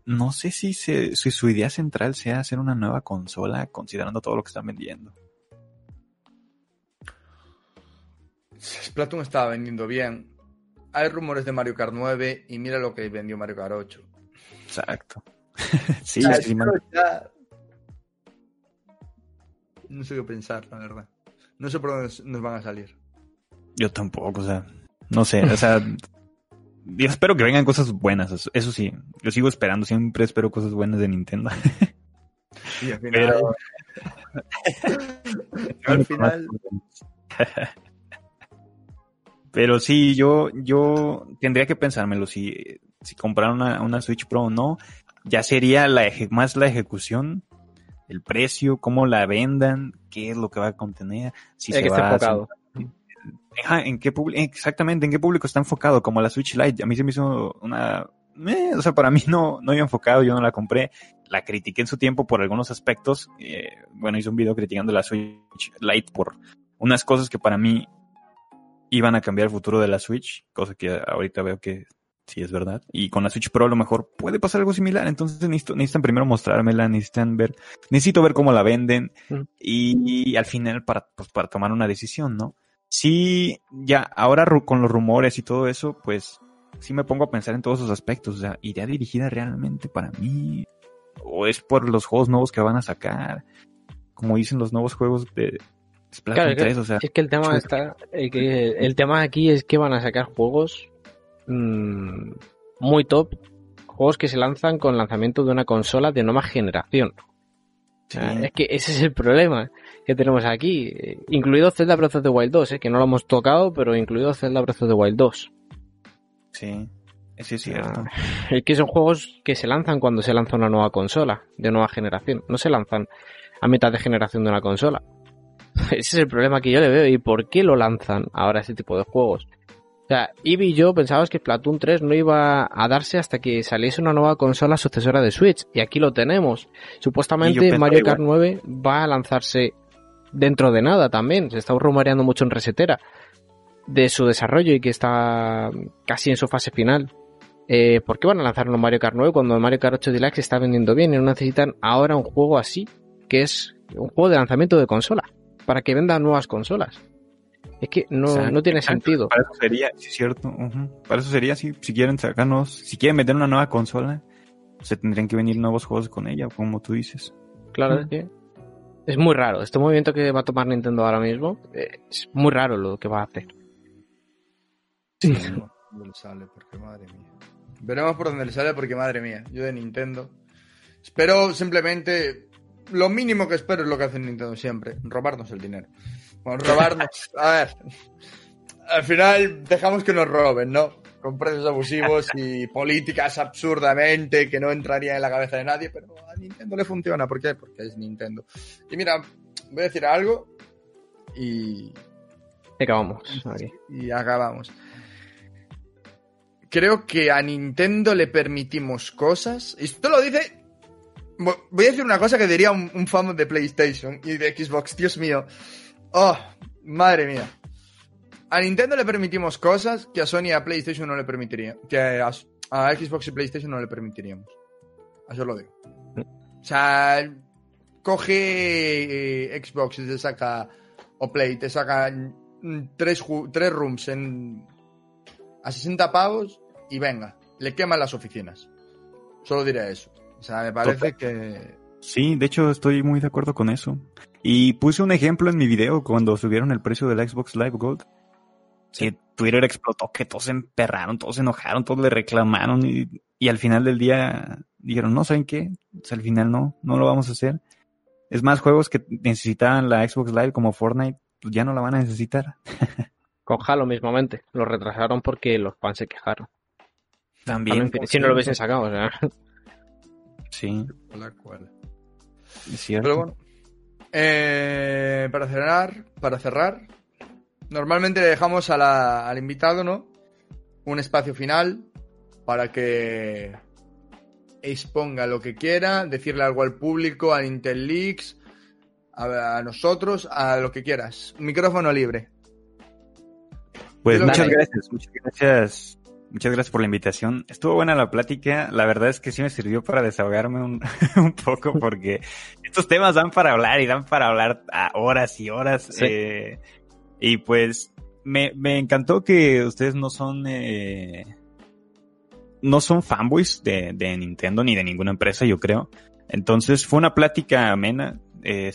no sé si, se, si su idea central sea hacer una nueva consola considerando todo lo que están vendiendo. Splatoon estaba vendiendo bien. Hay rumores de Mario Kart 9 y mira lo que vendió Mario Kart 8. Exacto. sí, sí, No sé qué pensar, la verdad. No sé por dónde nos van a salir. Yo tampoco, o sea, no sé, o sea, yo espero que vengan cosas buenas, eso sí, yo sigo esperando, siempre espero cosas buenas de Nintendo. Y al final... Pero... al final... Pero sí, yo, yo tendría que pensármelo si, si comprar una, una Switch Pro o no. Ya sería la más la ejecución el precio, cómo la vendan, qué es lo que va a contener, si se que va enfocado. ¿en qué exactamente, en qué público está enfocado? Como la Switch Lite, a mí se me hizo una, eh, o sea, para mí no, no iba enfocado, yo no la compré, la critiqué en su tiempo por algunos aspectos, eh, bueno, hice un video criticando la Switch Lite por unas cosas que para mí iban a cambiar el futuro de la Switch, cosa que ahorita veo que Sí, es verdad. Y con la Switch Pro a lo mejor puede pasar algo similar. Entonces necesitan primero mostrármela, necesitan ver, necesito ver cómo la venden y, al final para, pues, para tomar una decisión, ¿no? Sí, ya, ahora con los rumores y todo eso, pues sí me pongo a pensar en todos esos aspectos. O sea, ¿iría dirigida realmente para mí? ¿O es por los juegos nuevos que van a sacar? Como dicen los nuevos juegos de Splatoon 3, o sea. Es que el tema está, el tema aquí es que van a sacar juegos Mm, muy top juegos que se lanzan con lanzamiento de una consola de nueva generación. es que ese es el problema que tenemos aquí. Incluido Zelda Breath of the Wild 2, ¿eh? que no lo hemos tocado, pero incluido Zelda Breath of the Wild 2. Sí, sí es cierto. Es que son juegos que se lanzan cuando se lanza una nueva consola de nueva generación. No se lanzan a mitad de generación de una consola. Ese es el problema que yo le veo. ¿Y por qué lo lanzan ahora ese tipo de juegos? O sea, Ivy y yo pensábamos que Platoon 3 no iba a darse hasta que saliese una nueva consola sucesora de Switch. Y aquí lo tenemos. Supuestamente Mario Kart 9 va a lanzarse dentro de nada también. Se está rumoreando mucho en Resetera de su desarrollo y que está casi en su fase final. Eh, ¿Por qué van a lanzar un Mario Kart 9 cuando Mario Kart 8 Deluxe está vendiendo bien y no necesitan ahora un juego así, que es un juego de lanzamiento de consola, para que vendan nuevas consolas? Es que no, no tiene sentido. Para eso sería, sí, cierto. Para eso sería, si, si quieren sacarnos, si quieren meter una nueva consola, se tendrían que venir nuevos juegos con ella, como tú dices. Claro, es que es muy raro. Este movimiento que va a tomar Nintendo ahora mismo eh, es muy raro lo que va a hacer. Sí. Veremos por dónde sale, porque madre mía. Veremos por dónde le sale, porque madre mía. Yo de Nintendo. Espero simplemente. Lo mínimo que espero es lo que hace Nintendo siempre: robarnos el dinero. Vamos robarnos. A ver. Al final dejamos que nos roben, ¿no? Con precios abusivos y políticas absurdamente que no entrarían en la cabeza de nadie, pero a Nintendo le funciona. ¿Por qué? Porque es Nintendo. Y mira, voy a decir algo y. Acabamos. Y acabamos. Creo que a Nintendo le permitimos cosas. Y esto lo dice Voy a decir una cosa que diría un, un, fan de PlayStation y de Xbox, Dios mío. Oh, madre mía. A Nintendo le permitimos cosas que a Sony y a PlayStation no le permitiría. Que a, Xbox y PlayStation no le permitiríamos. Eso lo digo. O sea, coge eh, Xbox y te saca. O Play, te saca tres, tres rooms en, a 60 pavos y venga, le queman las oficinas. Solo diré eso. O sea, me parece que. Sí, de hecho estoy muy de acuerdo con eso. Y puse un ejemplo en mi video cuando subieron el precio del Xbox Live Gold. que Twitter explotó, que todos se emperraron, todos se enojaron, todos le reclamaron y, y al final del día dijeron, no, ¿saben qué? Pues al final no, no lo vamos a hacer. Es más, juegos que necesitaban la Xbox Live como Fortnite, pues ya no la van a necesitar. Con Halo mismamente. Lo retrasaron porque los fans se quejaron. También. si no lo hubiesen sacado, o sea. Sí. La cual. Es cierto. Pero bueno. Eh, para cerrar, para cerrar, normalmente le dejamos a la- al invitado, ¿no? Un espacio final para que exponga lo que quiera, decirle algo al público, a Intel Leaks, a, a nosotros, a lo que quieras. Micrófono libre. Pues muchas gracias, muchas gracias. Muchas gracias por la invitación. Estuvo buena la plática. La verdad es que sí me sirvió para desahogarme un, un poco porque estos temas dan para hablar y dan para hablar a horas y horas. Sí. eh, y pues me, me encantó que ustedes no son eh, no son fanboys de, de Nintendo ni de ninguna empresa, yo creo. Entonces fue una plática amena. eh,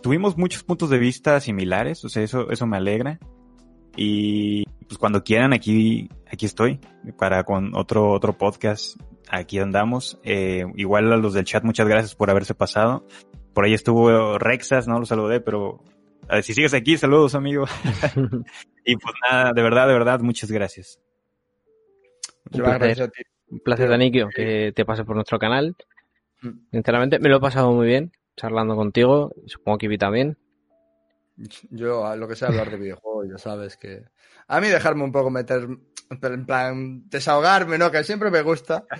tuvimos muchos puntos de vista similares, o sea, eso, eso me alegra. Y pues cuando quieran, aquí, aquí estoy para con otro, otro podcast. Aquí andamos. Eh, igual a los del chat, muchas gracias por haberse pasado. Por ahí estuvo Rexas, no lo saludé, pero a ver, si sigues aquí, saludos, amigo. y pues nada, de verdad, de verdad, muchas gracias. Un Muchas placer. gracias a ti. Un placer, Danikio, que te pase por nuestro canal. Mm. Sinceramente, me lo he pasado muy bien charlando contigo. Supongo que Vi también. Yo, a lo que sea hablar de videojuegos, ya sabes que. A mí dejarme un poco meter. En plan, desahogarme, ¿no? Que siempre me gusta.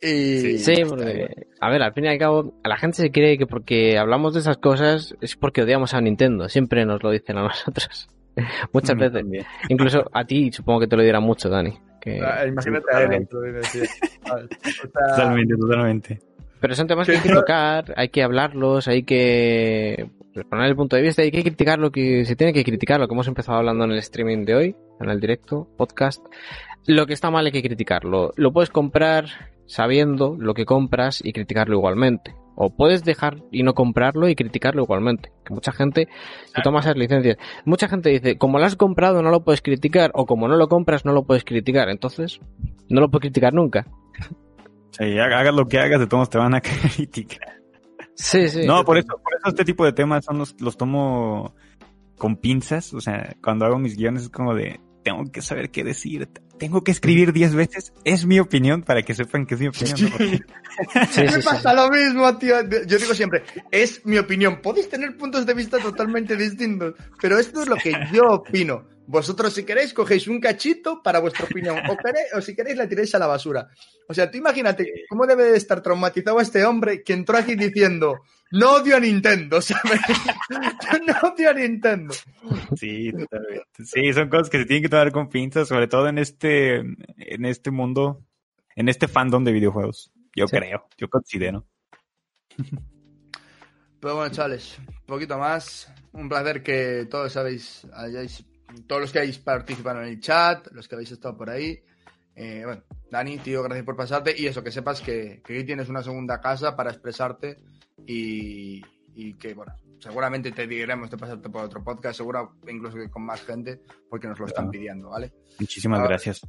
Y. Sí, porque, a ver, al fin y al cabo, a la gente se cree que porque hablamos de esas cosas es porque odiamos a Nintendo. Siempre nos lo dicen a nosotros. Muchas Mm, veces. también. Incluso a ti supongo que te lo dirán mucho, Dani. que- Ah, Imagínate Sí, a él. Totalmente, totalmente. Pero son temas que hay que tocar, hay que hablarlos, hay que pues, poner el punto de vista, hay que criticar lo que se tiene que criticar, lo que hemos empezado hablando en el streaming de hoy, en el directo, podcast. Lo que está mal hay que criticarlo. Lo puedes comprar sabiendo lo que compras y criticarlo igualmente. O puedes dejar y no comprarlo y criticarlo igualmente. Que mucha gente se toma esas licencias. Mucha gente dice, como lo has comprado no lo puedes criticar, o como no lo compras no lo puedes criticar. Entonces, no lo puedes criticar nunca. Sí, haga- hagas lo que hagas, de todos te van a criticar. Sí, sí. No, por eso, por eso este tipo de temas son los, los tomo con pinzas. O sea, cuando hago mis guiones es como de, tengo que saber qué decir, tengo que escribir 10 veces. Es mi opinión para que sepan que es mi opinión. ¿no? Sí, me sí, sí. pasa lo mismo, tío. Yo digo siempre, es mi opinión. Podéis tener puntos de vista totalmente distintos, pero esto es lo que yo opino. Vosotros, si queréis, cogéis un cachito para vuestra opinión, o, queréis- o si queréis, la tiráis a la basura. O sea, tú imagínate cómo debe de estar traumatizado este hombre que entró aquí diciendo, no odio a Nintendo, ¿sabes? Yo no odio a Nintendo. Sí, totalmente. Sí, son cosas que se tienen que tomar con pinzas, sobre todo en este, en este mundo, en este fandom de videojuegos. Yo Sí. creo, yo considero. Pero bueno, chavales, un poquito más. Un placer que todos habéis, hayáis, todos los que habéis participado en el chat, los que habéis estado por ahí. Eh, bueno, Dani, tío, gracias por pasarte. Y eso, que sepas que, que aquí tienes una segunda casa para expresarte y, y que, bueno, seguramente te diremos de pasarte por otro podcast, seguro incluso que con más gente, porque nos lo están pidiendo, ¿vale? Muchísimas Ah, gracias.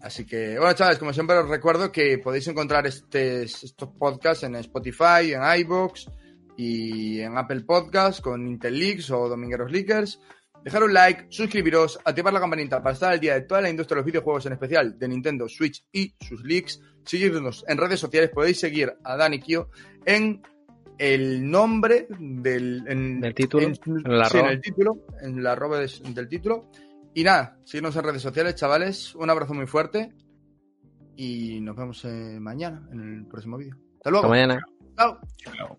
Así que, bueno, chavales, como siempre os recuerdo que podéis encontrar este, estos podcasts en Spotify, en iVoox y en Apple Podcasts con Intel Leaks o Domingueros Leakers. Dejar un like, suscribiros, activar la campanita para estar al día de toda la industria de los videojuegos, en especial de Nintendo Switch y sus leaks. Seguirnos en redes sociales, podéis seguir a Dani Kio en el nombre del, en- Del título, en, en el sí, en el título, en la arroba des- del título. Y nada, síguenos en redes sociales, chavales. Un abrazo muy fuerte. Y nos vemos eh, mañana en el próximo vídeo. Hasta luego. Hasta mañana. Chao. Chao.